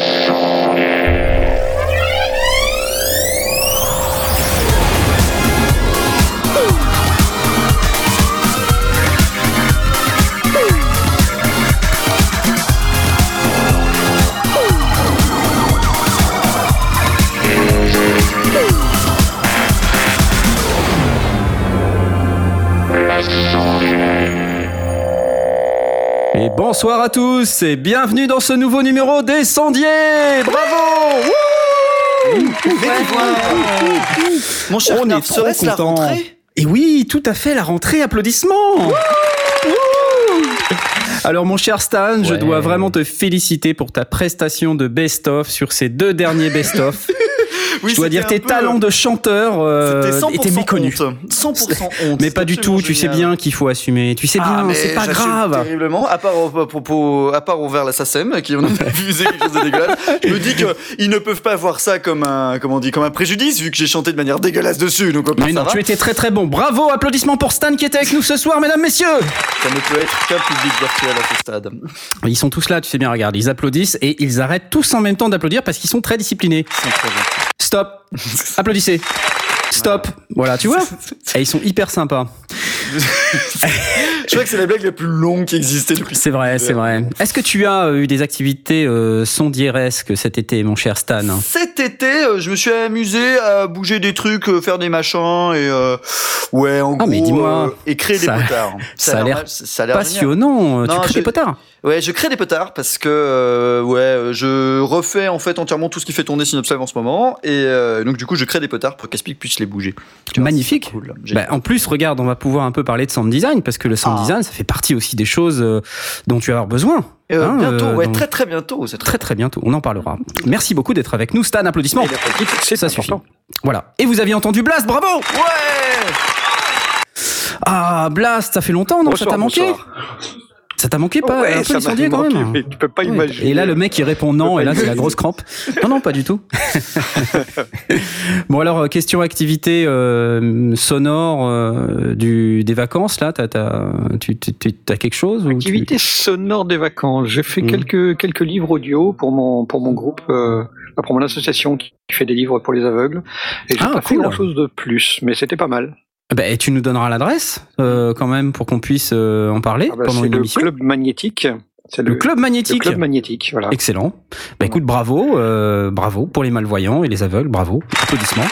Et bonsoir à tous et bienvenue dans ce nouveau numéro des Sondiers Bravo. Mon cher On est trop serait-ce la content. rentrée? Et oui, tout à fait, la rentrée, applaudissements. Alors mon cher Stan, je dois vraiment te féliciter pour ta prestation de best-of sur ces deux derniers best-of. Oui, je dois dire tes peu- talents de chanteur euh, C'était 100% étaient méconnus. honte. 100% honte. Mais pas du tout, tu sais bien qu'il faut assumer. Tu sais Ah, bien, c'est pas grave. Terriblement, à part au- propos, à part envers la SACEM, qui on a diffusé quelque chose de dégueulasse. Je me dis qu'ils ne peuvent pas voir ça comme un, comment on dit, comme un préjudice, vu que j'ai chanté de manière dégueulasse dessus. Donc, Mais non, va. tu étais très très bon. Bravo, applaudissements pour Stan qui était avec nous ce soir, mesdames, messieurs. Ça ne peut être qu'un public virtuel à ce stade. Ils sont tous là, tu sais bien, regarde, ils applaudissent et ils arrêtent tous en même temps d'applaudir parce qu'ils sont très disciplinés. Ils sont très gentils. Stop, applaudissez. Stop, voilà, tu vois Et ils sont hyper sympas. Je crois que c'est la blague la plus longue qui existait depuis. C'est vrai, c'est vrai. Est-ce que tu as euh, eu des activités euh, sondieresques cet été, mon cher Stan? Cet été, euh, je me suis amusé à bouger des trucs, euh, faire des machins et euh, ouais, en Ah, mais gros, dis-moi, et créer ça- des potards. ça a l'air mal- ça a l'air. Passionnant, tu Non, crées je- des potards Ouais, je crée des potards parce que euh, ouais, je refais en fait entièrement tout ce qui fait tourner Synopslive en ce moment et euh, donc du coup je crée des potards pour qu'Aspic puisse les bouger. Tu Magnifique. Cool. Bah, en plus, regarde, on va pouvoir un peu parler de sound design parce que le sound Ah. design, ça fait partie aussi des choses euh, dont tu vas avoir besoin. Euh, hein, bientôt, euh, ouais, donc- très très bientôt. Très. Très très bientôt, on en parlera. Merci beaucoup d'être avec nous, Stan. Applaudissements. C'est Ça suffit. Voilà. Et vous aviez entendu Blast, bravo Ouais. Ah, Blast, ça fait longtemps, non? Ça t'a manqué? bonsoir. Ça t'a manqué pas Ouais, un peu ça quand manqué, même mais tu peux pas Ouais. imaginer. Et là, le mec, il répond non, et là, c'est la grosse crampe. Non, non, pas du tout. bon, alors, euh, question activité euh, sonore euh, du, des vacances, là, t'as, t'as, tu, t'as quelque chose ou tu- Activité sonore des vacances. J'ai fait Mm. quelques quelques livres audio pour mon pour mon groupe, euh, pour mon association qui fait des livres pour les aveugles. Et j'ai Ah, pas fait cool. grand chose de plus, mais c'était pas mal. Bah, et tu nous donneras l'adresse, euh, quand même, pour qu'on puisse euh, en parler Ah bah, pendant c'est une le émission. club magnétique. C'est Le club le magnétique. club magnétique, voilà. Excellent. Bah écoute, bravo, euh, bravo pour les malvoyants et les aveugles, bravo. Applaudissements.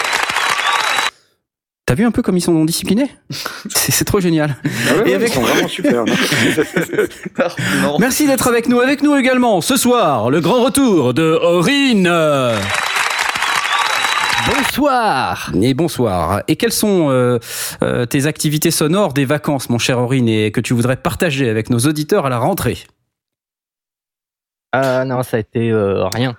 T'as vu un peu comme ils sont disciplinés? C'est c'est trop génial. Ah ouais, Et ouais, avec- Ils sont vraiment super. non. Merci d'être avec nous. Avec nous également ce soir, le grand retour de Aurine. Bonsoir. Et bonsoir. Et quelles sont euh, euh, tes activités sonores des vacances, mon cher Aurine, et que tu voudrais partager avec nos auditeurs à la rentrée? Ah non, ça a été euh, rien.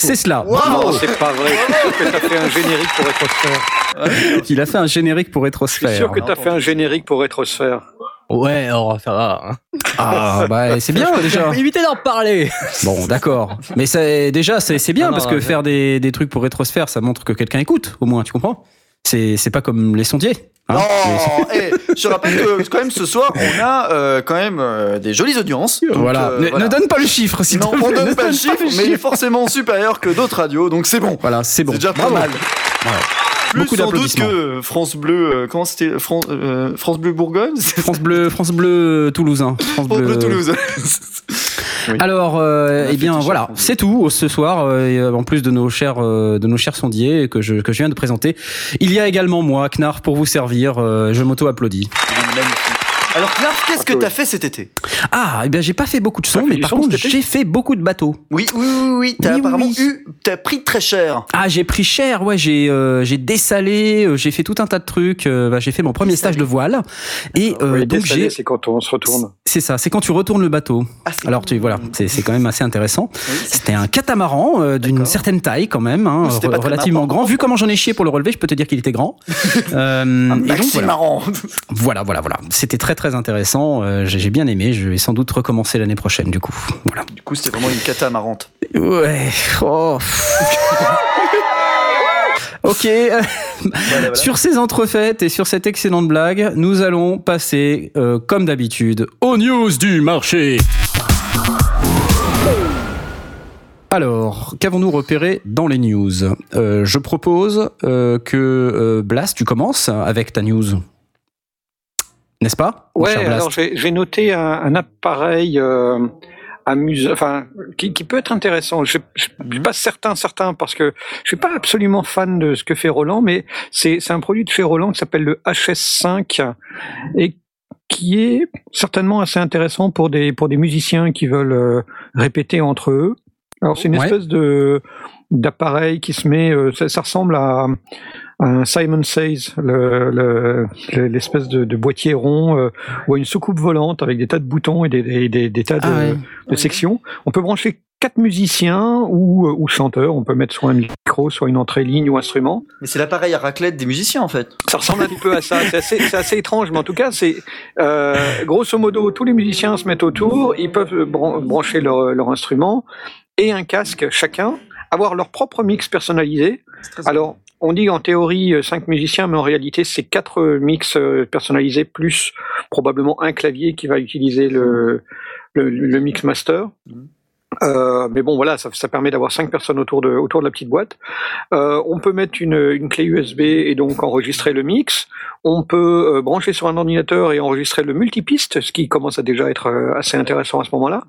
C'est cela. Wow. Non, c'est pas vrai. Je suis sûr que t'as fait un générique pour Rétrosphère. Il a fait un générique pour Je suis Rétrosphère. sûr que t'as fait un générique pour Rétrosphère. Ouais, alors ça va. Hein. Ah, bah c'est bien déjà. Évitez d'en parler. Bon, d'accord. Mais c'est déjà c'est c'est bien Non, parce non, que faire des, des trucs pour rétrosphère, ça montre que quelqu'un écoute, au moins, tu comprends C'est c'est pas comme les sondiers. hein. Non, eh, je te rappelle que quand même ce soir on a euh, quand même euh, des jolies audiences. Donc, voilà. euh, Ne, voilà. ne donne pas le chiffre, s'il Non, on plaît. donne Ne pas le chiffre, mais il est forcément supérieur que d'autres radios, donc c'est bon. Voilà, c'est bon. C'est déjà pas Bravo. mal. Plus Beaucoup sans doute que France Bleu, euh, comment c'était France, euh, France Bleu Bourgogne France Bleu, France Bleu Toulousain. France France Bleu Toulouse. Alors, euh, eh bien voilà, France Bleu. c'est tout ce soir. euh, euh, en plus de nos chers, euh, de nos chers sondiers que je que je viens de présenter, il y a également moi, Knarf, pour vous servir. euh, je m'auto applaudis. Alors Knarf, qu'est-ce que t'as fait cet été? Ah, eh bien j'ai pas fait beaucoup de sons, mais par contre j'ai fait beaucoup de bateaux. Oui, oui, oui, oui. T'as Oui, apparemment oui. eu, t'as pris très cher. Ah, j'ai pris cher, ouais, j'ai euh, j'ai dessalé, euh, j'ai fait tout un tas de trucs. euh, bah, j'ai fait mon premier Dessalé. stage de voile et euh, Oui, donc dessalé, j'ai c'est quand on se retourne. c'est ça, c'est quand tu retournes le bateau. Ah, c'est Alors tu voilà, c'est c'est quand même assez intéressant. C'était un catamaran euh, d'une D'accord. certaine taille quand même, hein, C'était pas re- relativement grand. Vu comment j'en ai chié pour le relever, je peux te dire qu'il était grand. Et donc, Maxi voilà. marrant. voilà, voilà, voilà. C'était très très intéressant. euh, j'ai bien aimé. Je vais sans doute recommencer l'année prochaine du coup. Voilà. Du coup, c'était vraiment une cata marrante. Ouais. Oh. ok. Voilà, voilà. Sur ces entrefaites et sur cette excellente blague, nous allons passer, euh, comme d'habitude, aux news du marché. Alors, qu'avons-nous repéré dans les news? Euh, Je propose euh, que Blast, tu commences avec ta news. N'est-ce pas Ouais, alors j'ai noté un, un appareil euh, amusant, enfin qui, qui peut être intéressant. Je, je, je suis pas certain, certain parce que je suis pas absolument fan de ce que fait Roland, mais c'est c'est un produit de chez Roland qui s'appelle le HS5 et qui est certainement assez intéressant pour des pour des musiciens qui veulent euh, répéter entre eux. Alors c'est une Ouais. espèce de d'appareil qui se met, euh, ça, ça ressemble à un Simon Says, le- le- le- l'espèce de, de boîtier rond euh, ou à une soucoupe volante avec des tas de boutons et des, des- des- des tas de, Ah ouais. de sections. On peut brancher quatre musiciens ou, euh, ou chanteurs. On peut mettre soit un micro, soit une entrée ligne ou instrument. Mais c'est l'appareil à raclette des musiciens en fait. Ça ressemble un petit peu à ça. C'est assez, c'est assez étrange, mais en tout cas, c'est euh, grosso modo tous les musiciens se mettent autour. Ils peuvent bran- brancher leur, leur instrument et un casque chacun, avoir leur propre mix personnalisé. Alors, on dit en théorie euh, cinq musiciens, mais en réalité, c'est quatre euh, mix euh, personnalisés plus probablement un clavier qui va utiliser le, le, le mix master. Mhm. Euh, mais bon, voilà, ça, ça permet d'avoir cinq personnes autour de, autour de la petite boîte. Euh, on peut mettre une, une clé USB et donc enregistrer le mix. On peut euh, brancher sur un ordinateur et enregistrer le multipiste, ce qui commence à déjà être euh, assez intéressant à ce moment-là.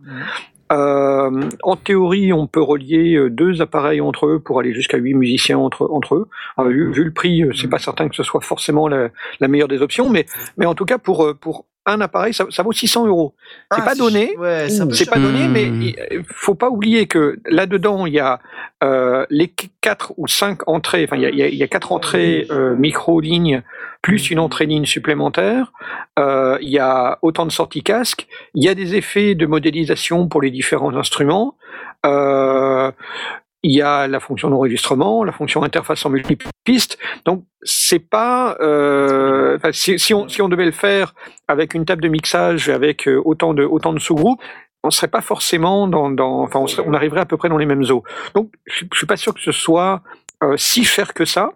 Euh, en théorie, on peut relier euh, deux appareils entre eux pour aller jusqu'à huit musiciens entre, entre eux. Alors, vu, vu le prix, euh, c'est pas certain que ce soit forcément la, la meilleure des options, mais, mais en tout cas, pour, euh, pour un appareil, ça, ça vaut 600 euros. C'est Ah, pas donné. Ouais, c'est pas donné, mais il faut pas oublier que là-dedans, il y a euh, les qu- quatre ou cinq entrées, enfin, il y a, il y a- il y a quatre entrées euh, micro-lignes, plus une entrée ligne supplémentaire. Euh, il y a autant de sorties casque. Il y a des effets de modélisation pour les différents instruments. Euh, il y a la fonction d'enregistrement, la fonction interface en multipiste. Donc, c'est pas. euh, si, on, si on devait le faire avec une table de mixage, avec euh, autant de, autant de sous-groupes, on serait pas forcément dans, dans enfin, on, arriverait à peu près dans les mêmes eaux. Donc, je suis pas sûr que ce soit euh, si cher que ça.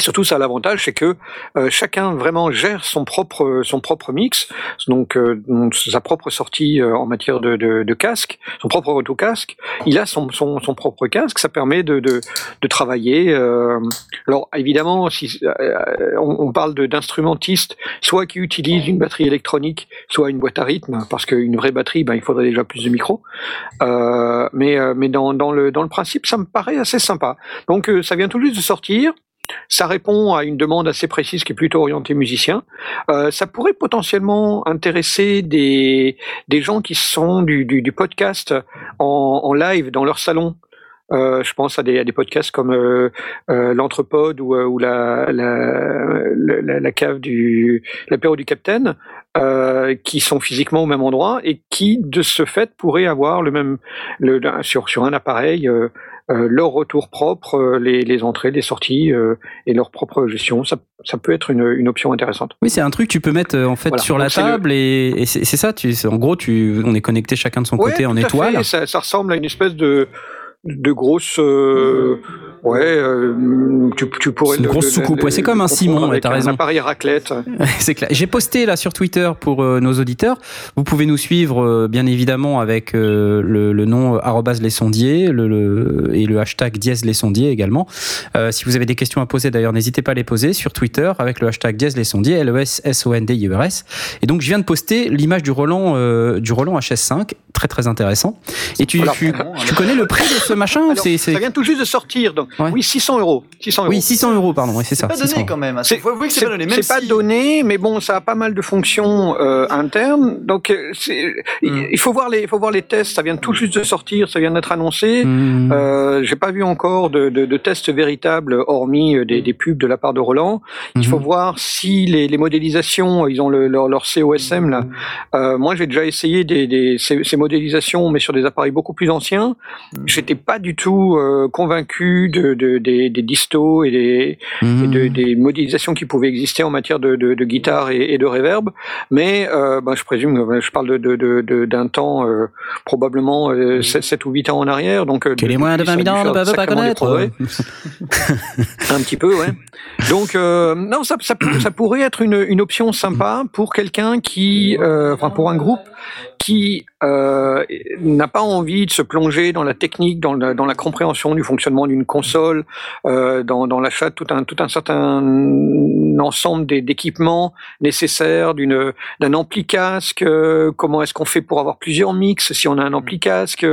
Surtout, ça a l'avantage, c'est que euh, chacun vraiment gère son propre son propre mix, donc, euh, sa propre sortie euh, en matière de, de, de casque, son propre auto casque. Il a son, son, son propre casque, ça permet de, de, de travailler. euh, alors évidemment, si euh, on, on parle d'instrumentistes, soit qui utilisent une batterie électronique, soit une boîte à rythme, parce qu'une vraie batterie, ben, il faudrait déjà plus de micros. Euh, mais euh, mais dans, dans, le, dans le principe, ça me paraît assez sympa. Donc euh, ça vient tout juste de sortir. Ça répond à une demande assez précise qui est plutôt orientée musicien. Euh, ça pourrait potentiellement intéresser des, des gens qui sont du, podcast en, live dans leur salon. Euh, je pense à des, podcasts comme euh, euh, l'Entrepode ou, la, la, la, la cave du l'apéro du Capitaine, qui sont physiquement au même endroit et qui, de ce fait, pourraient avoir le même sur sur un appareil leur retour propre, euh, les, les entrées, les sorties euh, et leur propre gestion. Ça, ça peut être une, une option intéressante. Oui, c'est un truc que tu peux mettre euh, en fait Voilà. sur la le- table et, et c'est ça. Tu, en gros, tu, on est connecté chacun de son Ouais, côté en étoile. ça ressemble à une espèce de de grosse euh, ouais euh, tu, tu pourrais une le- grosse soucoupe. Ouais, c'est comme un Simon, ouais, t'as un raison. appareil à raclette c'est clair. J'ai posté là sur Twitter pour euh, nos auditeurs. Vous pouvez nous suivre euh, bien évidemment avec euh, le, le nom les sondiers le, le- et le hashtag dièse les sondiers également. Euh, si vous avez des questions à poser d'ailleurs, n'hésitez pas à les poser sur Twitter avec le hashtag dièse les sondiers L E S S O N D I R S. Et donc je viens de poster l'image du Roland euh, du Roland HS5, très très intéressant. Et tu, Voilà. tu, tu connais le prix de ce machin Alors, c'est c'est ça vient tout juste de sortir donc Ouais. oui 600 euros 600 euros oui 600 euros pardon, oui, c'est ça. C'est pas donné 600. quand même. C'est- Faut avouer que c'est pas donné. Même C'est pas donné, mais bon, ça a pas mal de fonctions euh, internes. Donc, euh, c'est- Mm. il faut voir les, il faut voir les tests. Ça vient tout juste de sortir, ça vient d'être annoncé. Hmm. Euh, J'ai pas vu encore de, de, de tests véritables, hormis euh, des, des pubs de la part de Roland. Il faut Mhm. voir si les, les modélisations, ils ont le, leur, leur COSM là. Euh, moi, j'ai déjà essayé des, des, ces, ces modélisations, mais sur des appareils beaucoup plus anciens. J'étais pas du tout euh, convaincu de, de, des, des distos et des, et de- Hmm. des modélisations qui pouvaient exister en matière de, guitare et, et de reverb. Mais euh, ben, je présume, euh, je parle d'un temps euh, probablement euh, 7, ou 8 ans en arrière. Donc, Que les moins de 20 ça a 000 dû ans ne peuvent pas connaître. Un petit peu, ouais. Donc, non, ça, ça, ça pourrait être une, une option sympa pour quelqu'un qui, enfin, pour un groupe qui n'a pas envie de se plonger dans la technique, dans dans, la, dans la compréhension du fonctionnement d'une console, euh, dans, dans l'achat de tout un, tout un certain ensemble d'équipements nécessaires, d'une d'un ampli casque, euh, comment est-ce qu'on fait pour avoir plusieurs mix si on a un ampli casque,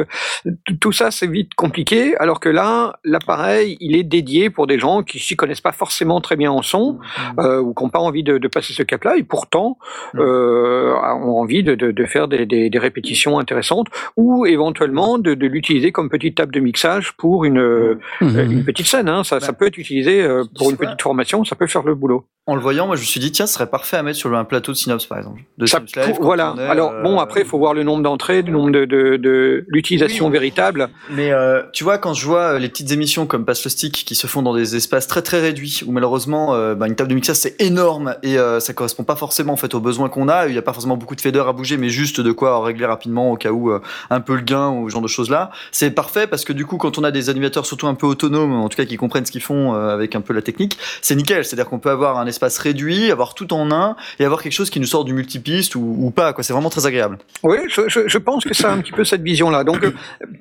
tout- ça c'est vite compliqué, alors que là, l'appareil, il est dédié pour des gens qui s'y connaissent pas forcément très bien en son, euh, ou qui n'ont pas envie de, de passer ce cap-là, et pourtant Mm. euh, ont envie de, de, de faire des, des, des répétitions intéressantes, ou éventuellement de, de l'utiliser comme petite table de mixage pour une, euh, Mhm. une petite scène. Hein. Ça, ça Bah, peut être utilisé euh, pour une petite formation, ça peut faire le boulot. En le voyant, moi je me suis dit, tiens, ce serait parfait à mettre sur un plateau de Synops par exemple. De Ça, Live, voilà. est, Alors euh, bon, après, il faut voir le nombre d'entrées, le nombre de, de, de l'utilisation Oui. véritable. Mais euh, tu vois, quand je vois euh, les petites émissions comme Passe le Stick qui se font dans des espaces très très réduits, où malheureusement euh, bah, une table de mixage c'est énorme et euh, ça correspond pas forcément en fait aux besoins qu'on a. Il y a pas forcément beaucoup de faders à bouger, mais juste de quoi régler rapidement au cas où euh, un peu le gain ou ce genre de choses là. C'est parfait parce que du coup, quand on a des animateurs surtout un peu autonomes, en tout cas qui comprennent ce qu'ils font euh, avec un peu la technique, c'est nickel. C'est-à-dire qu'on peut avoir un espace réduit, avoir tout en un et avoir quelque chose qui nous sort du multipiste ou, pas. C'est vraiment très agréable. Oui, je, pense que ça a un petit peu cette vision-là. Donc, euh,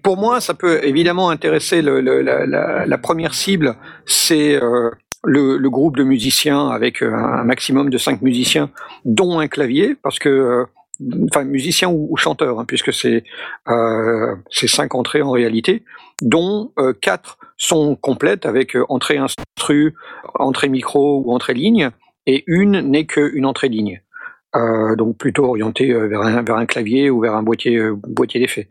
pour moi, ça peut évidemment intéresser la, première cible, c'est euh, le, groupe de musiciens avec un maximum de cinq musiciens, dont un clavier, parce que, enfin, musiciens ou, ou chanteurs, hein, puisque c'est euh, c'est cinq entrées en réalité, dont euh, quatre sont complètes avec euh, entrée instru, entrée micro ou entrée ligne, et une n'est qu'une entrée ligne. Euh, donc plutôt orienté euh, vers, un, vers un clavier ou vers un boîtier, euh, boîtier d'effet.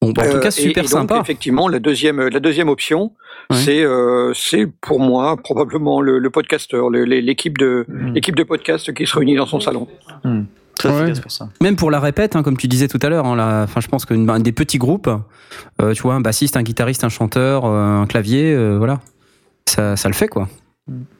Bon, bah, en tout cas, super et donc, sympa. Effectivement, la deuxième, la deuxième option, c'est euh, c'est pour moi probablement le, le podcasteur, l'équipe de l'équipe de podcast qui se réunit dans son salon. Très Ouais. efficace pour ça. Même pour la répète, hein, comme tu disais tout à l'heure, hein, je pense que des petits groupes, euh, tu vois, un bassiste, un guitariste, un chanteur, euh, un clavier, euh, voilà, ça, ça le fait quoi.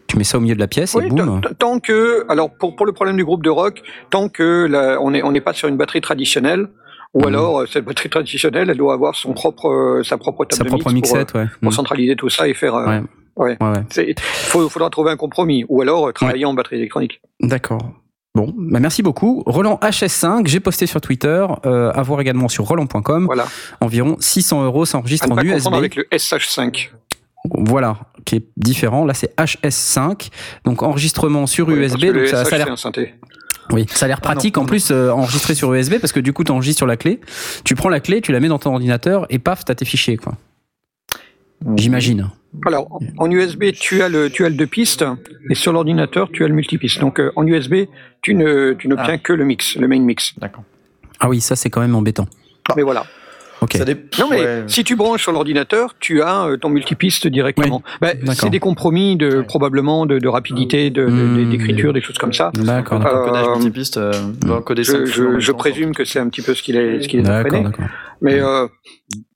Tu mets ça au milieu de la pièce et boum. tant- que, alors pour, pour le problème du groupe de rock, tant que la- on n'est on pas sur une batterie traditionnelle, ou Mhm. alors cette batterie traditionnelle, elle doit avoir son propre, euh, sa propre table Sa de propre mix pour, mixette, ouais. pour Mm. centraliser tout ça et faire. euh, Ouais. ouais. Ouais, ouais. C'est- faut- faudra trouver un compromis, ou alors travailler en batterie électronique. D'accord. Bon, bah merci beaucoup. Roland HS5, j'ai posté sur Twitter, euh, à voir également sur roland.com. Voilà. Environ 600 euros, ça À enregistre ne en pas USB. avec le SH5. Voilà, qui est différent. Là, c'est HS5. Donc, enregistrement sur USB. donc ça, ça a l'air. Oui, ça a l'air Ah non, pratique non, en plus euh, enregistré sur USB parce que du coup tu enregistres sur la clé, tu prends la clé, tu la mets dans ton ordinateur et paf, t'as tes fichiers quoi. J'imagine. Alors, en USB, tu as le, tu as le deux pistes, et sur l'ordinateur, tu as le multipiste. Donc, euh, en USB, tu ne, tu n'obtiens que le mix, le main mix. D'accord. Ah oui, ça c'est quand même embêtant. Mais voilà. Ok. Ça dép- Non, mais ouais. si tu branches sur l'ordinateur, tu as euh, ton multipiste directement. Bah, d'accord. c'est des compromis de probablement de, de rapidité, de, de- Hmm. d'écriture, des choses comme ça. D'accord. Codage Euh, multipiste, euh, encoder Je, je, je présume que c'est un petit peu ce qu'il est, ce qu'il est. Mais euh,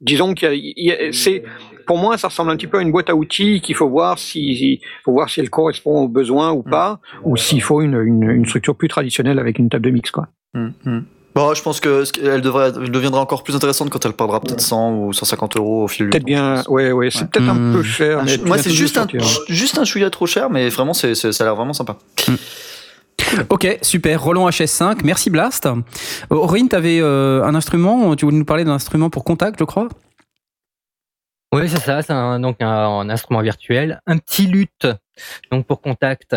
disons qu'il y a, il y a- c'est, pour moi, ça ressemble un petit peu à une boîte à outils qu'il faut voir si, faut voir si elle correspond aux besoins ou pas, ou s'il faut une, une, une structure plus traditionnelle avec une table de mix, quoi. Hum, hum. Bon, je pense que elle devrait, elle deviendra encore plus intéressante quand elle perdra peut-être 100 ou 150 euros au fil du Peut-être temps. bien, ouais, ouais, c'est Ouais. peut-être un peu cher. Un mais chou- tu Moi, c'est juste un, juste un chouïa trop cher, mais vraiment, c'est, ça a l'air vraiment sympa. Ok, super. Roland HS5, merci Blast. Aurine, t'avais euh, un instrument, tu voulais nous parler d'un instrument pour contact, je crois? Oui, c'est ça, c'est un, donc un, un instrument virtuel, un petit luth, donc pour contact.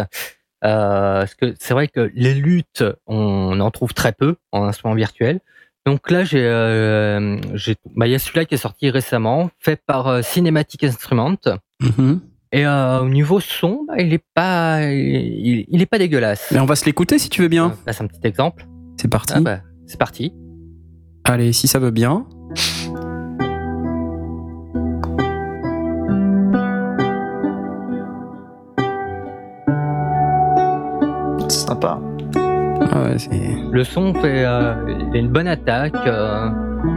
Euh, parce que c'est vrai que les luttes, on en trouve très peu en instrument virtuel. Donc là, j'ai, euh, j'ai, bah, il y a celui-là qui est sorti récemment, fait par euh, Cinematic Instrument. Mhm. Et euh, au niveau son, bah, il est pas, il, il est pas dégueulasse. Mais on va se l'écouter si tu veux bien. passe un petit exemple. C'est parti. Ah bah, c'est parti. Allez, si ça veut bien. C'est sympa. Ah ouais, c'est... Le son fait, euh, il a une bonne attaque. euh,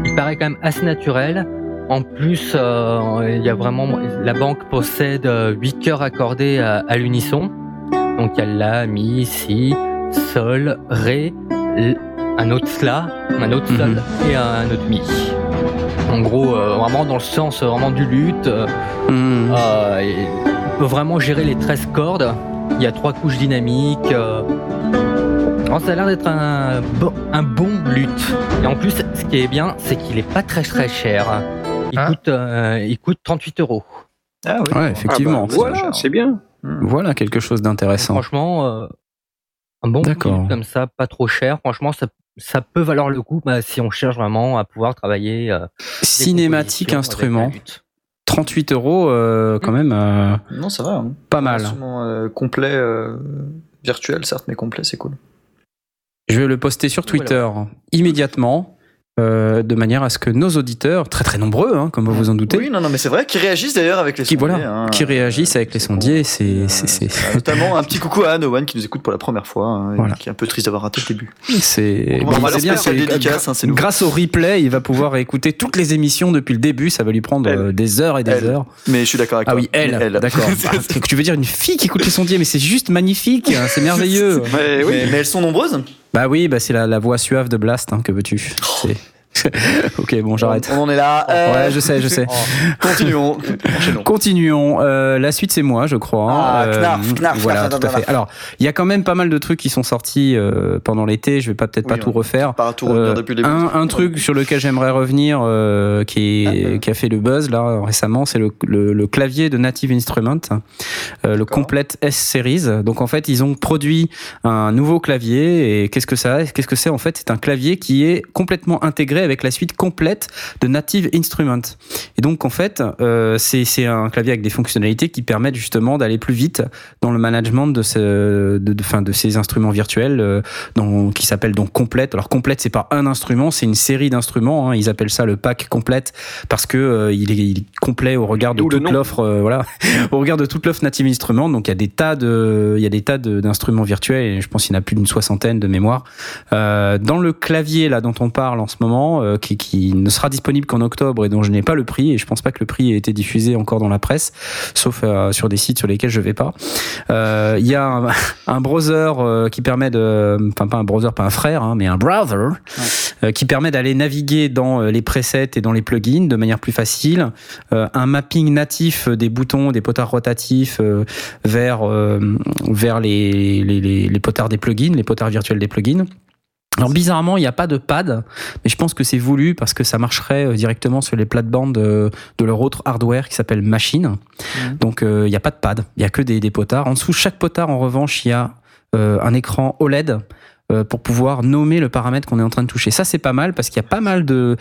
il paraît quand même assez naturel. En plus, euh, il y a vraiment la banque possède euh, 8 chœurs accordés à, à l'unisson. Donc il y a la, mi, si, sol, ré, l- un autre la, un autre sol Mhm. et un autre mi. En gros, euh, vraiment dans le sens vraiment du luth. euh, Mhm. euh, et on peut vraiment gérer les 13 cordes. Il y a trois couches dynamiques. euh. Alors, ça a l'air d'être un bon, un bon luth. Et en plus, ce qui est bien, c'est qu'il est pas très très cher. Il, Ah. coûte, euh, il coûte 38 euros. Ah oui. Ouais, effectivement. Ah bah, voilà, c'est bien. Hmm. Voilà quelque chose d'intéressant. Franchement, euh, un bon produit comme ça, pas trop cher. Franchement, ça, ça peut valoir le coup bah, si on cherche vraiment à pouvoir travailler. euh, Cinématique instrument. Avec la lutte. 38 euros, euh, quand même, euh, Non, ça va. hein. pas mal. Instrument, euh, complet, euh, virtuel certes, mais complet, c'est cool. Je vais le poster sur Twitter immédiatement, euh, de manière à ce que nos auditeurs, très très nombreux, hein, comme vous vous en doutez, Oui, non, non, mais c'est vrai, qui réagissent d'ailleurs avec les qui, sondiers. voilà, hein. qui réagissent avec les sondiers, c'est, Euh, Notamment un petit coucou à Anowan qui nous écoute pour la première fois, hein, Voilà. qui est un peu triste d'avoir raté le début. c'est, On bon, bien, c'est- dédicace, grâce au replay, il va pouvoir écouter toutes les émissions depuis le début, ça va lui prendre euh, des heures et des Elle. heures. Mais je suis d'accord avec Ah toi. oui, elle, d'accord. Bah, tu veux dire une fille qui écoute les sondiers, mais c'est juste magnifique, c'est merveilleux. Mais oui. mais, mais elles sont nombreuses. Bah oui, bah c'est la, la voix suave de Blast, hein, que veux-tu? C'est- Ok, bon, j'arrête. On, on en est là. Euh, Ouais, je sais, je sais. Continuons. Continuons. Euh, la suite, c'est moi, je crois. Ah, Euh, knarf, knarf, voilà, knarf, tout à fait. Alors, il y a quand même pas mal de trucs qui sont sortis euh, pendant l'été. Je vais pas peut-être pas tout refaire. Par tout revenir Euh, depuis le début. un, un truc sur lequel j'aimerais revenir, euh, qui, est, Ah, qui a fait le buzz là récemment, c'est le, le- le clavier de Native Instruments, euh, le. Complete S Series. Donc en fait, ils ont produit un nouveau clavier et qu'est-ce que ça Qu'est-ce que c'est en fait? C'est un clavier qui est complètement intégré avec la suite complète de Native Instruments. Et donc en fait, euh, c'est un clavier avec des fonctionnalités qui permettent justement d'aller plus vite dans le management de, ce, de, de, fin, de ces instruments virtuels euh, dans- qui s'appelle donc complète. Alors complète, c'est pas un instrument, c'est une série d'instruments. hein. Ils appellent ça le pack complète parce que euh, il, est, il est complet au regard de D'où le toute nom? l'offre. euh, voilà, au regard de toute l'offre Native Instruments. Donc il y a des tas de, il y a des tas d'instruments virtuels. Et je pense qu'il y en a plus d'une soixantaine de mémoire. Euh, dans le clavier là dont on parle en ce moment, euh, qui, qui ne sera disponible qu'en octobre et dont je n'ai pas le prix et je pense pas que le prix ait été diffusé encore dans la presse, sauf euh, sur des sites sur lesquels je vais pas. Euh, Il y a un, un browser qui permet de, enfin pas un browser, pas un frère, hein, mais un browser qui permet d'aller naviguer dans les presets et dans les plugins de manière plus facile. Un mapping natif des boutons, des potards rotatifs vers vers les, les, les, les potards des plugins, les potards virtuels des plugins. Alors bizarrement, il n'y a pas de pad, mais je pense que c'est voulu parce que ça marcherait euh, directement sur les plates-bandes de, de leur autre hardware qui s'appelle Machine. Donc euh, il n'y a pas de pad, il n'y a que des, des potards. En dessous, chaque potard, en revanche, il y a euh, un écran OLED euh, pour pouvoir nommer le paramètre qu'on est en train de toucher. Ça, c'est pas mal parce qu'il y a pas mal de,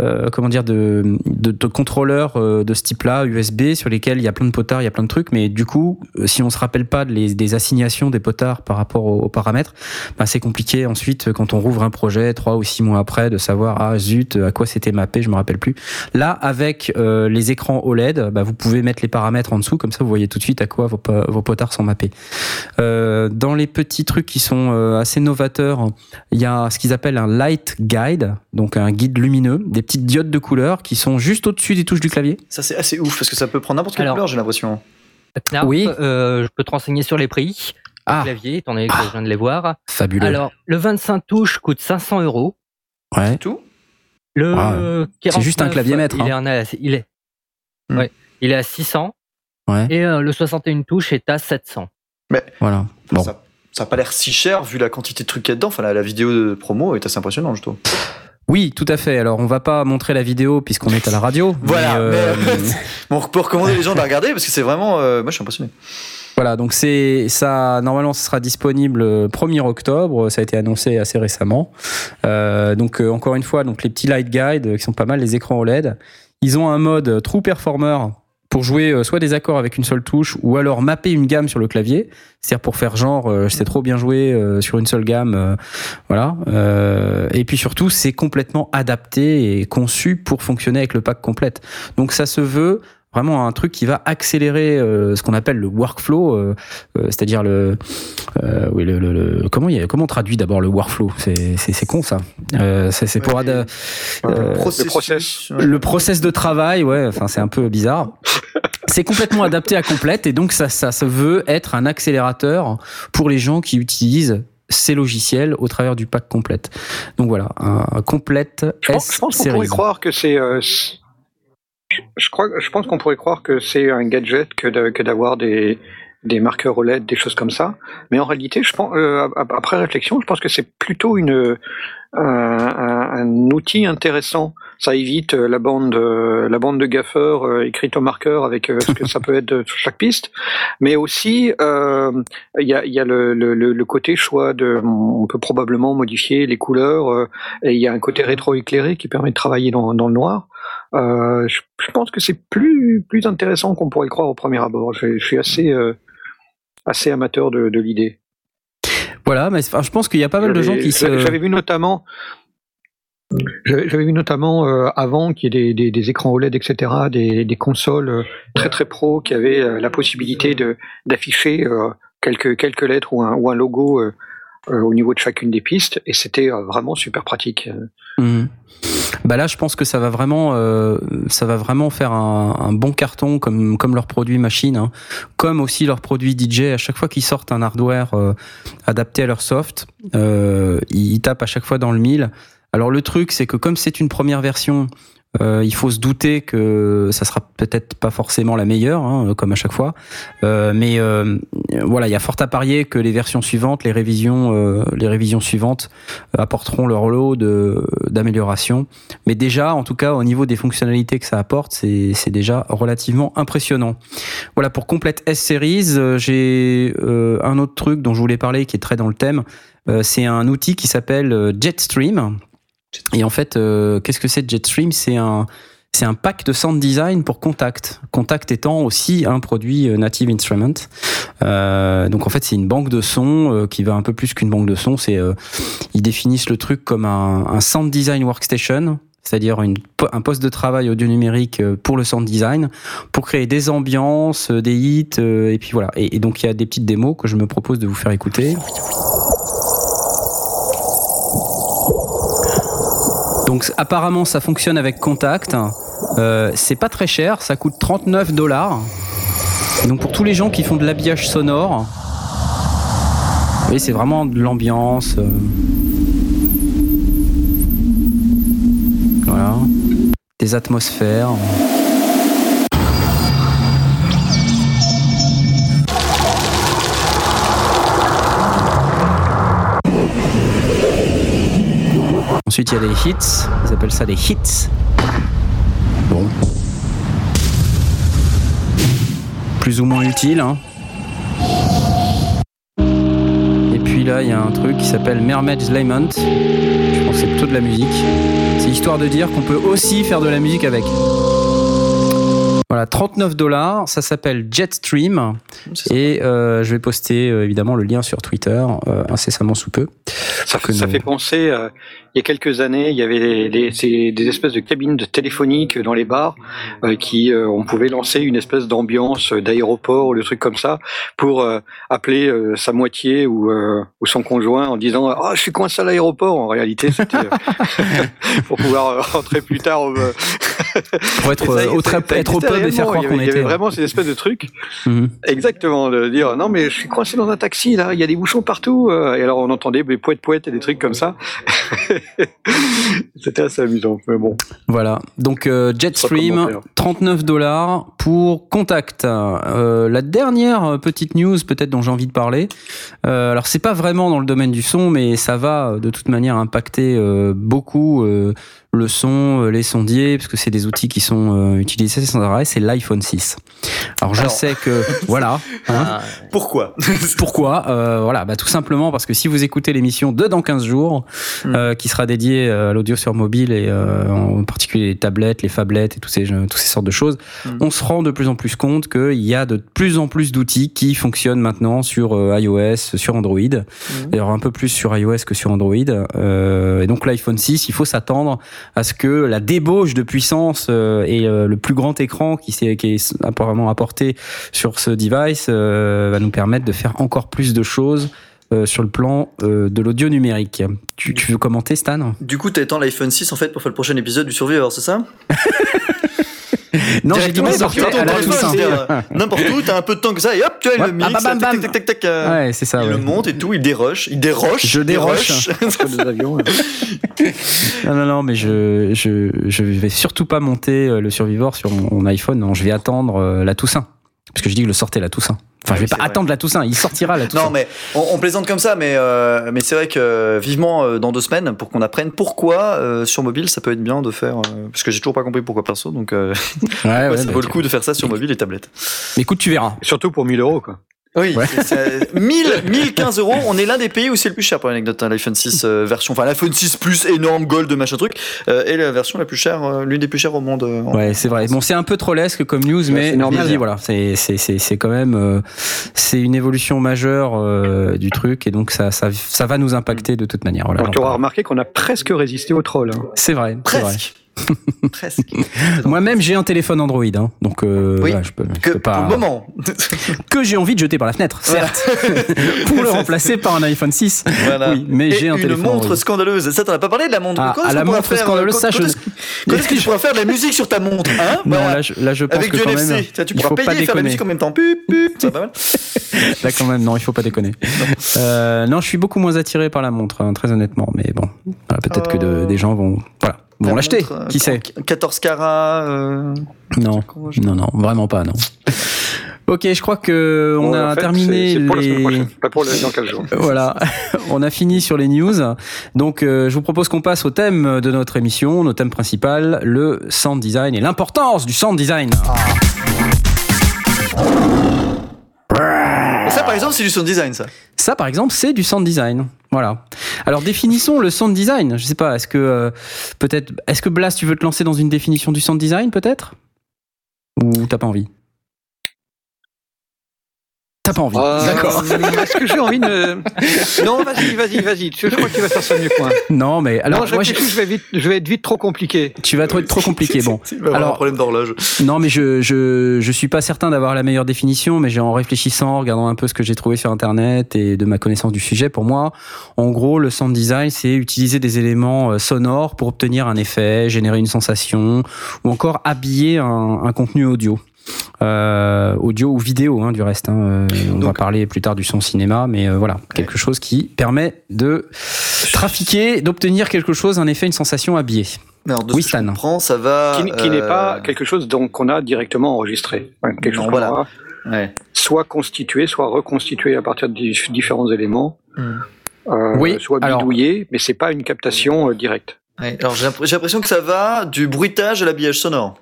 euh, comment dire, de, de, de contrôleurs euh, de ce type-là, USB, sur lesquels il y a plein de potards, il y a plein de trucs. Mais du coup, euh, si on se rappelle pas les, des assignations des potards par rapport aux, aux paramètres, bah, c'est compliqué ensuite euh, quand on rouvre un projet trois ou six mois après de savoir ah zut à quoi c'était mappé, je me rappelle plus. Là, avec euh, les écrans OLED, bah, vous pouvez mettre les paramètres en dessous, comme ça vous voyez tout de suite à quoi vos, vos potards sont mappés. Euh, dans les petits trucs qui sont euh, assez novateurs, il y a ce qu'ils appellent un light guide, donc un guide lumineux, des petites diodes de couleur qui sont juste au-dessus des touches du clavier. Ça, c'est assez ouf parce que ça peut prendre n'importe quelle Alors- couleur, j'ai l'impression. Oui. euh, je peux te renseigner sur les prix. Ah, Clavier, étant donné que je viens de les voir. fabuleux. Alors, le 25 touches coûte 500 euros. ouais. Tout? Le Ah, 49, c'est juste un clavier maître, Il, hein. est, il, est, Hmm. ouais, il est à 600. Ouais. Et euh, le 61 touches est à 700. Voilà. Bon. Ça, ça a pas l'air si cher vu la quantité de trucs qu'il y a dedans. Enfin, la, la vidéo de promo est assez impressionnante, je trouve. Oui, tout à fait. Alors, on va pas montrer la vidéo puisqu'on est à la radio. Voilà, mais, euh, mais- on peut recommander les gens de la regarder parce que c'est vraiment. euh, moi, je suis impressionné. Voilà, donc c'est ça. Normalement, ce sera disponible le 1er octobre. Ça a été annoncé assez récemment. Euh, donc euh, encore une fois, donc les petits light guides euh, qui sont pas mal, les écrans OLED. Ils ont un mode True Performer pour jouer euh, soit des accords avec une seule touche ou alors mapper une gamme sur le clavier. C'est-à-dire pour faire genre, euh, je sais trop bien jouer euh, sur une seule gamme. voilà. Et puis surtout, c'est complètement adapté et conçu pour fonctionner avec le pack complète. Donc ça se veut vraiment un truc qui va accélérer euh, ce qu'on appelle le workflow, euh, euh, c'est-à-dire le, euh, oui, le, le- le- comment il y a- comment on traduit d'abord le workflow? C'est c'est c'est con ça. Euh, c'est c'est pour Ouais, ad- Le Euh, processus. le process. Le process de travail, ouais, enfin c'est un peu bizarre. C'est complètement adapté à complète et donc ça, ça se veut être un accélérateur pour les gens qui utilisent ces logiciels au travers du pack complète. Donc voilà, un, un complète Je pense, pense qu'on pourrait croire que c'est. euh, c'est- je, crois, je pense qu'on pourrait croire que c'est un gadget que d'avoir des, des marqueurs OLED, des choses comme ça. Mais en réalité, je pense, euh, ap- après réflexion, je pense que c'est plutôt une, un, outil intéressant. Ça évite la bande, la bande de gaffeurs écrite au marqueur avec ce que ça peut être sur chaque piste, mais aussi il y a, le, côté choix de, on peut probablement modifier les couleurs et il y a un côté rétro-éclairé qui permet de travailler dans le noir. Euh, je, pense que c'est plus, plus intéressant qu'on pourrait le croire au premier abord. Je, suis assez, euh, assez amateur de, de l'idée. Voilà, mais je pense qu'il y a pas mal de gens qui se. J'avais vu notamment. J'avais vu notamment euh, avant qu'il y ait des, des, des, écrans OLED, etc., des, des consoles très très pro qui avaient la possibilité d'afficher quelques quelques lettres ou un, ou un logo au niveau de chacune des pistes, et c'était vraiment super pratique. Mmh. Bah là, je pense que ça va vraiment, euh, ça va vraiment faire un, bon carton comme comme leurs produits machine, hein. comme aussi leurs produits DJ. À chaque fois qu'ils sortent un hardware euh, adapté à leur soft, euh, ils tapent à chaque fois dans le mille. Alors le truc, c'est que comme c'est une première version, euh, il faut se douter que ça sera peut-être pas forcément la meilleure, hein, comme à chaque fois. Euh, mais euh, voilà, il y a fort à parier que les versions suivantes, les révisions, euh, les révisions suivantes apporteront leur lot de d'amélioration. Mais déjà, en tout cas, au niveau des fonctionnalités que ça apporte, c'est c'est déjà relativement impressionnant. Voilà pour complète S series, j'ai un autre truc dont je voulais parler qui est très dans le thème. c'est un outil qui s'appelle Jetstream et en fait, euh, qu'est-ce que c'est Jetstream? C'est un c'est un pack de sound design pour Contact. Contact étant aussi un produit euh, Native Instrument. Euh, donc en fait, c'est une banque de sons euh, qui va un peu plus qu'une banque de sons. C'est euh, ils définissent le truc comme un, un sound design workstation, c'est-à-dire un poste de travail audio numérique pour le sound design, pour créer des ambiances, des hits, et puis voilà. Et donc il y a des petites démos que je me propose de vous faire écouter. Donc apparemment ça fonctionne avec Contact. Euh, c'est pas très cher, ça coûte 39 dollars. Donc pour tous les gens qui font de l'habillage sonore, oui, c'est vraiment de l'ambiance. Euh. Voilà. Des atmosphères. Ensuite, il y a des hits. Ils appellent ça des hits. Bon. Plus ou moins utile. Hein. Et puis là, il y a un truc qui s'appelle Mermaid's Lament. Je pense que c'est plutôt de la musique. C'est histoire de dire qu'on peut aussi faire de la musique avec. Voilà, 39 dollars, ça s'appelle Jetstream et euh, je vais poster euh, évidemment le lien sur Twitter euh, incessamment sous peu. Ça, ça fait penser, euh, il y a quelques années, il y avait des, des, des espèces de cabines de téléphoniques dans les bars euh, qui on pouvait lancer une espèce d'ambiance d'aéroport ou le truc comme ça pour appeler sa moitié ou, ou son conjoint en disant ah je suis coincé à l'aéroport. En réalité, c'était pour pouvoir rentrer plus tard. pour être au, être au pub et faire croire qu'on était. Il y avait vraiment cette espèce de truc. Mhm. Exactement, de dire non mais je suis coincé dans un taxi là, il y a des bouchons partout. Euh, et alors on entendait des poètes poètes et des trucs comme ça. C'était assez amusant, mais bon. Voilà, donc euh, Jetstream, 39 dollars pour Contact. Euh, la dernière petite news peut-être dont j'ai envie de parler. Euh, alors c'est pas vraiment dans le domaine du son, mais ça va de toute manière impacter beaucoup le son, les sondiers, parce que c'est des outils qui sont utilisés sans arrêt. C'est l'iPhone 6. Alors je sais que voilà. Hein. Ah, pourquoi? Pourquoi? Voilà, bah, tout simplement parce que si vous écoutez l'émission de dans 15 jours, hmm. qui sera dédiée à l'audio sur mobile et en particulier les tablettes, les phablettes et toutes ces, toutes ces sortes de choses, hmm. on se rend de plus en plus compte qu'il y a de plus en plus d'outils qui fonctionnent maintenant sur euh, iOS, sur Android. Mmh. D'ailleurs, un peu plus sur iOS que sur Android. Euh, et donc l'iPhone 6, il faut s'attendre à ce que la débauche de puissance euh, et le plus grand écran qui, est, qui est apparemment apporté sur ce device va nous permettre de faire encore plus de choses. sur le plan de l'audio numérique. Tu, tu, veux commenter, Stan? Du coup, tu attends l'iPhone 6 en fait pour faire le prochain épisode du Survivor, c'est ça? non, j'ai dit n'importe où. N'importe où, t'as un peu de temps que ça, et hop, tu as le mix, tac, tac, tac, tac, euh, Ouais, c'est ça. Il le monte et tout, il déroche, il déroche. Je déroche. non, non, non, mais je, je, je vais surtout pas monter euh, le Survivor sur mon iPhone. Non, je vais attendre euh, la Toussaint. Parce que je dis que le sortais la Toussaint. Enfin, je vais Oui, pas vrai. attendre la Toussaint. Il sortira la Toussaint. Non, mais on, on plaisante comme ça, mais, euh, mais c'est vrai que vivement euh, dans deux semaines pour qu'on apprenne pourquoi euh, sur mobile ça peut être bien de faire. euh, parce que j'ai toujours pas compris pourquoi perso, donc euh, Ouais, ouais, ça bah, vaut le coup de faire ça sur mobile et tablette. Mais écoute, tu verras. Surtout pour 1000 euros, quoi. Oui, Ouais. c'est- c'est- 1000, 1015 euros. On est l'un des pays où c'est le plus cher pour l'anecdote. hein, L'iPhone 6 euh, version, enfin l'iPhone 6 Plus énorme gold machin truc, euh, et la version la plus chère, euh, l'une des plus chères au monde. euh, Ouais, c'est vrai. Bon, c'est un peu trollesque comme news, Ouais, mais normal. dit, voilà, c'est c'est c'est c'est quand même euh, c'est une évolution majeure euh, du truc et donc ça ça ça va nous impacter de toute manière. Voilà. Tu auras remarqué qu'on a presque résisté au troll. hein. C'est vrai. c'est vrai. Presque. Presque. Moi-même, j'ai un téléphone Android, hein, donc euh, Oui, voilà, je peux, je Que peux pas pour le moment. que j'ai envie de jeter par la fenêtre, certes, pour le remplacer par un iPhone 6. Voilà. Oui, mais j'ai un une téléphone montre Android. scandaleuse. Ça, t'en as pas parlé de la montre. Ah, Quand à la montre faire, scandaleuse, quand- ça, quand je- Quand est-ce que tu pourras faire de la musique sur ta montre hein? Non, Voilà. là, je, là, je pense Avec que du quand NFC. même, tu pourras pas payer et faire la déconner. musique en même temps. Pup, pup. Ça va pas mal. Là, quand même, non, il faut pas déconner. Euh, non, je suis beaucoup moins attiré par la montre, hein, très honnêtement. Mais bon, voilà, peut-être que de- Euh, des gens vont, voilà, vont La l'acheter. montre, euh, Qui sait 14 carats. euh, Non, non, non, vraiment pas, non. Ok, je crois que on a en fait, terminé c'est- C'est pour les. pas pour le, dans 15 jours. Voilà, on a fini sur les news. Donc, euh, je vous propose qu'on passe au thème de notre émission, notre thème principal, le sound design et l'importance du sound design. Et ça, par exemple, c'est du sound design, ça. Ça, par exemple, c'est du sound design. Voilà. Alors, définissons le sound design. Je sais pas, est-ce que euh, peut-être, est-ce que Blas, tu veux te lancer dans une définition du sound design, peut-être? Ou t'as pas envie? T'as pas envie Euh, D'accord. Est-ce que j'ai envie de. Non, vas-y, vas-y, vas-y. Je crois que tu vas faire ça mieux que moi. Non, mais alors, non, je moi, je vais, vite, je vais être vite trop compliqué. tu vas trop, trop compliqué. Bon. Il va avoir Alors- un problème d'horloge. Non, mais je, je, je suis pas certain d'avoir la meilleure définition, mais j'ai en réfléchissant, en regardant un peu ce que j'ai trouvé sur Internet et de ma connaissance du sujet, pour moi, en gros, le sound design, c'est utiliser des éléments euh, sonores pour obtenir un effet, générer une sensation, ou encore habiller un, un contenu audio. Euh, audio ou vidéo, hein, du reste. hein. Euh, on va parler plus tard du son cinéma, mais euh, voilà, quelque chose qui permet de trafiquer, d'obtenir quelque chose, un effet, une sensation habillée. Alors, de Oui, ce que je comprends, ça va. Qui, qui n'est pas quelque chose qu'on a directement enregistré. Quelque Non, chose voilà. qu'on aura Ouais. soit constitué, soit reconstitué à partir de dif- différents éléments. Hmm. Euh, Oui, soit alors- bidouillé, mais c'est pas une captation euh, directe. Ouais. Alors, j'ai l'impression que ça va du bruitage à l'habillage sonore.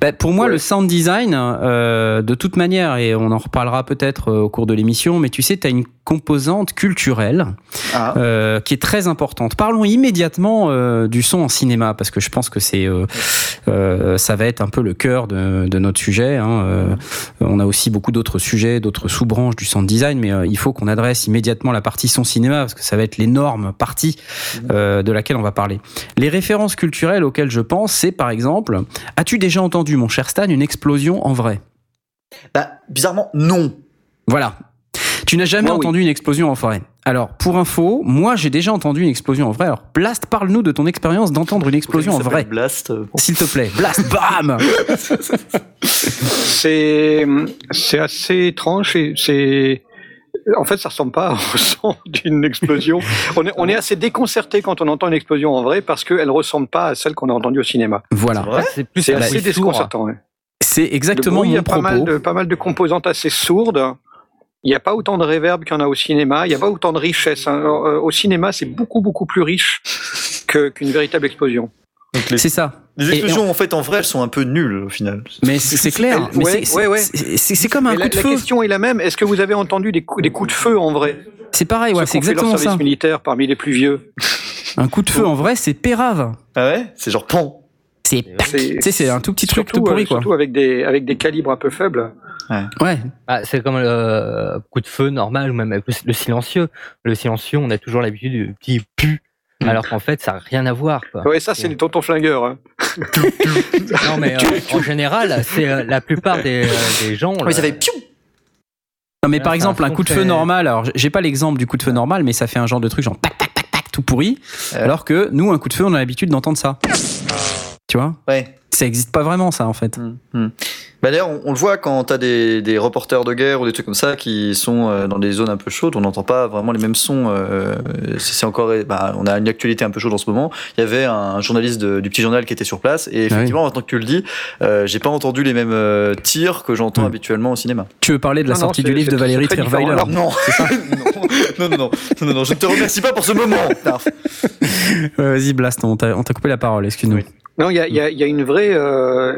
Bah, pour moi, Ouais. le sound design, euh, de toute manière, et on en reparlera peut-être euh, au cours de l'émission, mais tu sais, tu as une composante culturelle Ah. euh, qui est très importante. Parlons immédiatement euh, du son en cinéma, parce que je pense que c'est, euh, ça va être un peu le cœur de, de notre sujet. hein. On a aussi beaucoup d'autres sujets, d'autres sous-branches du sound design, mais il faut qu'on adresse immédiatement la partie son cinéma, parce que ça va être l'énorme partie euh, de laquelle on va parler. Les références culturelles auxquelles je pense, c'est par exemple, as-tu déjà entendu, mon cher Stan, une explosion en vrai? Bah, bizarrement, non. Voilà. Tu n'as jamais Moi, oui. entendu une explosion en forêt. Alors, pour info, moi j'ai déjà entendu une explosion en vrai. Alors, Blast, parle-nous de ton expérience d'entendre une explosion en vrai. Blast. euh, bon. S'il te plaît. Blast, bam C'est assez étrange c'est en fait ça ressemble pas au son d'une explosion. On est, on est assez déconcerté quand on entend une explosion en vrai parce qu'elle ressemble pas à celle qu'on a entendue au cinéma. Voilà. C'est la assez bruit déconcertant. C'est Le exactement bruit, il y mon a pas mal, propos. de, pas mal de composantes assez sourdes. Il n'y a pas autant de réverb qu'il y en a au cinéma. Il n'y a pas autant de richesse. hein. Alors, euh, Au cinéma, c'est beaucoup, beaucoup plus riche que- qu'une véritable explosion. C'est ça. les explosions, en fait, en vrai, elles sont un peu nulles, au final. Mais c'est clair. Mais Ouais, c'est- ouais, ouais. comme un Mais coup la, de la feu. question est la même. Est-ce que vous avez entendu des coups, des coups de feu en vrai? C'est pareil, ouais, c'est fait leur exactement service ça. militaire parmi les plus vieux. Un coup de feu en vrai, c'est pérave. Ah ouais? C'est genre pan. C'est C'est tu sais, c'est un tout petit truc surtout, tout pourri, euh, quoi. surtout avec des avec des calibres un peu faibles. Ouais. Ah, c'est comme le coup de feu normal ou même le, le silencieux. Le silencieux, on a toujours l'habitude du petit pu, Mm. alors qu'en fait, ça n'a rien à voir. Quoi. Ouais, ça c'est les tontons flingueurs. hein. Non, mais euh, en général, c'est euh, la plupart des, euh, des gens. Oui, ça fait piou Non, mais par exemple, un coup de feu normal, alors j'ai pas l'exemple du coup de feu normal, mais ça fait un genre de truc genre tac, tac, tac, tac, tout pourri. Alors que nous, un coup de feu, on a l'habitude d'entendre ça. Tu vois Ouais. Ça existe pas vraiment, ça, en fait. Hmm, hmm. Bah d'ailleurs, on, on le voit quand t'as des, des reporters de guerre ou des trucs comme ça qui sont euh, dans des zones un peu chaudes, on n'entend pas vraiment les mêmes sons. euh, c'est encore, bah, on a une actualité un peu chaude en ce moment. Il y avait un journaliste de- du petit journal qui était sur place et effectivement, maintenant que tu le dis, euh, j'ai pas entendu les mêmes euh, tirs que j'entends Mm. habituellement au cinéma. Tu veux parler de la Non, sortie du livre de Valérie. Trierweiler Non, non, non, non, non, je ne te remercie pas pour ce moment. Tarf. Vas-y, Blast, on t'a on t'a coupé la parole, excuse-nous. Oui. Non, il y a, y a- y a une vraie. euh,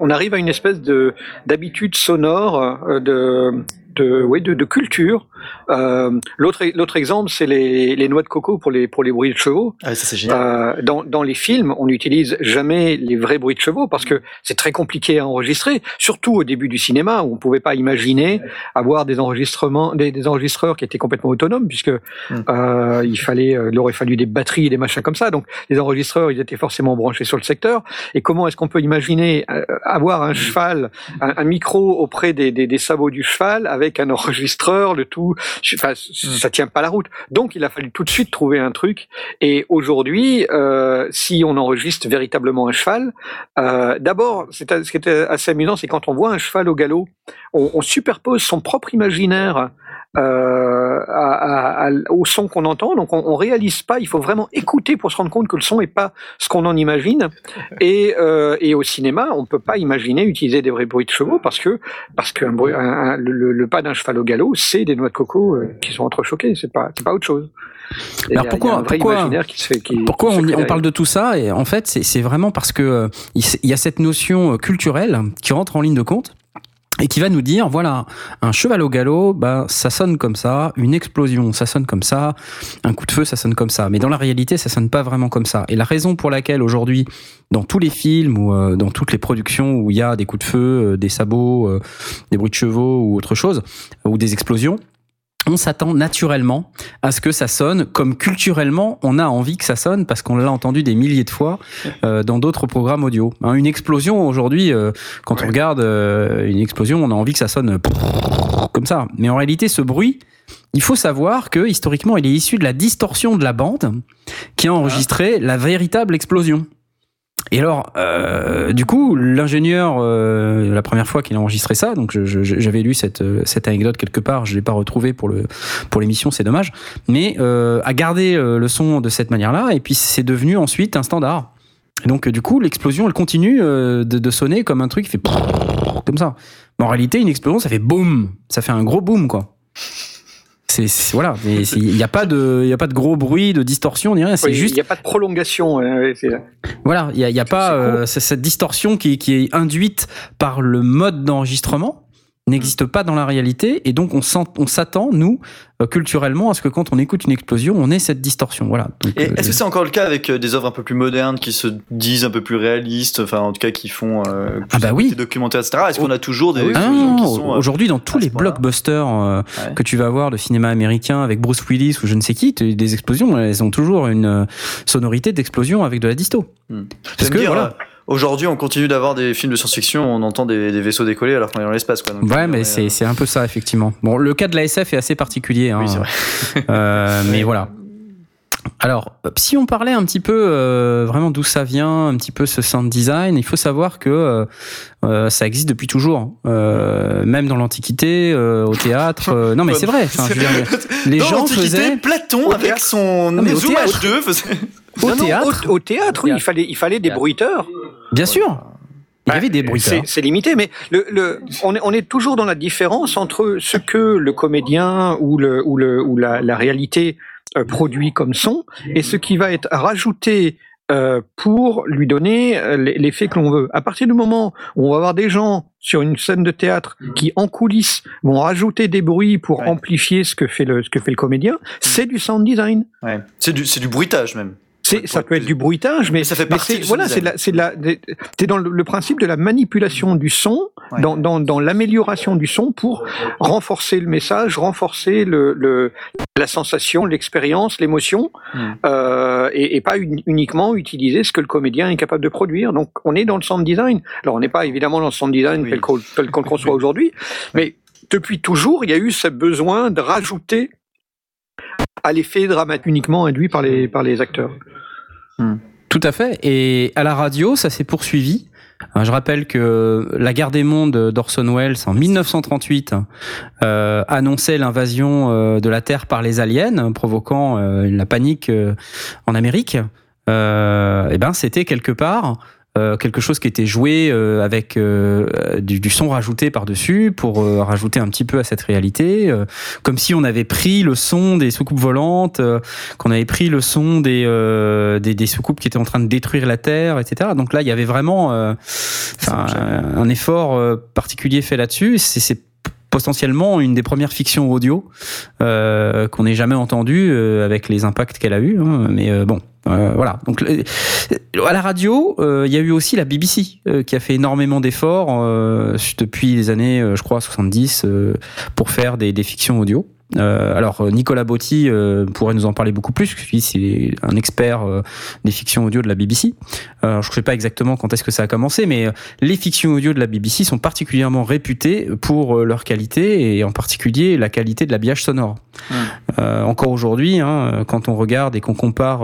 on arrive à une espèce de d'habitude sonore, euh, de de, oui, de, de culture. Euh, L'autre l'autre exemple, c'est les, les noix de coco pour les pour les bruits de chevaux. Ah, ça c'est génial. Euh, dans, dans les films, on n'utilise jamais les vrais bruits de chevaux parce que c'est très compliqué à enregistrer, surtout au début du cinéma où on pouvait pas imaginer avoir des enregistrements, des, des enregistreurs qui étaient complètement autonomes puisque euh, il fallait, euh, il aurait fallu des batteries et des machins comme ça. Donc les enregistreurs, ils étaient forcément branchés sur le secteur. Et comment est-ce qu'on peut imaginer avoir un cheval, un, un micro auprès des, des, des sabots du cheval avec un enregistreur, le tout, enfin, ça tient pas la route. Donc il a fallu tout de suite trouver un truc. Et aujourd'hui, euh, si on enregistre véritablement un cheval, euh, d'abord, c'est- ce qui était assez amusant, c'est quand on voit un cheval au galop, on, on superpose son propre imaginaire euh, à- à- à- au son qu'on entend. Donc on, on réalise pas. Il faut vraiment écouter pour se rendre compte que le son est pas ce qu'on en imagine. Et, euh, et au cinéma, on peut pas imaginer utiliser des vrais bruits de chevaux parce que parce que un bruit- un- un- le, pas d'un cheval au galop, c'est des noix de coco euh, qui sont entrechoquées. C'est pas pas autre chose. Et Alors pourquoi- pourquoi- imaginaire qui se fait qui, Pourquoi qui se on, parle de tout ça Et en fait, c'est vraiment parce que il y a cette notion culturelle qui rentre en ligne de compte et qui va nous dire voilà un cheval au galop bah ça sonne comme ça une explosion ça sonne comme ça un coup de feu ça sonne comme ça. Mais dans la réalité ça sonne pas vraiment comme ça. Et la raison pour laquelle aujourd'hui dans tous les films ou euh, dans toutes les productions où il y a des coups de feu euh, des sabots euh, des bruits de chevaux ou autre chose ou des explosions on s'attend naturellement à ce que ça sonne comme culturellement on a envie que ça sonne parce qu'on l'a entendu des milliers de fois euh, dans d'autres programmes audio. Hein, une explosion aujourd'hui, euh, quand on regarde euh, une explosion, on a envie que ça sonne comme ça. Mais en réalité, ce bruit, il faut savoir que historiquement, il est issu de la distorsion de la bande qui a enregistré la véritable explosion. Et alors, euh, du coup, l'ingénieur, euh, la première fois qu'il a enregistré ça, donc j'avais lu cette, euh, cette anecdote quelque part, je l'ai pas retrouvée pour le pour l'émission, c'est dommage, mais euh, a gardé euh, le son de cette manière-là, et puis c'est devenu ensuite un standard. Donc, du coup, l'explosion, elle continue euh, de, de sonner comme un truc qui fait comme ça. Mais en réalité, une explosion, ça fait boum, ça fait un gros boom, quoi. C'est voilà, il n'y a pas de, il y a pas de gros bruit, de distorsion ni rien. C'est Oui, juste Il n'y a pas de prolongation. voilà, il n'y a, y a pas euh, cette distorsion qui, qui est induite par le mode d'enregistrement n'existe pas dans la réalité et donc on s'attend nous culturellement à ce que quand on écoute une explosion on ait cette distorsion voilà Donc, Et euh, est-ce que c'est encore le cas avec euh, des œuvres un peu plus modernes qui se disent un peu plus réalistes, enfin en tout cas qui font euh, plus Ah bah oui. côté documentaire, etc. Est-ce qu'on a toujours des Ah explosions non, qui sont euh, aujourd'hui dans tous les blockbusters euh, Ouais. que tu vas voir de cinéma américain avec Bruce Willis ou je ne sais qui, des explosions, elles ont toujours une euh, sonorité d'explosion avec de la disto. Hmm. Parce que dire, voilà. Aujourd'hui, on continue d'avoir des films de science-fiction, on entend des, des vaisseaux décoller alors qu'on est dans l'espace. Quoi. Donc, Ouais, mais c'est euh, c'est un peu ça effectivement. Bon, le cas de la SF est assez particulier. Hein. Oui, c'est vrai. Euh, mais voilà. Alors, si on parlait un petit peu euh, vraiment d'où ça vient, un petit peu ce sound design, il faut savoir que euh, ça existe depuis toujours, euh, même dans l'Antiquité, au théâtre. non, mais c'est vrai. Enfin, je veux dire, les Dans gens faisaient Platon, avec son théâtre. H2, faisait- au Non, non, théâtre, au, au théâtre, oui, il fallait, il fallait des bruiteurs. bien sûr. Il y avait des bruiteurs. C'est- limité, mais le, le, on, est, on est toujours dans la différence entre ce que le comédien ou, le, ou, le, ou la, la réalité euh, produit comme son et ce qui va être rajouté euh, pour lui donner euh, l'effet que l'on veut. À partir du moment où on va avoir des gens sur une scène de théâtre qui, en coulisses, vont rajouter des bruits pour Ouais. amplifier ce que fait le, ce que fait le comédien, c'est du sound design. Ouais. C'est du, c'est du bruitage même. C'est, ça peut être du bruitage, mais, Mais ça fait partie du voilà, c'est de la, c'est de la, des- t'es dans le, le principe de la manipulation du son, Ouais. dans, dans, dans l'amélioration du son pour renforcer le message, renforcer le, le la sensation, l'expérience, l'émotion, Hmm. euh, et, et pas uni- uniquement utiliser ce que le comédien est capable de produire. Donc, on est dans le sound design. Alors, on n'est pas évidemment dans le sound design Oui. tel qu'on, le conçoit aujourd'hui, mais depuis toujours, il y a eu ce besoin de rajouter à l'effet dramatique uniquement induit par les, par les acteurs. Tout à fait. Et à la radio, ça s'est poursuivi Je rappelle que La guerre des mondes d'Orson Welles en 1938 euh, annonçait l'invasion euh, de la Terre par les aliens, provoquant euh, la panique euh, en Amérique. Euh, et ben, c'était quelque part euh, quelque chose qui était joué euh, avec euh, du, du, son rajouté par-dessus pour euh, rajouter un petit peu à cette réalité, euh, comme si on avait pris le son des soucoupes volantes, euh, qu'on avait pris le son des, des, des soucoupes qui étaient en train de détruire la Terre, etc. Donc là, il y avait vraiment un, un effort particulier fait là-dessus. C'est potentiellement une des premières fictions audio euh, qu'on n'ait jamais entendues euh, avec les impacts qu'elle a eu. Hein, mais euh, bon, voilà. Donc à la radio, il y a eu aussi la BBC qui a fait énormément d'efforts depuis les années, je crois, 70 pour faire des fictions audio. Euh, alors Nicolas Botti euh, pourrait nous en parler beaucoup plus, puisque c'est un expert euh, des fictions audio de la BBC. je ne sais pas exactement quand est-ce que ça a commencé, mais les fictions audio de la BBC sont particulièrement réputées pour leur qualité et en particulier la qualité de l'habillage sonore. Mmh. encore aujourd'hui, hein, quand on regarde et qu'on compare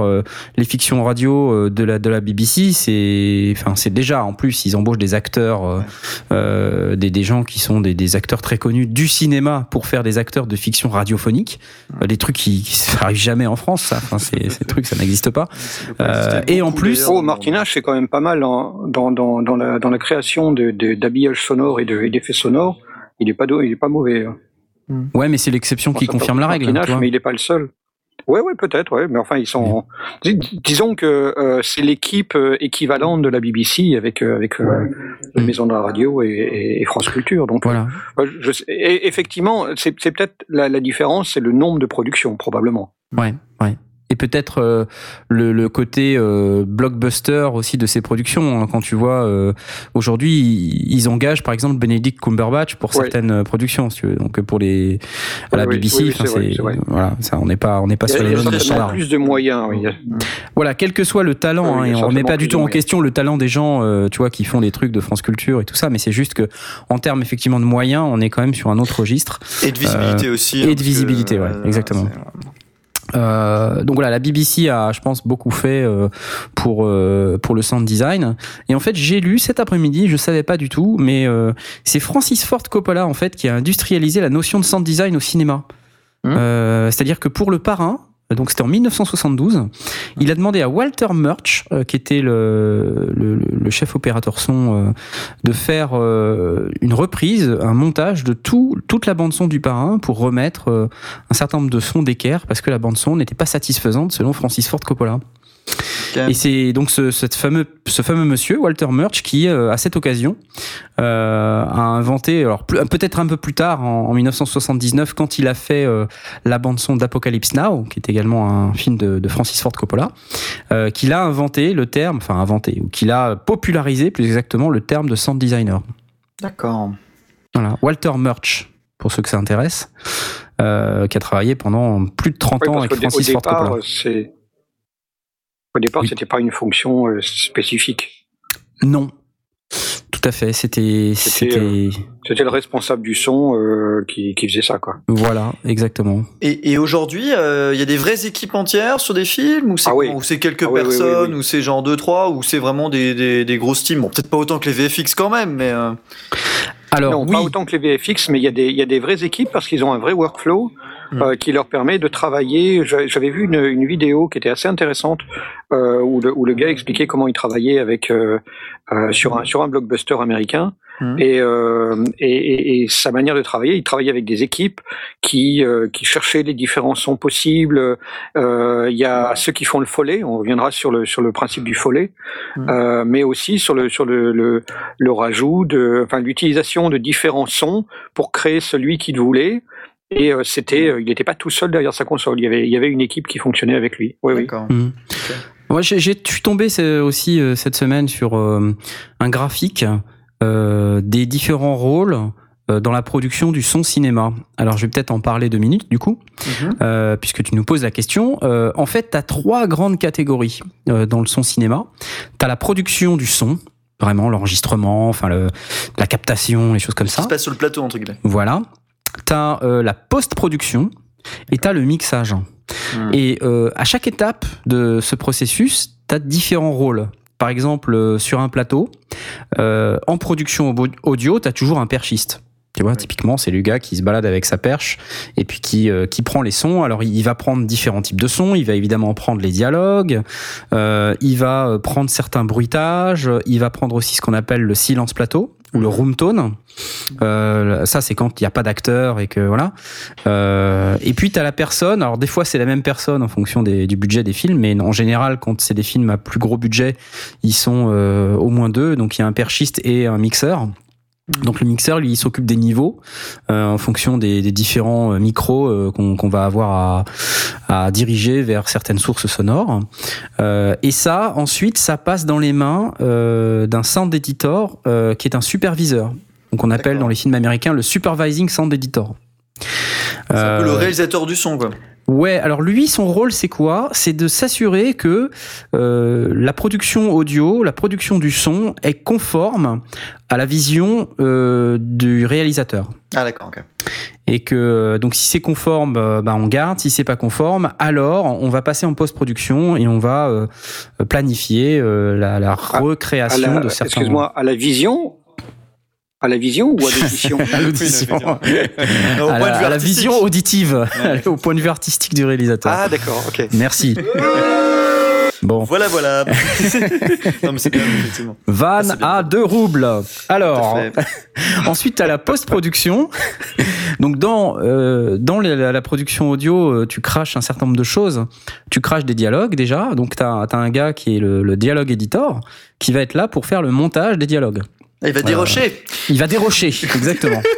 les fictions radio de la de la BBC, c'est enfin c'est déjà en plus ils embauchent des acteurs, des, des gens qui sont des, des acteurs très connus du cinéma pour faire des acteurs de fiction radiophonique, des trucs qui, qui arrivent jamais en France. Ça. Enfin, c'est, ces trucs, ça n'existe pas. Euh, et en plus, oh, Martinage, c'est quand même pas mal dans, dans, dans, dans, la, dans la création de, de, d'habillage sonore et, de, et d'effets sonores. Il est pas, il est pas mauvais. Hein. Ouais, mais c'est l'exception qui confirme la règle. mais il n'est pas le seul. Oui, oui, peut-être, ouais. mais enfin, ils sont. Disons que euh, c'est l'équipe euh, équivalente de la BBC avec euh, avec euh, la Maison de la Radio et, et France Culture. Donc, voilà. Je, et effectivement, c'est peut-être la, la différence, c'est le nombre de productions, probablement. Ouais, ouais et peut-être euh, le, le, côté euh, blockbuster aussi de ces productions. Hein, quand tu vois, euh, aujourd'hui, ils engagent par exemple Benedict Cumberbatch pour ouais. certaines productions, si tu veux. Donc pour les à la oui, BBC, oui, c'est voilà, ça, on n'est pas on n'est pas il sur les mêmes standards. plus de moyens. Oui. Voilà, quel que soit le talent, hein, on met pas du tout en question le talent des gens, euh, tu vois, qui font des trucs de France Culture et tout ça, mais c'est juste que en termes effectivement de moyens, on est quand même sur un autre registre. Et de visibilité aussi. Et de visibilité, que, ouais, exactement. Euh, donc voilà, la BBC a, je pense, beaucoup fait euh, pour euh, pour le sound design. Et en fait, j'ai lu cet après-midi, je savais pas du tout, mais euh, c'est Francis Ford Coppola en fait qui a industrialisé la notion de sound design au cinéma. Mmh. C'est-à-dire que pour le Parrain, donc c'était en 1972. Il a demandé à Walter Murch, euh, qui était le, chef opérateur son, euh, de faire euh, une reprise, un montage de tout, toute la bande son du parrain pour remettre un certain nombre de sons d'équerre parce que la bande son n'était pas satisfaisante selon Francis Ford Coppola. Okay. Et c'est donc ce, cette fameux, ce fameux monsieur, Walter Murch, qui, euh, à cette occasion, euh, a inventé, alors peut-être un peu plus tard, en, en, 1979, quand il a fait euh, la bande-son d'Apocalypse Now, qui est également un film de, de Francis Ford Coppola, euh, qu'il a inventé le terme, enfin inventé, ou qu'il a popularisé plus exactement le terme de sound designer. D'accord. Voilà, Walter Murch, pour ceux que ça intéresse, euh, qui a travaillé pendant plus de 30 oui, ans avec Francis Ford départ, Coppola. Au départ, oui. c'était pas une fonction euh, spécifique. Non. Tout à fait. C'était c'était euh, le responsable du son euh, qui, qui faisait ça quoi. Voilà, exactement. Et, et aujourd'hui, il euh, y a des vraies équipes entières sur des films ou c'est ah oui. quelques ah personnes oui, oui, ou c'est genre deux trois ou c'est vraiment des, des, des grosses teams? Bon, peut-être pas autant que les VFX quand même, mais. Euh... Alors non, pas autant que les VFX, mais il y a des il y a des vraies équipes parce qu'ils ont un vrai workflow. Mmh. Euh, qui leur permet de travailler. J'avais vu une, une, vidéo qui était assez intéressante euh, où, le, où, le, gars expliquait comment il travaillait avec euh, sur un sur un blockbuster américain. Mmh. Et, et, et, sa manière de travailler, il travaillait avec des équipes qui qui cherchaient les différents sons possibles. Il y a ceux qui font le follet, on reviendra sur le sur le principe du follet, mmh. mais aussi sur le sur le le, le rajout de, enfin l'utilisation de différents sons pour créer celui qu'il voulait. Et euh, c'était, euh, il n'était pas tout seul derrière sa console. Il y avait, il y avait une équipe qui fonctionnait avec lui. Oui, oui. Mmh. Okay. Moi, j'ai, je suis tombé aussi euh, cette semaine sur euh, un graphique euh, des différents rôles dans la production du son cinéma. Alors, je vais peut-être en parler deux minutes, du coup, mmh. puisque tu nous poses la question. en fait, tu as trois grandes catégories dans le son cinéma. Tu as la production du son, vraiment l'enregistrement, enfin le, la captation, les choses comme ça. Ça se passe sur le plateau entre guillemets. Voilà t'as euh, la post-production et t'as le mixage. Mmh. Et euh, à chaque étape de ce processus, t'as différents rôles. par exemple, euh, sur un plateau, euh, en production au- audio, tu as toujours un perchiste. Tu vois, typiquement, c'est le gars qui se balade avec sa perche et puis qui, euh, qui prend les sons. Alors, il va prendre différents types de sons. Il va évidemment prendre les dialogues. euh, il va euh, prendre certains bruitages. Il va prendre aussi ce qu'on appelle le silence plateau ou le room tone. Euh, ça, c'est quand il n'y a pas d'acteur et que voilà. Euh, et puis, tu as la personne. Alors, des fois, c'est la même personne en fonction du budget des films, mais en général, quand c'est des films à plus gros budget, ils sont euh, au moins deux. Donc, il y a un perchiste et un mixeur. Donc le mixeur, lui, il s'occupe des niveaux euh, en fonction des, des différents euh, micros euh, qu'on va avoir à, à diriger vers certaines sources sonores. Euh, et ça, ensuite, ça passe dans les mains euh, d'un sound editor euh, qui est un superviseur. Donc on appelle dans les films américains le supervising sound editor. C'est un peu le réalisateur du son, quoi. Ouais, alors lui, son rôle, c'est quoi? C'est de s'assurer que euh, la production audio, la production du son est conforme à la vision euh, du réalisateur. Ah, d'accord, ok. Et que donc si c'est conforme, euh, bah, on garde. Si c'est pas conforme, alors on va passer en post-production et on va euh, planifier euh, la, la À recréation la- de certains. Excuse-moi, à la vision À la vision ou à l'audition À l'audition. Au à point la, à vision auditive, au point de vue artistique du réalisateur. Ah, d'accord, ok. Merci. Bon. Voilà, voilà. non, mais c'est bien, effectivement. Van Ah, à 2 roubles. Alors, à ensuite, tu as la post-production. Donc, dans, euh, dans la, la production audio, euh, tu craches un certain nombre de choses. Tu craches des dialogues déjà. Donc, tu as, un gars qui est le, le dialogue editor qui va être là pour faire le montage des dialogues. Il va dérocher. Il va dérocher, exactement.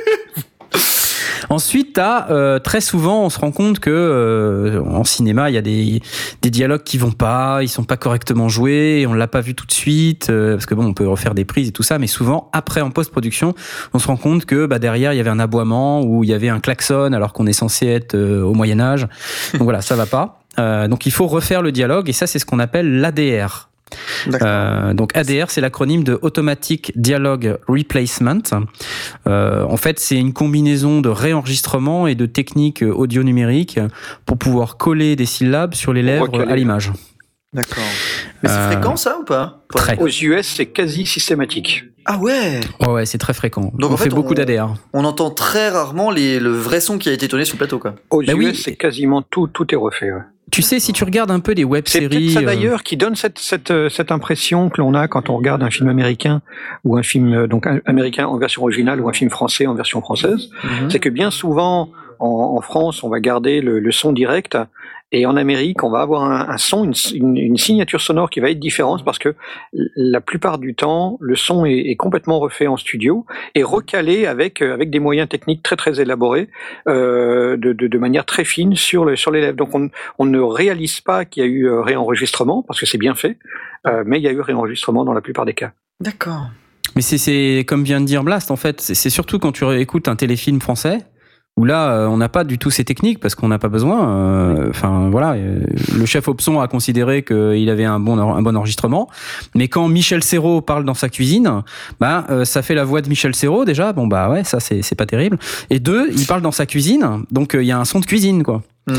Ensuite, t'as, euh, très souvent, on se rend compte que euh, en cinéma, il y a des, des dialogues qui vont pas, ils sont pas correctement joués, et on l'a pas vu tout de suite, euh, parce que bon, on peut refaire des prises et tout ça, mais souvent, après en post-production, on se rend compte que bah, derrière, il y avait un aboiement ou il y avait un klaxon alors qu'on est censé être euh, au Moyen Âge. Donc voilà, ça va pas. Euh, donc il faut refaire le dialogue, et ça, c'est ce qu'on appelle l'ADR. Euh, donc ADR, c'est l'acronyme de Automatic Dialogue Replacement. Euh, en fait, c'est une combinaison de réenregistrement et de techniques audio numériques pour pouvoir coller des syllabes sur les lèvres à l'image. D'accord. Mais c'est Euh, fréquent, ça, ou pas? Très. Aux US, c'est quasi systématique. Ah ouais? Ouais, ouais, c'est très fréquent. Donc, on en fait, fait, beaucoup d'ADR. On entend très rarement les, le vrai son qui a été tourné sur le plateau, quoi. Aux Bah US, oui. c'est quasiment tout, tout est refait. ouais. Tu sais, si tu regardes un peu des C'est web-séries... peut-être ça euh, d'ailleurs qui donne cette, cette, euh, cette impression que l'on a quand on regarde un film américain ou un film euh, donc américain en version originale ou un film français en version française. Mhm. C'est que bien souvent en, en France on va garder le, le son direct et en Amérique on va avoir un, un son, une, une- une signature sonore qui va être différente parce que la plupart du temps le son est, est complètement refait en studio et recalé avec euh, avec des moyens techniques très très élaborés euh, de, de, de manière très fine sur le, sur les lèvres. Donc on, on ne réalise pas qu'il y a eu euh, réenregistrement parce que c'est bien fait, euh, mais il y a eu réenregistrement dans la plupart des cas. D'accord. Mais c'est- comme vient de dire Blast, en fait. C'est c'est surtout quand tu écoutes un téléfilm français où là, euh, on n'a pas du tout ces techniques parce qu'on n'a pas besoin. euh, Enfin, voilà. euh, Le chef Opson a considéré qu'il avait un bon, un bon enregistrement. Mais quand Michel Serrault parle dans sa cuisine, bah, euh, ça fait la voix de Michel Serrault déjà. Bon, bah ouais, ça, c'est pas terrible. Et deux, il parle dans sa cuisine. Donc, euh, il y a un son de cuisine, quoi. Mhm.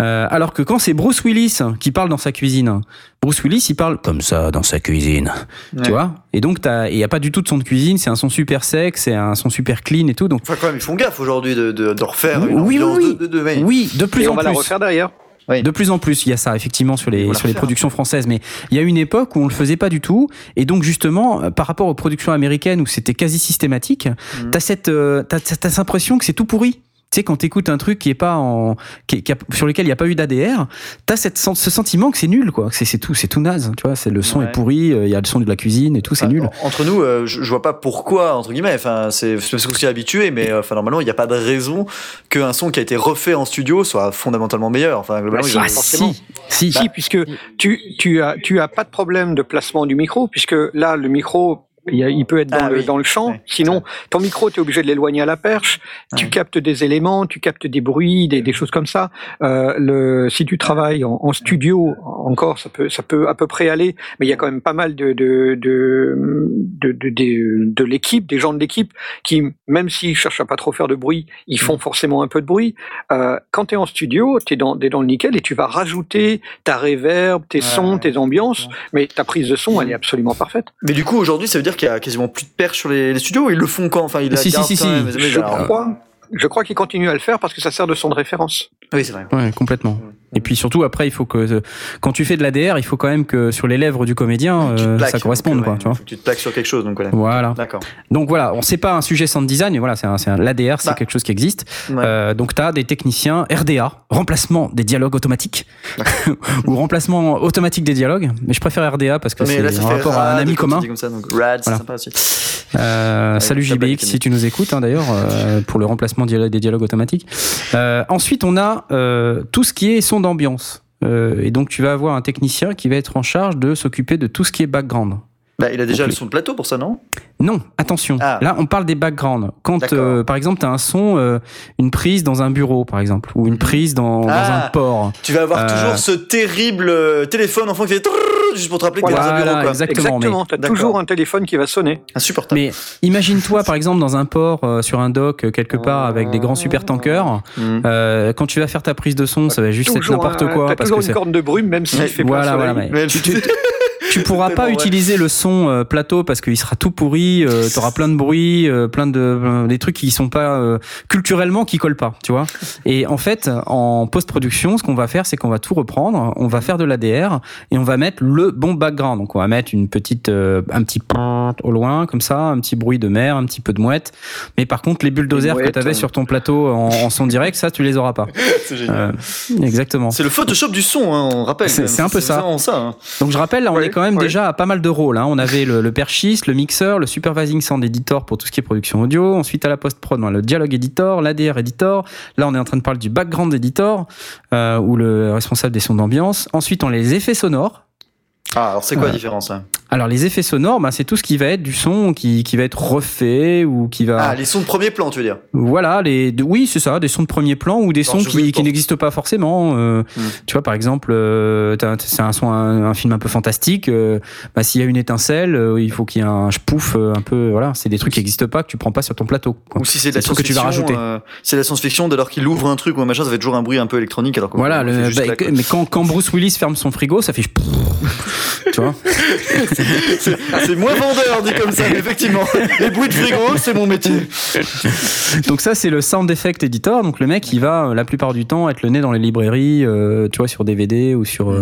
Euh, alors que quand c'est Bruce Willis qui parle dans sa cuisine, Bruce Willis il parle comme ça dans sa cuisine, Ouais. tu vois. Et donc t'as- il y a pas du tout de son de cuisine, c'est un son super sec, c'est un son super clean et tout. Donc Enfin, quand même, ils font gaffe aujourd'hui de, de, de refaire Oui, une oui, oui. de, de, de- ouais. oui, de plus et en on va la plus. refaire derrière. De plus en plus, il y a ça effectivement sur les sur les productions françaises, mais il y a une époque où on le faisait pas du tout, et donc justement euh, par rapport aux productions américaines où c'était quasi systématique, Mhm. t'as cette euh, t'as, t'as cette impression que c'est tout pourri. Tu sais, quand t'écoutes un truc qui est pas en, qui, est- qui a- sur lequel il n'y a pas eu d'ADR, t'as cette, ce sentiment que c'est nul, quoi. Que C'est, c'est tout, c'est tout naze, tu vois. C'est le son Ouais. est pourri, euh, il y a le son de la cuisine et tout, c'est nul. en- Entre nous, euh, je, je vois pas pourquoi, entre guillemets. Enfin, c'est c'est parce qu'on s'y est habitué, mais euh, enfin, normalement, il n'y a pas de raison qu'un son qui a été refait en studio soit fondamentalement meilleur. Enfin, globalement, Bah, si, forcément. si, si. si, puisque tu, tu as, tu as pas de problème de placement du micro, puisque là, le micro Il, peut être dans, Ah le, oui. dans le champ. Sinon, ton micro, tu es obligé de l'éloigner à la perche. Tu captes des éléments, tu captes des bruits, des, des choses comme ça. Euh, le, si tu travailles en, en studio, encore, ça peut, ça peut à peu près aller. Mais il y a quand même pas mal de de de de, de, de- l'équipe, des gens de l'équipe qui, même s'ils cherchent à pas trop faire de bruit, ils font forcément un peu de bruit. Euh, quand tu es en studio, tu es dans, t'es dans le nickel et tu vas rajouter ta reverb, tes sons, tes ambiances. Mais ta prise de son, elle est absolument parfaite. Mais du coup, aujourd'hui, ça veut dire qu'il y a quasiment plus de perches sur les, les studios. Ils le font quand? Enfin, ils la Si, si, gardent si, si. même. Je crois, je crois qu'ils continuent à le faire parce que ça sert de son de référence. Oui, c'est vrai. Ouais, complètement. Et puis surtout après, il faut que quand tu fais de l'ADR, il faut quand même que sur les lèvres du comédien, euh, plaques, ça corresponde, donc, quoi. ouais, Tu vois. faut que tu te plaques sur quelque chose, donc voilà. Voilà. D'accord. Donc voilà, on sait pas un sujet sans design, mais voilà, c'est un, c'est un- l'ADR, c'est Bah. quelque chose qui existe. Ouais. Euh, donc tu as des techniciens RDA, remplacement des dialogues automatiques ou remplacement automatique des dialogues, mais je préfère RDA parce que c'est fait rapport à un ami commun. Comme ça, donc rad, Voilà. sympa aussi. Euh, Ouais, salut JBX si tu nous écoutes hein, d'ailleurs euh, pour le remplacement des dialogues automatiques. Euh, ensuite on a euh, tout ce qui est son d'ambiance. Euh, et donc tu vas avoir un technicien qui va être en charge de s'occuper de tout ce qui est background. Bah, il a déjà le son de plateau pour ça, non? Non, attention. Ah. Là, on parle des backgrounds. Quand, euh, par exemple, tu as un son, euh, une prise dans un bureau, par exemple, ou une prise dans, dans Ah. un port. Tu vas avoir Euh. toujours ce terrible téléphone enfant qui fait juste pour te rappeler que t'es dans un Voilà, bureau, quoi. exactement. Exactement. Tu as toujours un téléphone qui va sonner. Insupportable. Mais imagine-toi, par exemple, dans un port, euh, sur un dock, euh, quelque part, avec des grands supertankers. Mhm. Euh, quand tu vas faire ta prise de son, ça va juste être n'importe quoi. T'as Parce toujours que une c'est- corne de brume, même s'il Ouais, fait voilà, voilà, soleil. mais Mais tu, tu- tu pourras pas vrai. utiliser le son euh, plateau parce qu'il sera tout pourri. Euh, T'auras plein de bruit, euh, plein de des trucs qui sont pas euh, culturellement qui collent pas, tu vois. Et en fait, en post-production, ce qu'on va faire, c'est qu'on va tout reprendre, on va faire de l'ADR et on va mettre le bon background. Donc on va mettre une petite, un petit pont au loin comme ça, un petit bruit de mer, un petit peu de mouette. Mais par contre, les bulldozers que mouettes, tu avais hein. sur ton plateau en, en son direct, ça, tu les auras pas. C'est génial. Exactement. C'est le Photoshop du son, hein, on rappelle. C'est- un peu ça. hein. Donc je rappelle, là, on Ouais, est quand même déjà à pas mal de rôles. hein. On avait le, le perchiste, le mixeur, le supervising sound editor pour tout ce qui est production audio. Ensuite, à la post-prod, on a le dialogue editor, l'ADR editor. Là, on est en train de parler du background editor, euh, ou le responsable des sons d'ambiance. Ensuite, on a les effets sonores. Ah, alors c'est quoi la différence là Alors, les effets sonores, bah, c'est tout ce qui va être du son qui, qui va être refait ou qui va... Ah, les sons de premier plan, tu veux dire? Voilà, les, oui, c'est ça, des sons de premier plan ou des sons qui, qui n'existent pas forcément. euh, Hmm. Tu vois, par exemple, euh, c'est un son, un, un film un peu fantastique. euh, bah, s'il y a une étincelle, euh, il faut qu'il y ait un pouf euh, un peu. Voilà, c'est des trucs qui n'existent pas que tu prends pas sur ton plateau. quoi. Ou si c'est de la science-fiction, euh, c'est de la science-fiction, dès lors qu'il ouvre un truc ou un machin, ça fait toujours un bruit un peu électronique. Alors Voilà, le- bah, là, mais quand, quand Bruce Willis ferme son frigo, ça fait. tu vois c'est moins vendeur dit comme ça, mais effectivement, les bruits de frigo, c'est mon métier. Donc ça, c'est le sound effect editor. Donc le mec, il va euh, la plupart du temps être le nez dans les librairies, euh, tu vois, sur DVD ou sur euh,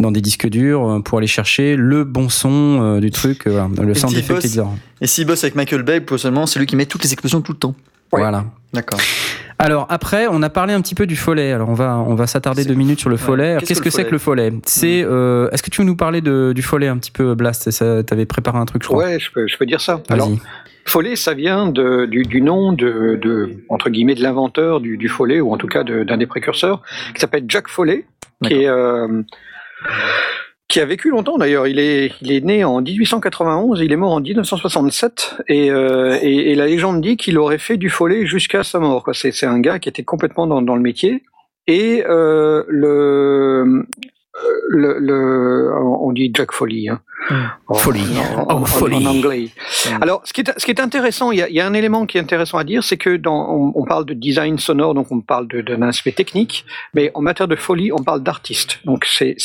dans des disques durs pour aller chercher le bon son euh, du truc. le sound effect bosse- editor. Et s'il bosse avec Michael Bay, potentiellement, c'est lui qui met toutes les explosions tout le temps. Ouais. Voilà. D'accord. Alors après, on a parlé un petit peu du follet. Alors on va on va s'attarder deux minutes sur le follet. Alors, Qu'est-ce que c'est que le follet C'est euh, est-ce que tu veux nous parler de, du follet un petit peu Blast? T'avais préparé un truc, je crois. Ouais, je peux, je peux dire ça. Alors. Follet, ça vient de, du, du nom de, de, entre guillemets, de l'inventeur du, du follet, ou en tout cas d'un des précurseurs, qui s'appelle Jack Follet, qui est, euh, qui a vécu longtemps d'ailleurs. Il est, il est né en 1891, il est mort en 1967, et, euh, et, la légende dit qu'il aurait fait du follet jusqu'à sa mort. c'est un gars qui était complètement dans, dans le métier, et euh, le, le, le, on dit Jack Foley. Hein. En- Foley. en- en- Oh, en- en anglais. Alors, ce qui est, ce qui est intéressant, il y, y a un élément qui est intéressant à dire, c'est que dans, on, on parle de design sonore, donc on parle d'un aspect technique, mais en matière de folie, on parle d'artiste. Donc c'est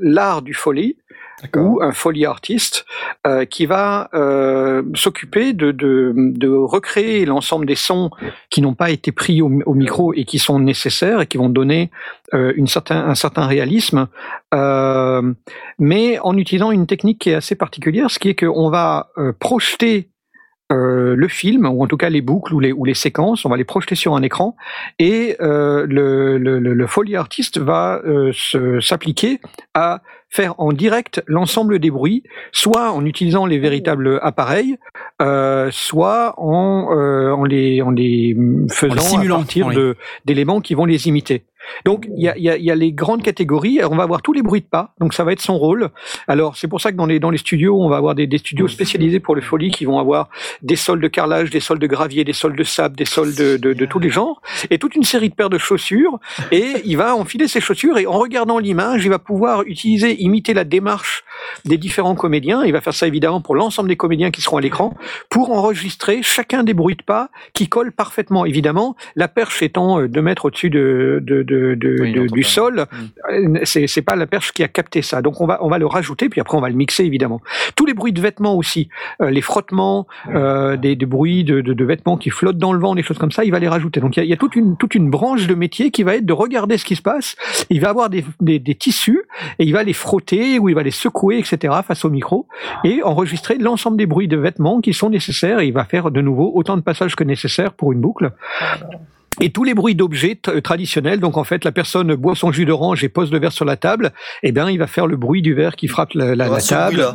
l'art du folie ou un folie artiste euh, qui va euh, s'occuper de, recréer l'ensemble des sons qui n'ont pas été pris au, micro et qui sont nécessaires et qui vont donner euh, un certain réalisme, mais en utilisant une technique qui est assez particulière, ce qui est qu'on va projeter le film, ou en tout cas les boucles ou les, séquences, on va les projeter sur un écran, et le, le, le, le Foley Artist va s'appliquer à faire en direct l'ensemble des bruits, soit en utilisant les véritables appareils, euh, soit en, euh, en, les, en les faisant simulant, à partir en d'éléments qui vont les imiter. Donc il y a, y, a, y a, les grandes catégories. On va avoir tous les bruits de pas. Donc ça va être son rôle. Alors c'est pour ça que dans les dans les studios, on va avoir des, des studios spécialisés pour le folie qui vont avoir des sols de carrelage, des sols de gravier, des sols de sable, des sols de, de, de tous les genres, et toute une série de paires de chaussures. Et il va enfiler ses chaussures et en regardant l'image, il va pouvoir utiliser, imiter la démarche des différents comédiens. Il va faire ça évidemment pour l'ensemble des comédiens qui seront à l'écran, pour enregistrer chacun des bruits de pas qui collent parfaitement. Évidemment, la perche étant deux mètres au-dessus de, de, de, oui, du sol, mm. c'est c'est pas la perche qui a capté ça. Donc on va on va le rajouter, puis après on va le mixer évidemment. Tous les bruits de vêtements aussi, euh, les frottements, euh, des, des, bruits de, de, de, vêtements qui flottent dans le vent, des choses comme ça, il va les rajouter. Donc il y a, il y a toute une toute une branche de métier qui va être de regarder ce qui se passe. Il va avoir des, des, des tissus et il va les frotter ou il va les secouer, etc. face au micro et enregistrer l'ensemble des bruits de vêtements qui sont nécessaires. Et il va faire de nouveau autant de passages que nécessaire pour une boucle et tous les bruits d'objets traditionnels. Donc en fait, la personne boit son jus d'orange et pose le verre sur la table. Eh bien, il va faire le bruit du verre qui frappe la, la, la table.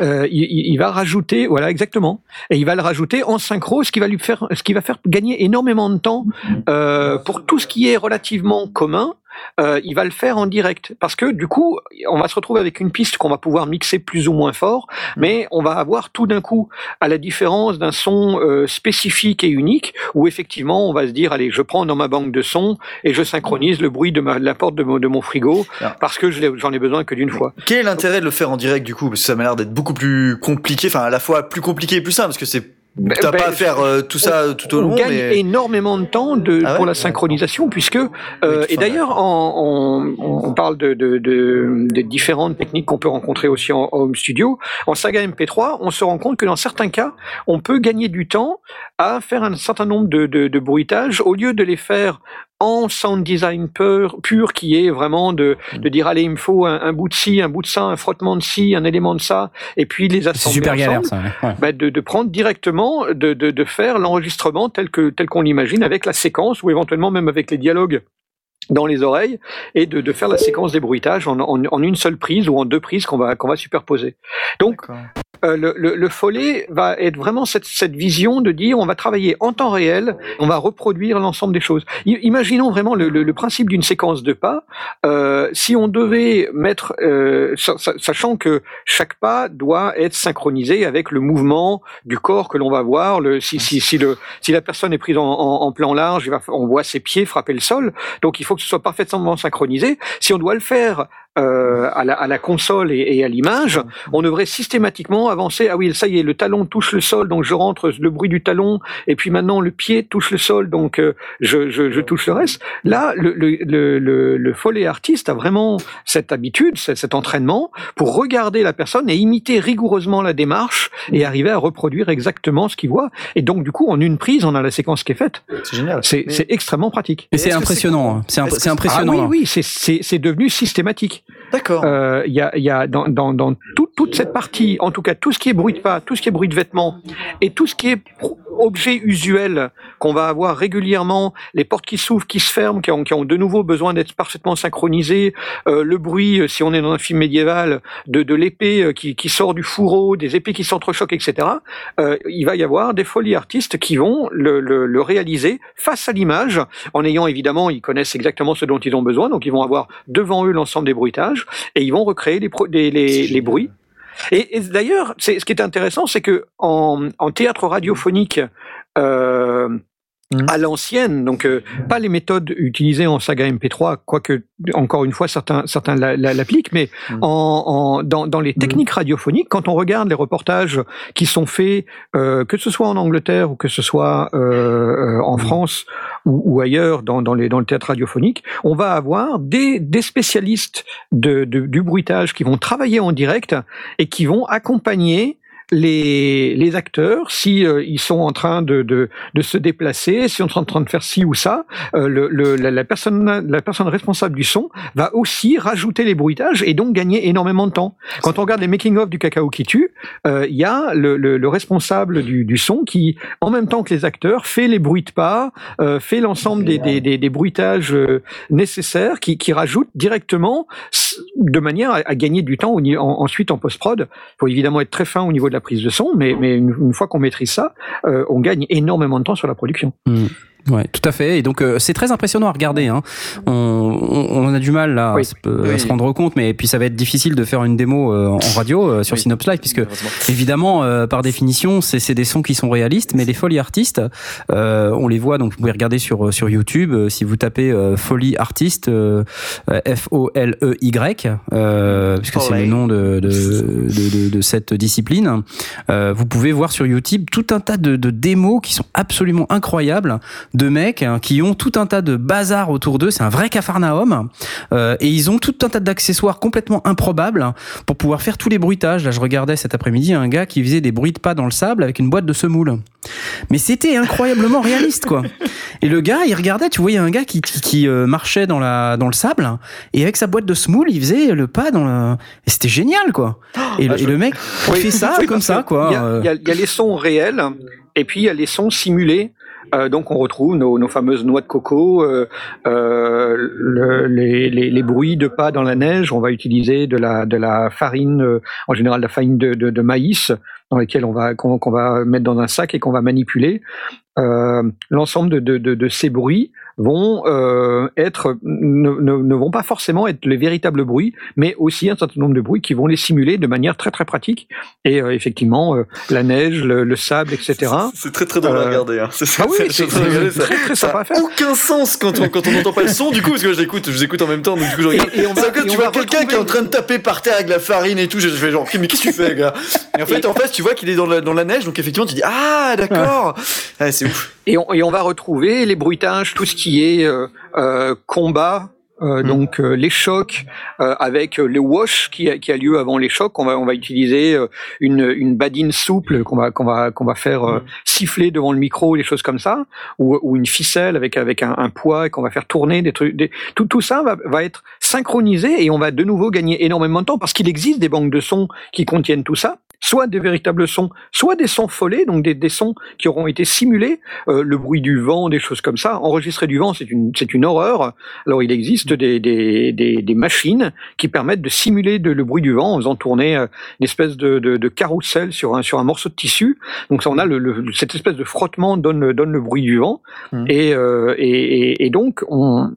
Euh, il, il, va rajouter, voilà, exactement. Et il va le rajouter en synchro, ce qui va lui faire, ce qui va faire gagner énormément de temps euh, pour tout ce qui est relativement commun euh, il va le faire en direct. Parce que du coup, on va se retrouver avec une piste qu'on va pouvoir mixer plus ou moins fort, mais on va avoir tout d'un coup, à la différence d'un son euh, spécifique et unique, où effectivement on va se dire, allez, je prends dans ma banque de sons et je synchronise le bruit de, ma, de la porte de mon, de mon frigo, ah. parce que j'en ai besoin que d'une fois. Quel est l'intérêt de le faire en direct du coup? Parce que ça m'a l'air d'être beaucoup plus compliqué, enfin à la fois plus compliqué et plus simple, parce que c'est T'as ben, pas à faire euh, tout ça on, tout au long. On gagne mais... énormément de temps de, ah ouais pour la synchronisation, puisque euh, et d'ailleurs on, on, parle de, de, de, de différentes techniques qu'on peut rencontrer aussi en home studio. En saga MP3, on se rend compte que dans certains cas, on peut gagner du temps à faire un certain nombre de bruitages au lieu de les faire en sound design pur, pur qui est vraiment de, de dire allez il me faut un, un, bout de ci, un bout de ça, un frottement de ci, un élément de ça, et puis les assembler super ensemble, galère, ça, ouais. bah de, de, prendre directement, de, de, de faire l'enregistrement tel que tel qu'on l'imagine avec la séquence ou éventuellement même avec les dialogues dans les oreilles et de, de faire la séquence des bruitages en, en, en, une seule prise ou en deux prises qu'on va, qu'on va superposer. Donc, euh, le, le, le, follet va être vraiment cette, cette, vision de dire on va travailler en temps réel, on va reproduire l'ensemble des choses. Imaginons vraiment le, le principe d'une séquence de pas. Euh, si on devait mettre, euh, sachant que chaque pas doit être synchronisé avec le mouvement du corps que l'on va voir. Le, si, si, si, le, si la personne est prise en, en, en plan large, on voit ses pieds frapper le sol. Donc il faut que ce soit parfaitement synchronisé. Si on doit le faire euh, à, la, à, la, console et, et à l'image, on devrait systématiquement avancer. Ah oui, ça y est, le talon touche le sol, donc je rentre le bruit du talon, et puis maintenant le pied touche le sol, donc euh, je, je, je, touche le reste. Là, le, le, le, le follet artiste a vraiment cette habitude, cet entraînement pour regarder la personne et imiter rigoureusement la démarche et arriver à reproduire exactement ce qu'il voit. Et donc, du coup, en une prise, on a la séquence qui est faite. C'est génial. C'est Mais... extrêmement pratique. Et c'est impressionnant. C'est imp impressionnant. Ah oui, oui, c'est devenu systématique. D'accord. Il euh, y, a, y a dans, dans, dans tout, toute cette partie, en tout cas tout ce qui est bruit de pas, tout ce qui est bruit de vêtements et tout ce qui est objet usuel qu'on va avoir régulièrement, les portes qui s'ouvrent, qui se ferment, qui ont, de nouveau besoin d'être parfaitement synchronisées, euh, le bruit, si on est dans un film médiéval, de, l'épée qui, sort du fourreau, des épées qui s'entrechoquent, etc. Euh, il va y avoir des folies artistes qui vont le réaliser face à l'image, en ayant évidemment, ils connaissent exactement ce dont ils ont besoin, donc ils vont avoir devant eux l'ensemble des bruitages et ils vont recréer les, les, les, les bruits. Et, et d'ailleurs, ce qui est intéressant, c'est que en, en, théâtre radiophonique, euh, Mmh. à l'ancienne, donc euh, pas les méthodes utilisées en saga MP3, quoique encore une fois certains certains l'appliquent, mais mmh. en, en, dans, dans les techniques radiophoniques, quand on regarde les reportages qui sont faits, euh, que ce soit en Angleterre ou que ce soit euh, en France ou, ou ailleurs dans, dans, les, dans le théâtre radiophonique, on va avoir des, des spécialistes de, de, du bruitage qui vont travailler en direct et qui vont accompagner les, les acteurs, si euh, ils sont en train de, de, de, se déplacer, si on est en train de faire ci ou ça, euh, le, le, la, personne, la personne responsable du son va aussi rajouter les bruitages et donc gagner énormément de temps. Quand on regarde les making-of du cacao qui tue, euh, il y a le, le, le responsable du, du, son qui, en même temps que les acteurs, fait les bruits de pas, euh, fait l'ensemble des, des, des, des, bruitages euh, nécessaires, qui, qui rajoute directement de manière à, gagner du temps en, ensuite en post-prod. Il faut évidemment être très fin au niveau de la prise de son, mais, une fois qu'on maîtrise ça, euh, on gagne énormément de temps sur la production. Mmh. Ouais, tout à fait. Et donc euh, c'est très impressionnant à regarder. Hein. On, on, on a du mal là Oui. à, Oui. se rendre compte, mais puis ça va être difficile de faire une démo euh, en radio euh, sur Oui. Synops Live, puisque évidemment euh, par définition c'est c'est des sons qui sont réalistes, mais les Foley artistes, euh, on les voit donc vous pouvez regarder sur sur YouTube euh, si vous tapez euh, Foley artiste euh, F O L E Y, euh, puisque c'est le nom de de, de, de- de cette discipline. Euh, vous pouvez voir sur YouTube tout un tas de, de démos qui sont absolument incroyables de mecs hein, qui ont tout un tas de bazar autour d'eux. C'est un vrai cafarnaum. Euh, et ils ont tout un tas d'accessoires complètement improbables pour pouvoir faire tous les bruitages. Là, je regardais cet après-midi un gars qui faisait des bruits de pas dans le sable avec une boîte de semoule. Mais c'était incroyablement réaliste, quoi. Et le gars, il regardait, tu voyais un gars qui, qui, qui, euh, marchait dans, la, dans le sable et avec sa boîte de semoule, il faisait le pas dans le. Et c'était génial, quoi. Et, le, Ah, je- et le mec, il Oui. fait ça Oui, comme ça, quoi. Il y, Euh, y a les sons réels et puis il y a les sons simulés. Euh, donc on retrouve nos, fameuses noix de coco, euh, euh, le- les, bruits de pas dans la neige. On va utiliser de la, farine, en général de la farine de, maïs, dans laquelle on va mettre dans un sac et qu'on va manipuler. L'ensemble de ces bruits vont euh, être ne, ne, ne vont pas forcément être les véritables bruits, mais aussi un certain nombre de bruits qui vont les simuler de manière très très pratique. Et euh, effectivement, euh, la neige, le, le sable, etc. C'est- très très drôle à Euh, regarder. Hein. C'est Ah oui, très très sympa à faire. aucun sens quand on quand on n'entend pas le son du coup parce que je l'écoute je vous écoute en même temps donc du coup je regarde Et- et on va- C'est que et tu on vois quelqu'un qui est en train de taper par terre avec la farine et tout je je fais genre mais qu'est-ce que tu fais gars? Et en fait en face tu vois qu'il est dans la, dans la neige donc effectivement tu dis ah d'accord Ouais, c'est ouf Et on, et on va retrouver les bruitages, tout ce qui est euh, euh, combat. euh, Mm. donc euh, les chocs euh, avec euh, le wash qui a, qui a lieu avant les chocs, on va on va utiliser euh, une, une badine souple qu'on va qu'on va qu'on va faire euh, Mm. siffler devant le micro, des choses comme ça, ou, ou une ficelle avec avec un, un poids qu'on va faire tourner des trucs. Des, tout tout ça va, va être synchronisé et on va de nouveau gagner énormément de temps parce qu'il existe des banques de sons qui contiennent tout ça, soit des véritables sons, soit des sons follés, donc des, des sons qui auront été simulés euh, le bruit du vent, des choses comme ça. Enregistrer du vent, c'est une, c'est une horreur. Alors il existe des, des, des, des machines qui permettent de simuler de, le bruit du vent en faisant tourner euh, une espèce de, de, de carrousel sur un, sur un morceau de tissu. Donc ça, on a le, le- cette espèce de frottement donne, le- donne le bruit du vent. Et, euh, et, et, et donc on,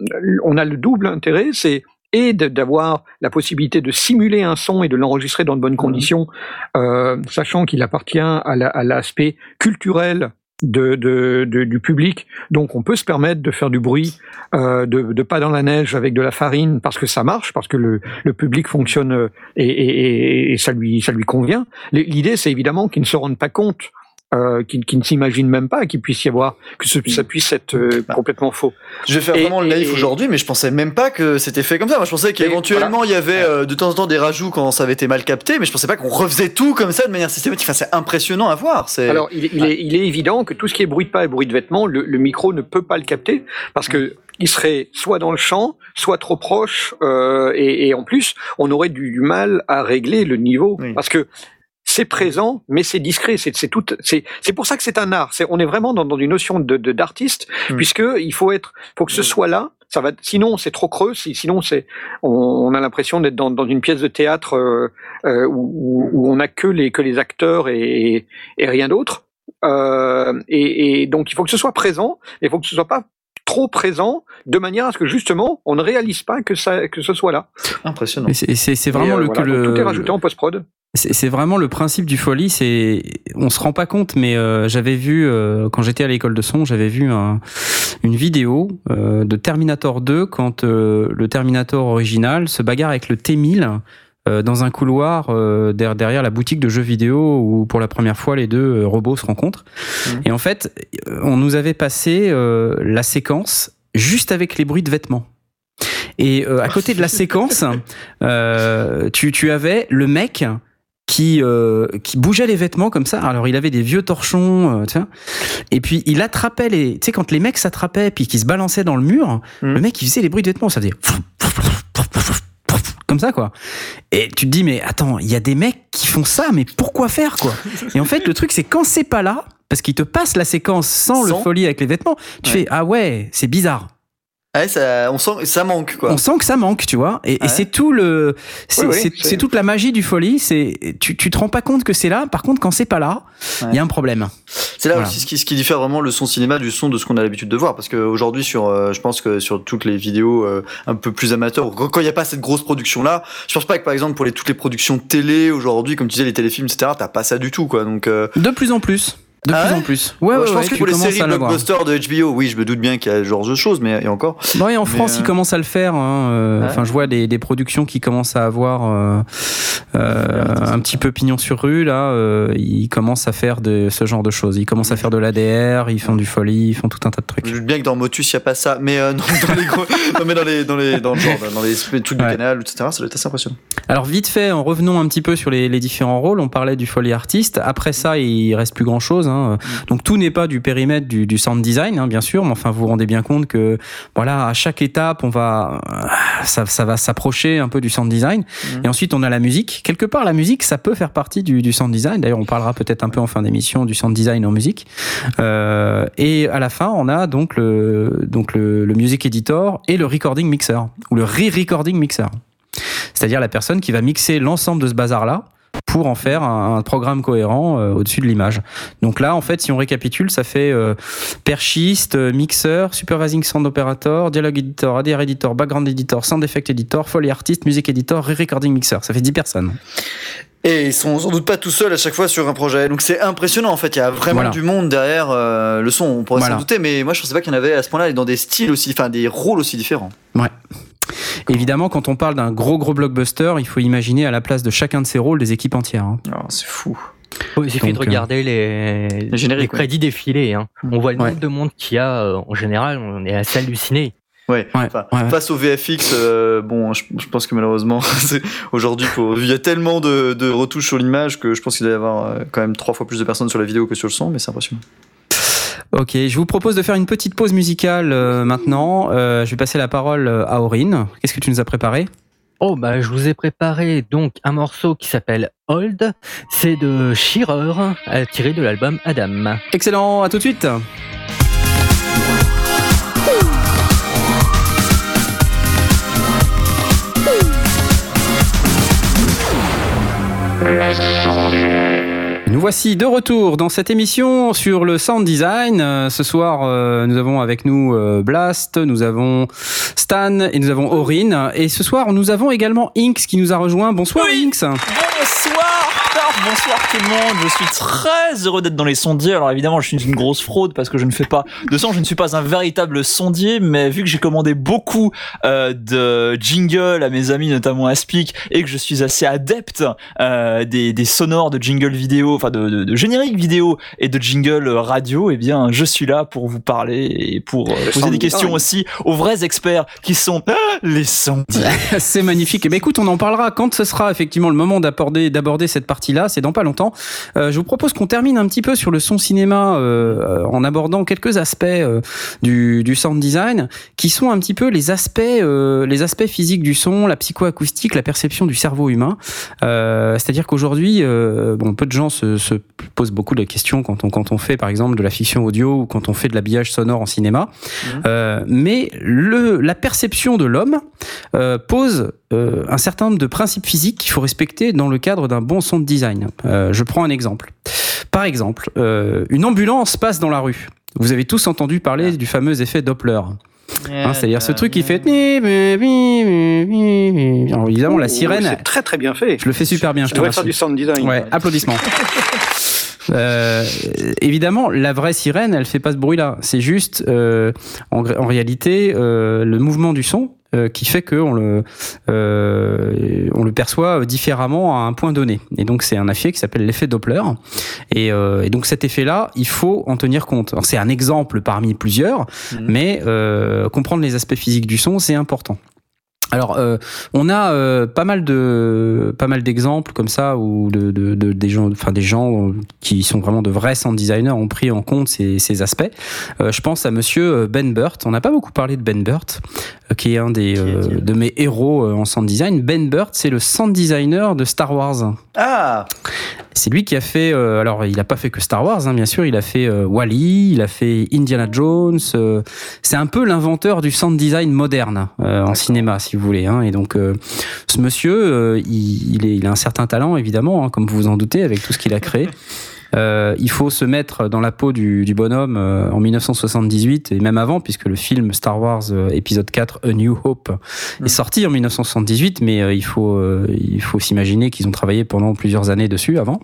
on a le double intérêt, c'est et d'avoir la possibilité de simuler un son et de l'enregistrer dans de bonnes conditions, euh, sachant qu'il appartient à la- à l'aspect culturel de, de, de- du public. Donc on peut se permettre de faire du bruit, euh, de, de pas dans la neige avec de la farine parce que ça marche, parce que le, le public fonctionne euh, et, et, et- et ça lui ça lui convient. L'idée c'est évidemment qu'ils ne se rendent pas compte. Euh, qu'ils qu'ils ne s'imaginent même pas qu'il puisse y avoir que ce- ça puisse être euh, complètement faux. je vais faire Et- vraiment le naïf aujourd'hui mais je pensais même pas que c'était fait comme ça. Moi je pensais qu'éventuellement il y avait euh, de temps en temps des rajouts quand ça avait été mal capté mais je pensais pas qu'on refaisait tout comme ça de manière systématique. Enfin c'est impressionnant à voir. C'est Alors, il, il est, il est évident que tout ce qui est bruit de pas et bruit de vêtements, le, le micro ne peut pas le capter parce que il serait soit dans le champ, soit trop proche, euh, et, et en plus, on aurait du, du mal à régler le niveau. Oui. parce que c'est présent, mais c'est discret. C'est tout. C'est pour ça que c'est un art. C'est on est vraiment dans, dans une notion de d'artiste Mm. puisque il faut être, faut que ce soit là. Ça va. Sinon, c'est trop creux. si- Sinon, c'est on, on a l'impression d'être dans, dans une pièce de théâtre euh, euh, où, où- on a que les que les acteurs et, et rien d'autre. Euh, et, et donc, il faut que ce soit présent. Il faut que ce soit pas trop présent, de manière à ce que justement, on ne réalise pas que ça que ce soit là. impressionnant c'est- c'est c'est vraiment euh, le, voilà. le tout est rajouté en post prod. C'est c'est vraiment le principe du folie. C'est on se rend pas compte, mais euh, j'avais vu euh, quand j'étais à l'école de son, j'avais vu un- une vidéo euh, de Terminator 2 quand euh, le Terminator original se bagarre avec le T1000 euh, dans un couloir euh, der- derrière la boutique de jeux vidéo où pour la première fois les deux euh, robots se rencontrent. Mhm. Et en fait, on nous avait passé euh, la séquence juste avec les bruits de vêtements. Et à côté de la séquence, tu, tu avais le mec qui, euh, qui bougeait les vêtements comme ça. Alors il avait des vieux torchons, euh, tu vois. Et puis il attrapait les. Tu sais, quand les mecs s'attrapaient puis qu'ils se balançaient dans le mur, Mhm. le mec il faisait les bruits de vêtements. Ça faisait. Comme ça, quoi. Et tu te dis, mais attends, il y a des mecs qui font ça, mais pourquoi faire, quoi? Et en fait, le truc, c'est quand c'est pas là, parce qu'il te passe la séquence sans, le folie avec les vêtements, tu Ouais. fais, ah ouais, c'est bizarre. Ouais, ça, on sent, ça manque quoi. On sent que ça manque, tu vois. Et, c'est tout le, c'est Oui, oui, toute la magie du folie. C'est tu, tu te rends pas compte que c'est là. Par contre, quand c'est pas là, il y a un problème. C'est là Voilà. aussi ce qui, ce qui diffère vraiment le son cinéma du son de ce qu'on a l'habitude de voir. Parce qu'aujourd'hui, sur, euh, je pense que sur toutes les vidéos euh, un peu plus amateurs, quand il n'y a pas cette grosse production-là, je pense pas que par exemple pour les, toutes les productions télé aujourd'hui, comme tu disais, les téléfilms, etc., t'as pas ça du tout, quoi. Donc, euh, De plus en plus. De Ah plus ouais en plus. Ouais, je pense que pour les séries blockbusters de HBO, oui, je me doute bien qu'il y a ce genre de choses, mais et encore. Bon, et en France, Mais, ils euh, commencent à le faire. hein, euh. Enfin, je vois des, des productions qui commencent à avoir euh, euh, un petit peu pignon sur rue. Là, euh, ils commencent à faire de ce genre de choses. Ils commencent à faire de l'ADR, ils font du folie, ils font tout un tas de Je trucs. me doute bien que dans Motus, il n'y a pas ça, mais euh, non, dans les gros, non, mais dans les, dans les, dans le genre, dans les trucs du canal, etc., ça doit être assez impressionnant. Alors vite fait, en revenons un petit peu sur les, les différents rôles. On parlait du folie artiste. Après ça, il reste plus grand chose. Hein. Donc tout n'est pas du périmètre du, du sound design, hein, bien sûr. Mais enfin, vous vous rendez bien compte que voilà, à chaque étape, on va, euh, ça, ça va s'approcher un peu du sound design. Mhm. Et ensuite, on a la musique. Quelque part, la musique, ça peut faire partie du, du sound design. D'ailleurs, on parlera peut-être un peu en fin d'émission du sound design en musique. Euh, et à la fin, on a donc le, donc le, le music editor et le recording mixer ou le re-recording mixer. C'est-à-dire la personne qui va mixer l'ensemble de ce bazar-là pour en faire un, un programme cohérent euh, au-dessus de l'image. Donc là, en fait, si on récapitule, ça fait euh, perchiste, euh, mixeur, supervising sound operator, dialogue editor, ADR editor, background editor, sound effect editor, foley artist, music editor, re-recording mixer. Ça fait 10 personnes. Et ils sont sans doute pas tout seuls à chaque fois sur un projet. Donc c'est impressionnant en fait. Il y a vraiment Voilà. du monde derrière euh, le son. On pourrait Voilà. s'en douter, mais moi je pensais pas qu'il y en avait à ce point-là et dans des styles aussi, enfin des rôles aussi différents. Évidemment, quand on parle d'un gros gros blockbuster, il faut imaginer à la place de chacun de ces rôles des équipes entières. hein. Alors, c'est fou. Il suffit de Donc, euh, regarder les, Les génériques, les crédits défiler. Hein. On voit le Ouais. nombre de monde qu'il y a. euh, en général, on est assez halluciné. Ouais. Ouais, Enfin, ouais, ouais. Face au VFX, euh, bon, je, je pense que malheureusement, aujourd'hui, il y a tellement de, de retouches sur l'image que je pense qu'il doit y avoir euh, quand même trois fois plus de personnes sur la vidéo que sur le son, mais c'est impressionnant. Ok, je vous propose de faire une petite pause musicale euh, maintenant. Euh, je vais passer la parole euh, à Aurine. Qu'est-ce que tu nous as préparé? Oh bah je vous ai préparé donc un morceau qui s'appelle Old. C'est de Shearer, tiré de l'album Adam. Excellent, à tout de suite. Voici de retour dans cette émission sur le sound design. Euh, ce soir, euh, nous avons avec nous euh, Blast, nous avons Stan et nous avons Aurine. Et ce soir, nous avons également Inks qui nous a rejoint. Bonsoir Oui. Inks. Bonsoir, bonsoir tout le monde. Je suis très heureux d'être dans les sondiers. Alors évidemment, je suis une grosse fraude parce que je ne fais pas de son. Je ne suis pas un véritable sondier, mais vu que j'ai commandé beaucoup euh, de jingles à mes amis, notamment à Speak, et que je suis assez adepte euh, des, des sonores de jingle vidéo, enfin de, de, de générique vidéo et de jingle radio, eh bien, je suis là pour vous parler et pour euh, poser des questions aussi aux vrais experts qui sont les sondiers. C'est magnifique. Eh ben, écoute, on en parlera quand ce sera effectivement le moment d'aborder cette partie-là. C'est dans pas longtemps. Euh, je vous propose qu'on termine un petit peu sur le son cinéma euh, en abordant quelques aspects euh, du, du sound design qui sont un petit peu les aspects euh, les aspects physiques du son, la psychoacoustique, la perception du cerveau humain. Euh, C'est-à-dire qu'aujourd'hui, euh, bon, peu de gens se, se posent beaucoup de questions quand on quand on fait par exemple de la fiction audio ou quand on fait de l'habillage sonore en cinéma. Euh, mais le, la perception de l'homme euh, pose euh, un certain nombre de principes physiques qu'il faut respecter dans le cadre d'un bon son de design. Euh, je prends un exemple. Par exemple, euh, une ambulance passe dans la rue. Vous avez tous entendu parler du fameux effet Doppler. Hein, C'est-à-dire ce truc qui fait... Alors, évidemment, la sirène, C'est très très bien fait. je le fais super bien. Je Je devrais faire du sound design. Ouais, applaudissements. Euh, évidemment, la vraie sirène, elle fait pas ce bruit-là. C'est juste, euh, en, en réalité, euh, le mouvement du son euh, qui fait qu'on le, euh, on le perçoit différemment à un point donné. Et donc, c'est un effet qui s'appelle l'effet Doppler. Et, euh, et donc, cet effet-là, il faut en tenir compte. C'est un exemple parmi plusieurs, Mhm. mais euh, comprendre les aspects physiques du son, c'est important. Alors, euh, on a euh, pas mal de pas mal d'exemples comme ça où de, de, de- des gens, enfin des gens qui sont vraiment de vrais sound designers ont pris en compte ces, ces aspects. Euh, je pense à Monsieur Ben Burt. On n'a pas beaucoup parlé de Ben Burt, qui est un des de mes héros en sound design. Ben Burt, c'est le sound designer de Star Wars. Ah, C'est lui qui a fait. alors, il n'a pas fait que Star Wars, hein, bien sûr. Il a fait Wally, il a fait Indiana Jones. c'est un peu l'inventeur du sound design moderne en cinéma, si vous voulez. hein. Et donc, euh, ce monsieur, euh, il, a un certain talent, évidemment, hein, comme vous vous en doutez, avec tout ce qu'il a créé. Euh, il faut se mettre dans la peau du, du bonhomme euh, en 1978 et même avant, puisque le film Star Wars euh, épisode 4 A New Hope Mm. est sorti en 1978, mais euh, il faut euh, il faut s'imaginer qu'ils ont travaillé pendant plusieurs années dessus avant.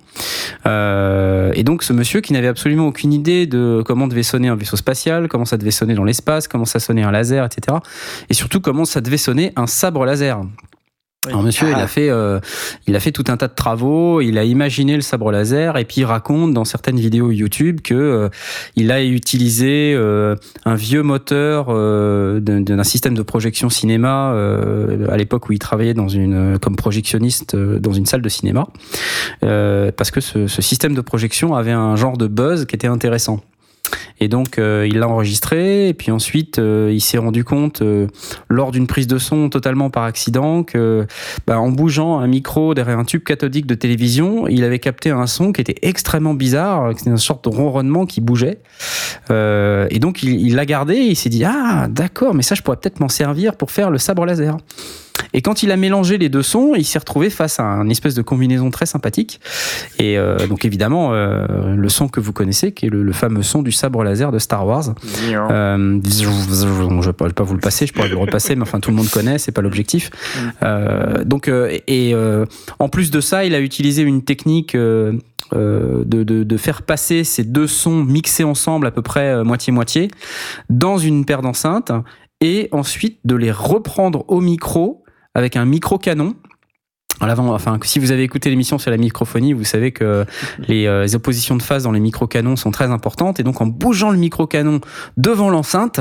Euh, et donc ce monsieur qui n'avait absolument aucune idée de comment devait sonner un vaisseau spatial, comment ça devait sonner dans l'espace, comment ça sonnait un laser, etc. Et surtout comment ça devait sonner un sabre laser. Alors monsieur, il a fait, euh, il a fait tout un tas de travaux, il a imaginé le sabre laser et puis il raconte dans certaines vidéos YouTube que euh, il a utilisé euh, un vieux moteur euh, d'un d'un système de projection cinéma euh, à l'époque où il travaillait dans une comme projectionniste euh, dans une salle de cinéma euh, parce que ce, ce système de projection avait un genre de buzz qui était intéressant. Et donc euh, il l'a enregistré et puis ensuite euh, il s'est rendu compte euh, lors d'une prise de son totalement par accident que bah, en bougeant un micro derrière un tube cathodique de télévision, il avait capté un son qui était extrêmement bizarre, c'était une sorte de ronronnement qui bougeait. Euh, et donc il l'a gardé et il s'est dit ah d'accord mais ça je pourrais peut-être m'en servir pour faire le sabre laser. Et quand il a mélangé les deux sons, il s'est retrouvé face à une espèce de combinaison très sympathique. Et euh, donc évidemment, euh, le son que vous connaissez, qui est le, le fameux son du sabre laser de Star Wars. Euh, je ne vais pas vous le passer, je pourrais le repasser, mais enfin tout le monde connaît, c'est pas l'objectif. Euh, donc euh, et euh, en plus de ça, il a utilisé une technique. euh, euh, de, de, de faire passer ces deux sons mixés ensemble à peu près euh, moitié-moitié dans une paire d'enceintes et ensuite de les reprendre au micro avec un micro canon. À l'avant, enfin, si vous avez écouté l'émission sur la microphonie, vous savez que les, euh, les oppositions de phase dans les micro-canons sont très importantes. Et donc, en bougeant le micro-canon devant l'enceinte,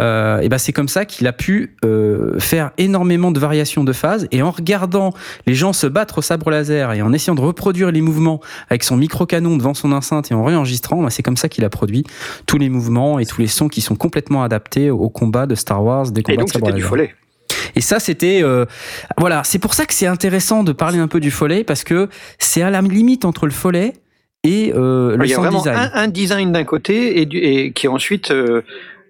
euh, et ben c'est comme ça qu'il a pu euh, faire énormément de variations de phase. Et en regardant les gens se battre au sabre laser et en essayant de reproduire les mouvements avec son micro-canon devant son enceinte et en réenregistrant, ben, c'est comme ça qu'il a produit tous les mouvements et tous les sons qui sont complètement adaptés au combat de Star Wars, des Et combats donc de sabre c'était du laser. follet. Et ça, c'était euh, voilà, c'est pour ça que c'est intéressant de parler un peu du follet parce que c'est à la limite entre le follet et euh, le Il y a sound vraiment design. un, un design d'un côté et, du- et qui est ensuite euh,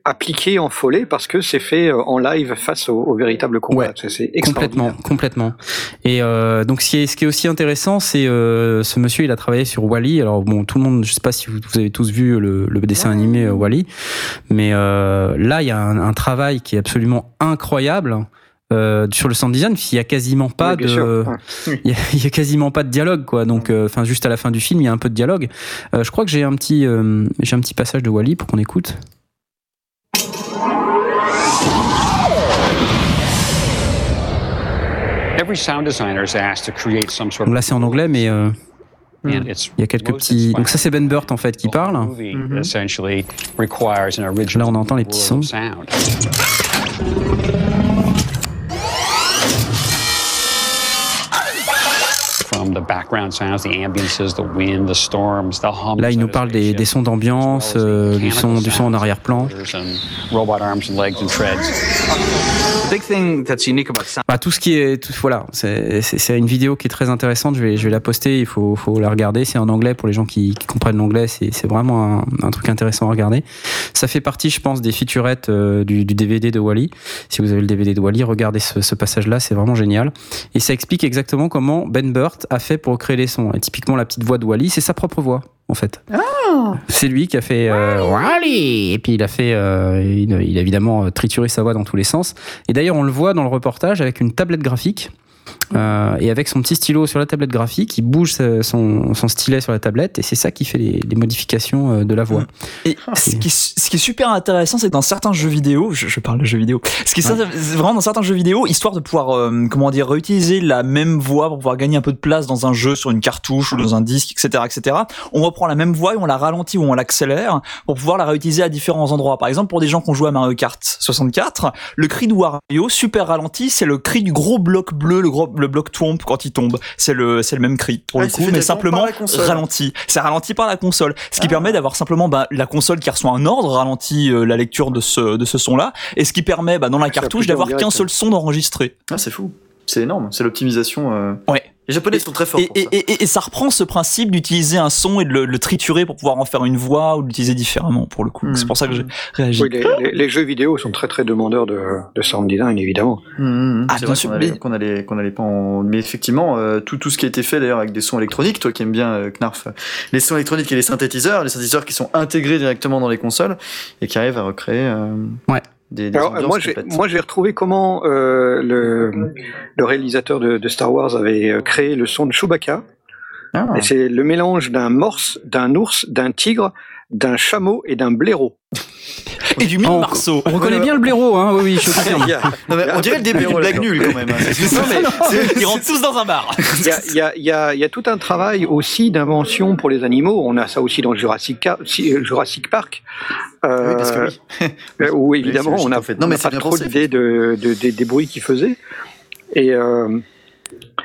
appliqué en follet parce que c'est fait en live face au, au véritable combat. Ouais, C'est- Complètement, complètement. Et euh, donc, ce qui est, ce qui est aussi intéressant, c'est ce monsieur, il a travaillé sur Wally. Alors bon, tout le monde, je sais pas si vous, vous avez tous vu le, le dessin animé euh, Wally, mais là, il y a un, un travail qui est absolument incroyable. Euh, sur le sound design, il y a quasiment pas Oui, de, il y, a, il y a quasiment pas de dialogue, quoi. Donc, euh, enfin, juste à la fin du film, il y a un peu de dialogue. Euh, je crois que j'ai un petit, euh, j'ai un petit passage de Wally pour qu'on écoute. Every sound designer is asked to create some sort Donc of là, c'est en anglais, mais euh, it's il y a quelques petits. Donc ça, c'est. Ben Burt en fait qui parle. movie essentially requires an original Là, on entend les petits sons. sound. From the background sounds, the ambiances, the wind, the storms, the hums Là, il nous parle des, sons d'ambiance, euh, du son, mechanical du son en sounds, arrière-plan. Bah, tout ce qui est, tout, voilà, c'est une vidéo qui est très intéressante. Je vais, je vais la poster. Il faut, faut la regarder. C'est en anglais pour les gens qui, qui comprennent l'anglais. C'est c'est vraiment un, un truc intéressant à regarder. Ça fait partie, je pense, des featurettes euh, du, du DVD de Wally. Si vous avez le DVD de Wally, regardez ce, ce passage-là. C'est vraiment génial. Et ça explique exactement comment Ben Burt a fait pour créer les sons. Et typiquement, la petite voix de Wally, c'est sa propre voix, en fait. C'est lui qui a fait euh, Wally et puis il a fait, euh, il, il a évidemment euh, trituré sa voix dans tous les sens. Et d'ailleurs, on le voit dans le reportage avec une tablette graphique. Euh, et avec son petit stylo sur la tablette graphique, il bouge son, son stylet sur la tablette et c'est ça qui fait les, les modifications euh, de la voix. Et ce qui, est, ce qui est super intéressant, c'est que dans certains jeux vidéo, je, je parle de jeux vidéo, ce qui est vraiment dans certains jeux vidéo, histoire de pouvoir, euh, comment dire, réutiliser la même voix pour pouvoir gagner un peu de place dans un jeu, sur une cartouche ou dans un disque, etc., etc. On reprend la même voix et on la ralentit ou on l'accélère pour pouvoir la réutiliser à différents endroits. Par exemple, pour des gens qui ont joué à Mario Kart 64, le cri de Wario, super ralenti, c'est le cri du gros bloc bleu, le gros, le bloc Twomp quand il tombe. C'est le, c'est le même cri pour Ah, le coup, mais simplement ralenti. C'est ralenti par la console, ce qui Ah. permet d'avoir simplement bah, la console qui reçoit un ordre, ralentit euh, la lecture de ce, de ce son-là, et ce qui permet bah, dans la Ça cartouche d'avoir qu'un seul son d'enregistré. Ah, c'est fou. C'est énorme. C'est l'optimisation. euh, Ouais. Les Japonais sont très forts Et, pour ça. et, et, et ça reprend ce principe d'utiliser un son et de le, le triturer pour pouvoir en faire une voix ou l'utiliser différemment pour le coup. Mm. C'est pour ça que j'ai réagi. Oui, les, les- les jeux vidéo sont très très demandeurs de, de sound design, évidemment. Mmh, Ah, bien sûr, qu'on allait, mais- qu'on allait, qu'on allait pas en... Mais effectivement, euh, tout, tout ce qui a été fait d'ailleurs avec des sons électroniques, toi qui aimes bien euh, Knarf, les sons électroniques et les synthétiseurs, les synthétiseurs qui sont intégrés directement dans les consoles et qui arrivent à recréer euh, Ouais. Des, des Alors, moi, j'ai, moi, j'ai retrouvé comment euh, le, le réalisateur de, de Star Wars avait euh, créé le son de Chewbacca. Ah. Et c'est le mélange d'un morse, d'un ours, d'un tigre, d'un chameau et d'un blaireau. Et du mille On- marceau. On reconnaît bien le blaireau, hein, oui, oui, je a, Non, mais a on dirait le début d'une blaireau blague nulle quand même. hein. Non, mais Ils rentrent tous dans un bar. il y a, y, y, tout un travail aussi d'invention pour les animaux. On a ça aussi dans Jurassic, euh, Jurassic Park. Euh, Oui, parce que oui. euh, où évidemment on a, logique, en fait. Non, on mais a c'est pas trop de, de- des- des bruits qu'ils faisaient. Et, euh,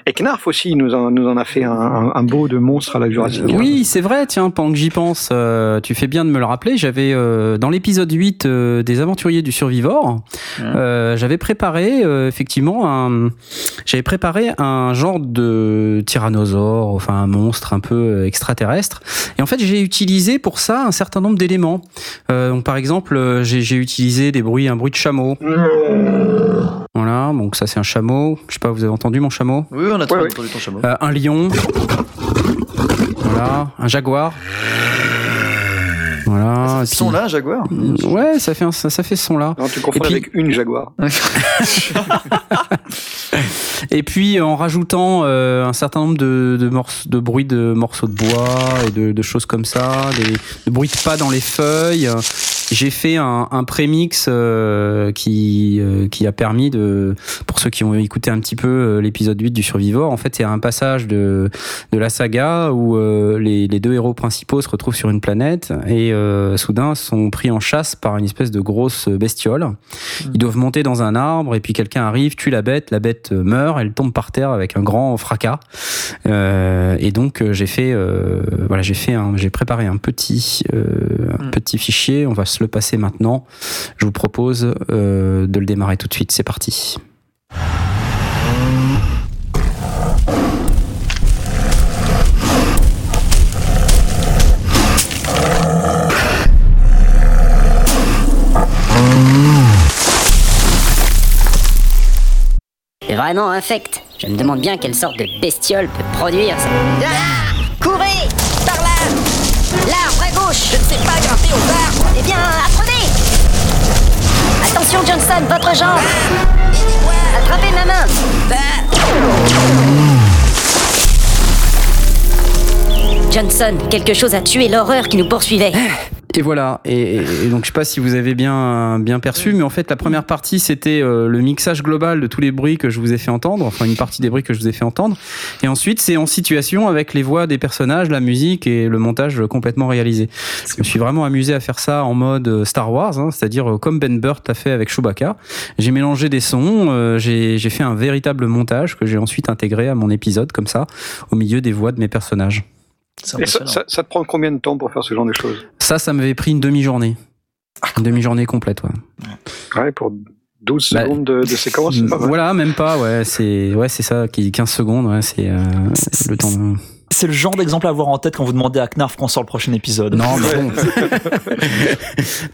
et Knarf aussi nous en, nous en a fait un, beau de monstre à la Jurassic. Oui, c'est vrai, tiens, pendant que j'y pense, euh, tu fais bien de me le rappeler, j'avais euh, dans l'épisode 8 euh, des aventuriers du survivor, euh, j'avais préparé euh, effectivement un j'avais préparé un genre de tyrannosaure, enfin un monstre un peu extraterrestre et en fait, j'ai utilisé pour ça un certain nombre d'éléments. Euh, donc par exemple, j'ai j'ai utilisé des bruits un bruit de chameau. Voilà, donc ça c'est un chameau. Je sais pas, vous avez entendu mon chameau? Oui, on a très Ouais, entendu ton chameau. euh, un lion. Voilà, un jaguar. Voilà. Ce puis- son-là, Jaguar? Ouais, ça fait un- ça, ça fait ce son-là. Non, tu confonds puis- avec une Jaguar. Et puis en rajoutant euh, un certain nombre de, de, morceaux, de bruits de morceaux de bois et de, de choses comme ça, des, de bruits de pas dans les feuilles. J'ai fait un, un prémix euh, qui, euh, qui a permis de, pour ceux qui ont écouté un petit peu euh, l'épisode 8 du Survivor, en fait c'est un passage de, de la saga où les, les deux héros principaux se retrouvent sur une planète et soudain sont pris en chasse par une espèce de grosse bestiole. Ils doivent monter dans un arbre et puis quelqu'un arrive, tue la bête, la bête meurt, elle tombe par terre avec un grand fracas. Et donc j'ai fait, voilà, j'ai fait, j'ai préparé un petit, un Mm. petit fichier. On va se le passer maintenant. Je vous propose euh, de le démarrer tout de suite. C'est parti. C'est vraiment infect. Je me demande bien quelle sorte de bestiole peut produire ça. Ah Courez Par là L'arbre à Je ne sais pas grimper aux arbres Eh bien, apprenez. Attention Johnson, votre jambe Attrapez ma main. Johnson, quelque chose a tué l'horreur qui nous poursuivait. Et voilà. Et, et donc je sais pas si vous avez bien bien perçu, mais en fait la première partie c'était euh, le mixage global de tous les bruits que je vous ai fait entendre, enfin une partie des bruits que je vous ai fait entendre. Et ensuite c'est en situation avec les voix des personnages, la musique et le montage complètement réalisé. Je me suis vraiment amusé à faire ça en mode euh, Star Wars, hein, c'est-à-dire euh, comme Ben Burt a fait avec Chewbacca. J'ai mélangé des sons, euh, j'ai fait un véritable montage que j'ai ensuite intégré à mon épisode comme ça, au milieu des voix de mes personnages. Ça, ça- ça te prend combien de temps pour faire ce genre de choses Ça, ça m'avait pris une demi-journée. Une demi-journée complète, ouais. Ouais, pour 12 Bah, secondes de, de séquence, c'est pas mal. Voilà, même pas, ouais, c'est ouais, c'est ça, qui 15 secondes, ouais, c'est euh, C'est- le temps. de- C'est le genre d'exemple à avoir en tête quand vous demandez à Knarf qu'on sort le prochain épisode. Non, mais bon.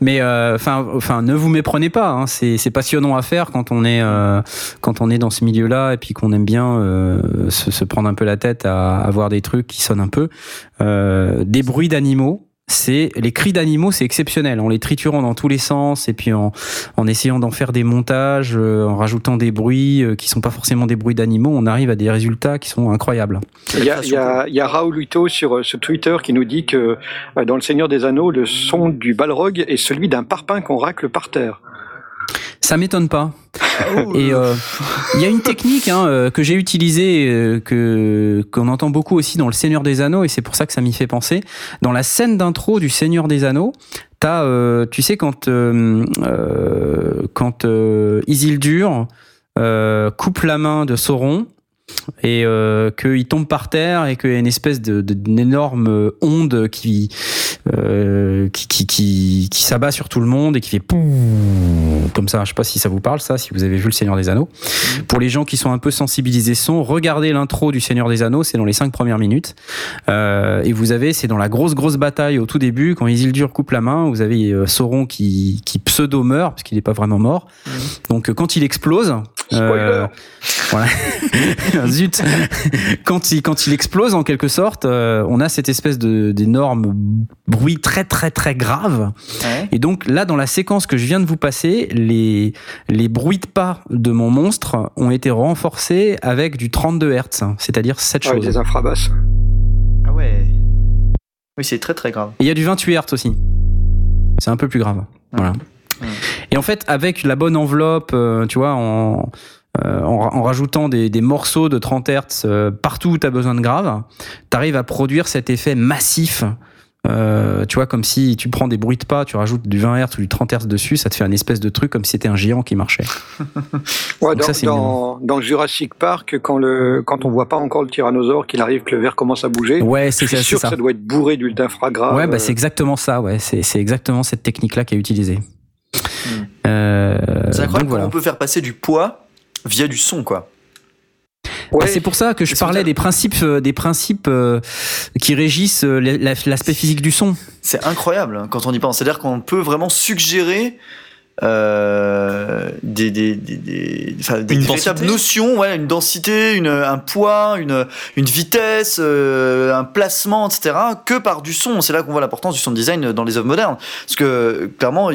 mais euh, enfin, enfin, ne vous méprenez pas. Hein, c'est c'est passionnant à faire quand on est euh, quand on est dans ce milieu-là et puis qu'on aime bien euh, se, se prendre un peu la tête à, à voir des trucs qui sonnent un peu. Euh, des bruits d'animaux. C'est les cris d'animaux, c'est exceptionnel. En les triturant dans tous les sens et puis en, en essayant d'en faire des montages, euh, en rajoutant des bruits euh, qui sont pas forcément des bruits d'animaux, on arrive à des résultats qui sont incroyables. Il y a, il y a, il y a Raoul Huito sur, euh, sur Twitter qui nous dit que euh, dans Le Seigneur des Anneaux, le son du balrog est celui d'un parpaing qu'on racle par terre. Ça m'étonne pas. Et euh, il y a une technique hein, euh, que j'ai utilisée, euh, que qu'on entend beaucoup aussi dans Le Seigneur des Anneaux, et c'est pour ça que ça m'y fait penser. Dans la scène d'intro du Seigneur des Anneaux, t'as, tu sais, quand quand Isildur coupe la main de Sauron et euh, qu'il tombe par terre et qu'il y a une espèce de, de- d'une énorme onde qui euh, qui, qui, qui, qui s'abat sur tout le monde et qui fait comme ça. Je sais pas si ça vous parle ça, si vous avez vu le Seigneur des Anneaux. Pour les gens qui sont un peu sensibilisés son, regardez l'intro du Seigneur des Anneaux, c'est dans les cinq premières minutes. Euh, et vous avez, c'est dans la grosse grosse bataille au tout début quand Isildur coupe la main, vous avez Sauron qui, qui pseudo meurt parce qu'il n'est pas vraiment mort. Donc euh, quand il explose, euh, voilà. Zut. quand il quand il explose en quelque sorte, euh, on a cette espèce de d'énorme bruit très très très grave. Ouais. Et donc là, dans la séquence que je viens de vous passer, les les bruits de pas de mon monstre ont été renforcés avec du 32 Hz, c'est-à-dire cette Avec chose. des infrabasses. Ah ouais. Oui, c'est très très grave. Et il y a du 28 Hz aussi. C'est un peu plus grave. Voilà. Ouais. Et en fait, avec la bonne enveloppe, euh, tu vois, en, en, ra- en rajoutant des, des morceaux de 30 Hz euh, partout où tu as besoin de grave, tu arrives à produire cet effet massif. Euh, tu vois, comme si tu prends des bruits de pas, tu rajoutes du 20 Hz ou du 30 Hz dessus, ça te fait un espèce de truc comme si c'était un géant qui marchait. Ouais, Donc dans, ça, dans, dans Jurassic Park, quand, le, quand on voit pas encore le tyrannosaure, qu'il arrive que le verre commence à bouger, Ouais, c'est ça. sûr que ça doit être bourré d'huile d'infragraves. Ouais, bah euh, c'est exactement ça. Ouais, c'est exactement cette technique-là qui est utilisée. Euh, C'est donc incroyable voilà. on peut faire passer du poids via du son, quoi. ouais, Bah, c'est pour ça que je parlais des principes, euh, des principes euh, qui régissent euh, la- l'aspect physique du son. C'est incroyable hein, quand on y pense. C'est-à-dire qu'on peut vraiment suggérer euh, des, des, des, des, enfin, des Une véritables densité. notions, ouais, une densité, une, un poids, une, une vitesse, euh, un placement, etc., que par du son. C'est là qu'on voit l'importance du sound design dans les œuvres modernes. Parce que clairement,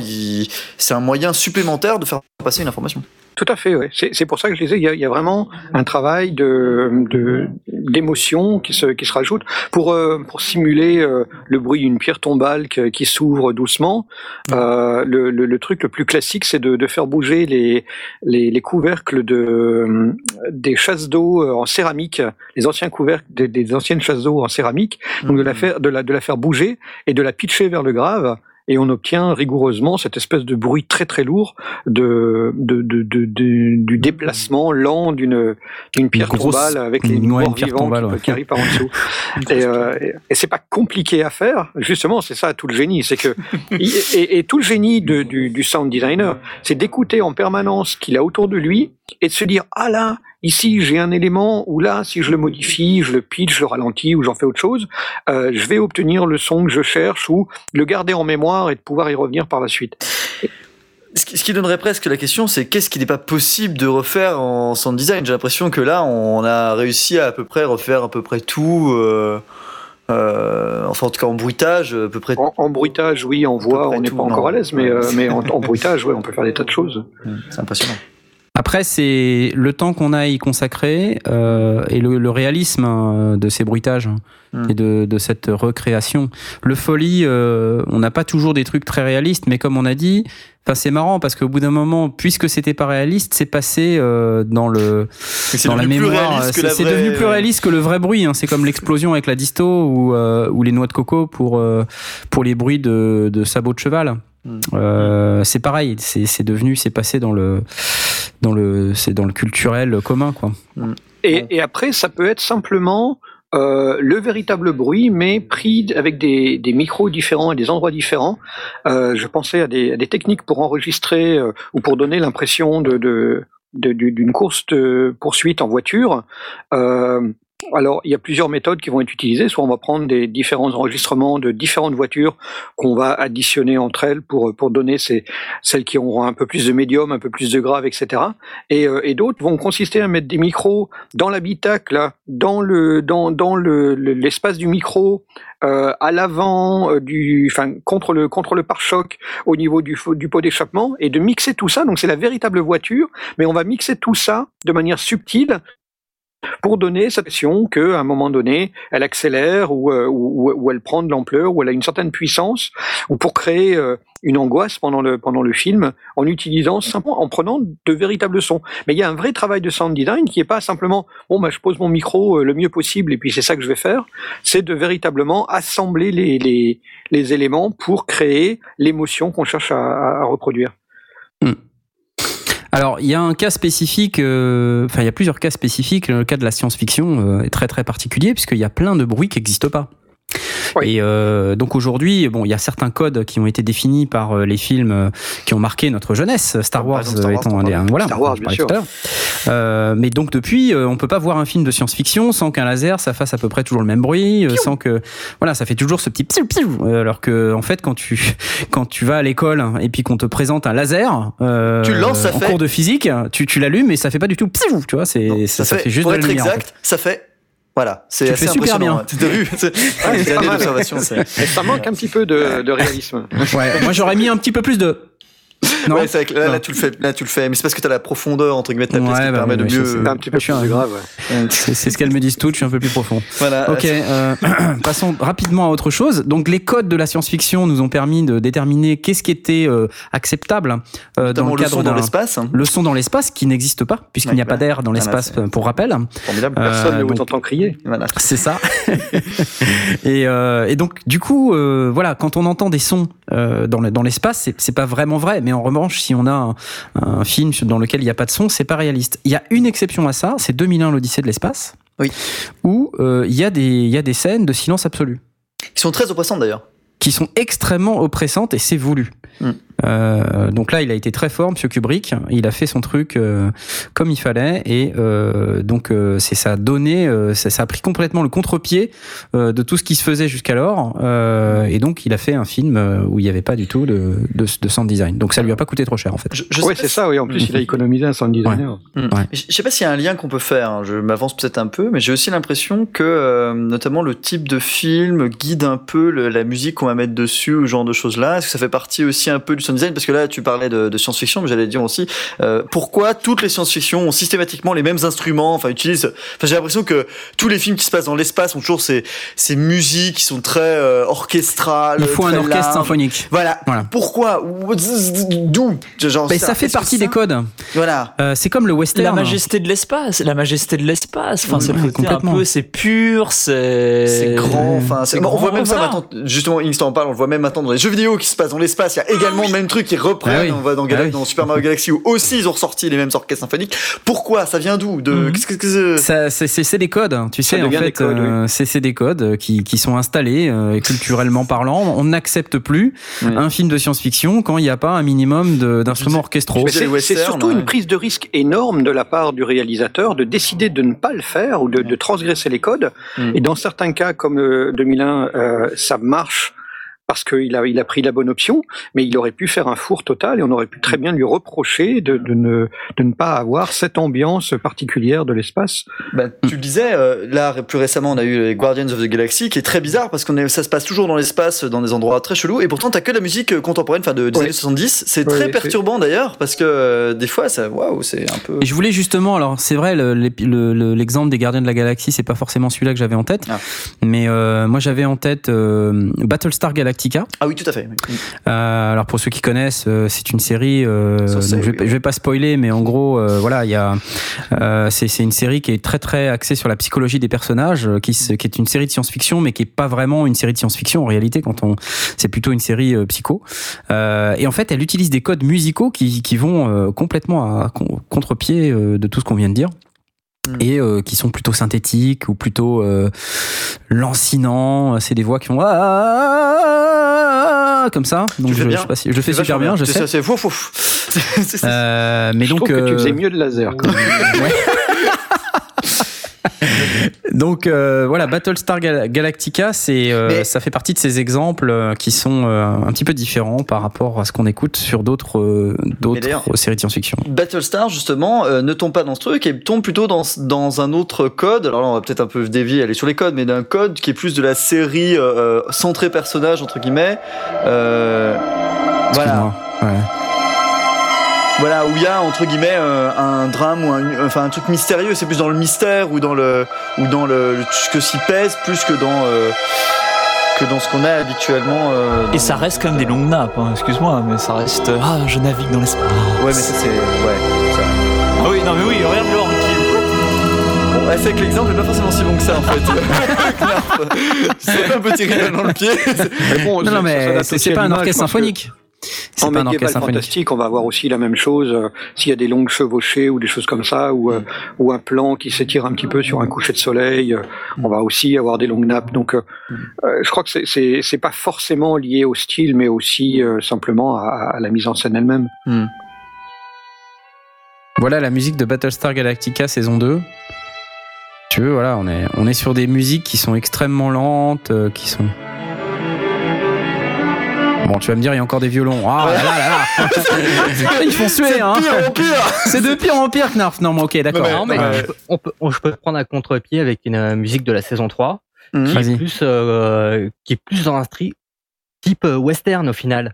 c'est un moyen supplémentaire de faire passer une information. Tout à fait. C'est c'est pour ça que je disais, il y a, il y a vraiment un travail de de- d'émotion qui se qui se rajoute pour euh, pour simuler euh, le bruit d'une pierre tombale que- qui s'ouvre doucement. Euh, le, le, le truc le plus classique, c'est de, de faire bouger les les, les couvercles de des chasses d'eau euh, en céramique, les anciens couvercles des, des anciennes chasses d'eau en céramique, donc de la faire de la de la faire bouger et de la pitcher vers le grave. Et on obtient rigoureusement cette espèce de bruit très très lourd de, de, de, de- du déplacement lent d'une d'une pierre grosse- tombale avec les une morts vivants tombale, qui, ouais. qui arrivent par en dessous. et euh, et, et c'est pas compliqué à faire. Justement, c'est ça tout le génie, c'est que et, et- et tout le génie de- du, du sound designer, c'est d'écouter en permanence ce qu'il a autour de lui et de se dire ah là ici j'ai un élément où là si je le modifie, je le pitch, je le ralentis ou j'en fais autre chose, euh, je vais obtenir le son que je cherche ou le garder en mémoire et de pouvoir y revenir par la suite. Ce qui, qui donnerait presque la question, c'est qu'est-ce qu'il n'est pas possible de refaire en sound design? J'ai l'impression que là, on a réussi à à peu près refaire à peu près tout. euh, euh, enfin, en tout cas, en bruitage, à peu près. En, en bruitage, oui, en voix, on n'est pas encore à l'aise, mais, euh, mais en, en bruitage, ouais, on peut faire des tas de choses. C'est impressionnant. Après, c'est le temps qu'on a à y consacrer euh, et le, le réalisme hein, de ces bruitages hein, Mm. et de, de cette recréation. Le folie, euh, on n'a pas toujours des trucs très réalistes, mais comme on a dit, enfin c'est marrant parce qu'au bout d'un moment, puisque c'était pas réaliste, c'est passé euh, dans le dans la mémoire. C'est vraie- devenu plus réaliste que le vrai bruit. Hein. C'est comme l'explosion avec la disto ou, euh, ou les noix de coco pour euh, pour les bruits de, de sabots de cheval. Mm. Euh, c'est pareil. C'est devenu, c'est passé dans le dans le c'est dans le culturel commun quoi. Et, et après, ça peut être simplement euh, le véritable bruit, mais pris avec des, des micros différents et des endroits différents. Euh, je pensais à des, à des techniques pour enregistrer euh, ou pour donner l'impression de, de, de- du- d'une course de poursuite en voiture. Euh, alors, il y a plusieurs méthodes qui vont être utilisées. Soit on va prendre des différents enregistrements de différentes voitures qu'on va additionner entre elles pour, pour donner ces, celles qui auront un peu plus de médium, un peu plus de grave, etc. Et, euh, et d'autres vont consister à mettre des micros dans l'habitacle, là, dans le dans dans le le- l'espace du micro, euh, à l'avant euh, enfin contre le contre le pare-choc au niveau du du pot d'échappement et de mixer tout ça. Donc c'est la véritable voiture, mais on va mixer tout ça de manière subtile pour donner cette impression qu'à un moment donné, elle accélère ou, euh, ou, ou elle prend de l'ampleur ou elle a une certaine puissance, ou pour créer euh, une angoisse pendant le pendant le film en utilisant simplement en prenant de véritables sons. Mais il y a un vrai travail de sound design qui est pas simplement bon bah je pose mon micro euh, le mieux possible et puis c'est ça que je vais faire. C'est de véritablement assembler les les, les éléments pour créer l'émotion qu'on cherche à reproduire. Alors, il y a un cas spécifique, euh, enfin, il y a plusieurs cas spécifiques. Le cas de la science-fiction euh, est très très particulier puisqu'il y a plein de bruits qui n'existent pas. Oui. Et euh, donc aujourd'hui, bon, il y a certains codes qui ont été définis par euh, les films euh, qui ont marqué notre jeunesse. Star Par Wars, Star Wars, étant un des, voilà, Star Wars, bien sûr. tout à l'heure. Euh, mais donc depuis, euh, on peut pas voir un film de science-fiction sans qu'un laser ça fasse à peu près toujours le même bruit, euh, sans que voilà, ça fait toujours ce petit piou piou. Euh, Alors que en fait, quand tu quand tu vas à l'école et puis qu'on te présente un laser, euh, Tu lances, ça en fait- cours de physique, tu, tu l'allumes et ça fait pas du tout piou, tu vois, c'est ça, ça fait, juste pour de être lumière. en exact, ça fait. Voilà, c'est assez fais super impressionnant. bien. T'as vu C'est Ouais, ça manque un petit peu de, de réalisme. Ouais, moi j'aurais mis un petit peu plus de. Non. Ouais, c'est vrai que là, là, tu le fais, là, tu le fais, mais c'est parce que t'as la profondeur entre guillemets de ta pièce Ouais, qui te bah permet de oui, mieux. C'est un petit peu plus un- grave. ouais. C'est ce qu'elles me disent toutes, je suis un peu plus profond. Voilà. Ok, euh, passons rapidement à autre chose. Donc les codes de la science-fiction nous ont permis de déterminer qu'est-ce qui était euh, acceptable euh, dans le le cadre son dans l'espace. hein. le son dans l'espace qui n'existe pas puisqu'il Ouais, n'y a pas bah, d'air dans voilà, l'espace pour rappel. Formidable. Euh, Personne ne vous donc- entend crier. Voilà. C'est ça. et, euh, et donc, du coup, euh, voilà, quand on entend des sons euh, dans le- dans l'espace, c'est- pas vraiment vrai. Mais en revanche, si on a un, un film dans lequel il n'y a pas de son, c'est pas réaliste. Il y a une exception à ça, c'est 2001, l'Odyssée de l'espace, Oui. où euh, il y a des il y a des scènes de silence absolu Qui sont très oppressantes d'ailleurs. qui sont extrêmement oppressantes et c'est voulu. Mm. Euh, donc là, il a été très fort, Monsieur Kubrick. Il a fait son truc euh, comme il fallait et euh, donc euh, c'est ça a donné, euh, ça, ça a pris complètement le contre-pied euh, de tout ce qui se faisait jusqu'alors. Euh, et donc il a fait un film où il n'y avait pas du tout de, de, de sound design. Donc ça lui a pas coûté trop cher en fait. Je, je Oui, c'est si- ça, oui. En plus, il a économisé un sound designer. Hmm. Ouais. Je je sais pas s'il y a un lien qu'on peut faire, hein, je m'avance peut-être un peu, mais j'ai aussi l'impression que euh, notamment le type de film guide un peu le- la musique qu'on va mettre dessus, ou ce genre de choses-là. Est-ce que ça fait partie aussi un peu du sound design Parce que là, tu parlais de, de science-fiction, mais j'allais dire aussi euh, pourquoi toutes les science-fiction ont systématiquement les mêmes instruments, enfin utilisent. Enfin, j'ai l'impression que tous les films qui se passent dans l'espace ont toujours ces, ces musiques qui sont très euh, orchestrales. Il faut un orchestre symphonique. Voilà. Voilà. Pourquoi? Ou- D'où? Genre, Mais ça fait partie des codes. Voilà. Euh, c'est comme le western. La majesté de l'espace, la majesté de l'espace. Enfin, c'est un complètement. peu, c'est pur, c'est. C'est grand, enfin, on voit même ça maintenant, justement, Inks t'en parle, on le voit même maintenant dans les jeux vidéo qui se passent dans l'espace, il y a également le même truc qui reprennent, Ah oui. on voit dans, Gala- Ah oui. dans Super Mario Galaxy où aussi ils ont ressorti les mêmes orchestres symphoniques. Pourquoi? Ça vient d'où? De Mhm. qu'est-ce que c'est, des codes, tu Ça sais, en fait, euh, c'est, c'est des codes euh, qui, qui sont installés euh, culturellement parlant. On n'accepte plus Oui. un film de science-fiction quand il n'y a pas un minimum d'instruments orchestraux. C'est surtout ouais. une prise de risque énorme de la part du réalisateur de décider de ne pas le faire ou de, de transgresser les codes. Mm. Et dans certains cas, comme euh, 2001, euh, ça marche parce qu'il a, il a pris la bonne option, mais il aurait pu faire un four total et on aurait pu très bien lui reprocher de, de, ne, de ne pas avoir cette ambiance particulière de l'espace. Bah, tu le disais, euh, là plus récemment on a eu les Guardians of the Galaxy qui est très bizarre parce que ça se passe toujours dans l'espace, dans des endroits très chelous et pourtant t'as que de la musique euh, contemporaine, enfin de, des Ouais. années 70. C'est Ouais, très perturbant d'ailleurs parce que euh, des fois ça, waouh, c'est un peu. Et je voulais justement, alors c'est vrai, le- l'épi- le- le- l'exemple des Gardiens de la Galaxie, c'est pas forcément celui-là que j'avais en tête, Ah. mais euh, moi j'avais en tête euh, Battlestar Galactica. Ah oui, tout à fait. oui. Euh, alors pour ceux qui connaissent, euh, c'est une série. euh, Ça, c'est- donc je, vais, je vais pas spoiler, mais en gros, euh, voilà, il y a. c'est une série qui est très très axée sur la psychologie des personnages, qui, est une série de science-fiction, mais qui est pas vraiment une série de science-fiction en réalité. Quand on, c'est plutôt une série psycho. Et en fait, elle utilise des codes musicaux qui, qui vont complètement à con- contre-pied de tout ce qu'on vient de dire. Mm. Et euh, qui sont plutôt synthétiques ou plutôt euh, lancinants. C'est des voix qui font ah, comme ça. Donc fais je, bien. je sais pas si- je fais C'est super bien, je C'est sais. ça, C'est fouf, fouf. Euh, mais Je donc, trouve que tu euh, faisais mieux le laser. quand même. donc euh, voilà, Battlestar Gal- Galactica, c'est euh, ça fait partie de ces exemples euh, qui sont euh, un petit peu différents par rapport à ce qu'on écoute sur d'autres séries de science-fiction. Battlestar justement ne tombe pas dans ce truc et tombe plutôt dans, dans un autre code. Alors là on va peut-être un peu dévier, aller sur les codes, mais d'un code qui est plus de la série centrée personnage entre guillemets. Voilà. Ouais. Voilà où il y a entre guillemets euh, un drame ou un, enfin un truc mystérieux. C'est plus dans le mystère ou dans le ou dans le, le- ce que s'y pèse plus que dans euh, que dans ce qu'on a habituellement. euh, Et ça reste quand même des longues nappes, hein, excuse-moi, mais ça reste. euh, Ah, je navigue dans l'espace. Ouais, mais ça c'est ouais. ça. Ah oui, non, mais oui, regarde l'or qui. Bon, ouais, c'est que l'exemple est pas forcément si bon que ça en fait. C'est un peu tiré dans le pied. Mais bon, Non, ça- non, mais c'est pas un orchestre que- symphonique. En pas médiéval fantastique, on va avoir aussi la même chose. euh, S'il y a des longues chevauchées ou des choses comme ça, ou, euh, ou un plan qui s'étire un petit peu sur un coucher de soleil, euh, on va aussi avoir des longues nappes. Donc, euh, je crois que c'est- c'est pas forcément lié au style, mais aussi simplement à, à la mise en scène elle-même. Voilà la musique de Battlestar Galactica saison 2. Tu veux, voilà, on est, on est sur des musiques qui sont extrêmement lentes, qui sont. Bon, tu vas me dire, il y a encore des violons. Ah là là là là Ils font suer, hein C'est de pire en pire, Knarf. Non, mais ok, d'accord. Non, mais Ouais. je, peux, on peut, on- je peux prendre un contre-pied avec une euh, musique de la saison 3 Mhm. qui, est plus, euh, qui est plus dans un style type euh, western au final.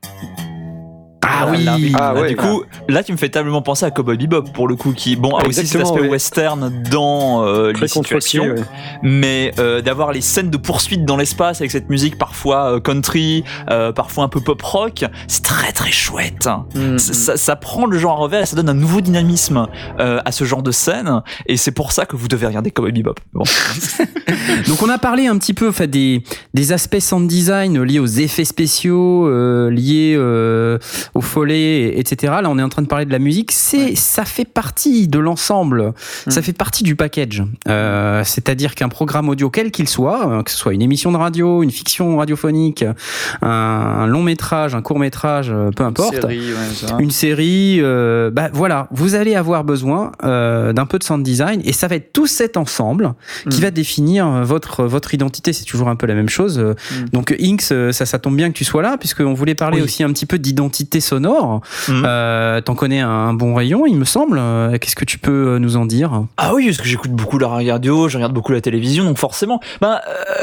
Ah oui Ah Bah, ouais. du coup, là, tu me fais tellement penser à Cowboy Bebop pour le coup, qui bon a aussi cet aspect ouais. western dans euh, les situations, ouais. mais euh, d'avoir les scènes de poursuite dans l'espace avec cette musique parfois euh, country, euh, parfois un peu pop rock, c'est très très chouette. Mm, Ça, ça- ça prend le genre à revers et ça donne un nouveau dynamisme euh, à ce genre de scène, et c'est pour ça que vous devez regarder Cowboy Bebop. Bon. Donc on a parlé un petit peu en fait, des, des aspects sound design liés aux effets spéciaux, euh, liés euh, au follet, etc. Là on est en train de parler de la musique. C'est ça fait partie de l'ensemble. Ça fait partie du package. Euh, C'est-à-dire qu'un programme audio quel qu'il soit, euh, que ce soit une émission de radio, une fiction radiophonique, un, un long métrage, un court métrage, euh, peu importe. Série, ouais, ça. Une série, euh, bah voilà, vous allez avoir besoin euh, d'un peu de sound design et ça va être tout cet ensemble qui Mm. va définir votre votre identité. C'est toujours un peu la même chose. Mm. Donc Inks, ça, ça tombe bien que tu sois là puisqu'on voulait parler Oui. aussi un petit peu d'identité sonore. Mm. Euh, T'en connais un bon rayon, il me semble. Euh, Qu'est-ce que tu peux euh, nous en dire? Ah oui, parce que j'écoute beaucoup la radio, je regarde beaucoup la télévision, donc forcément, euh,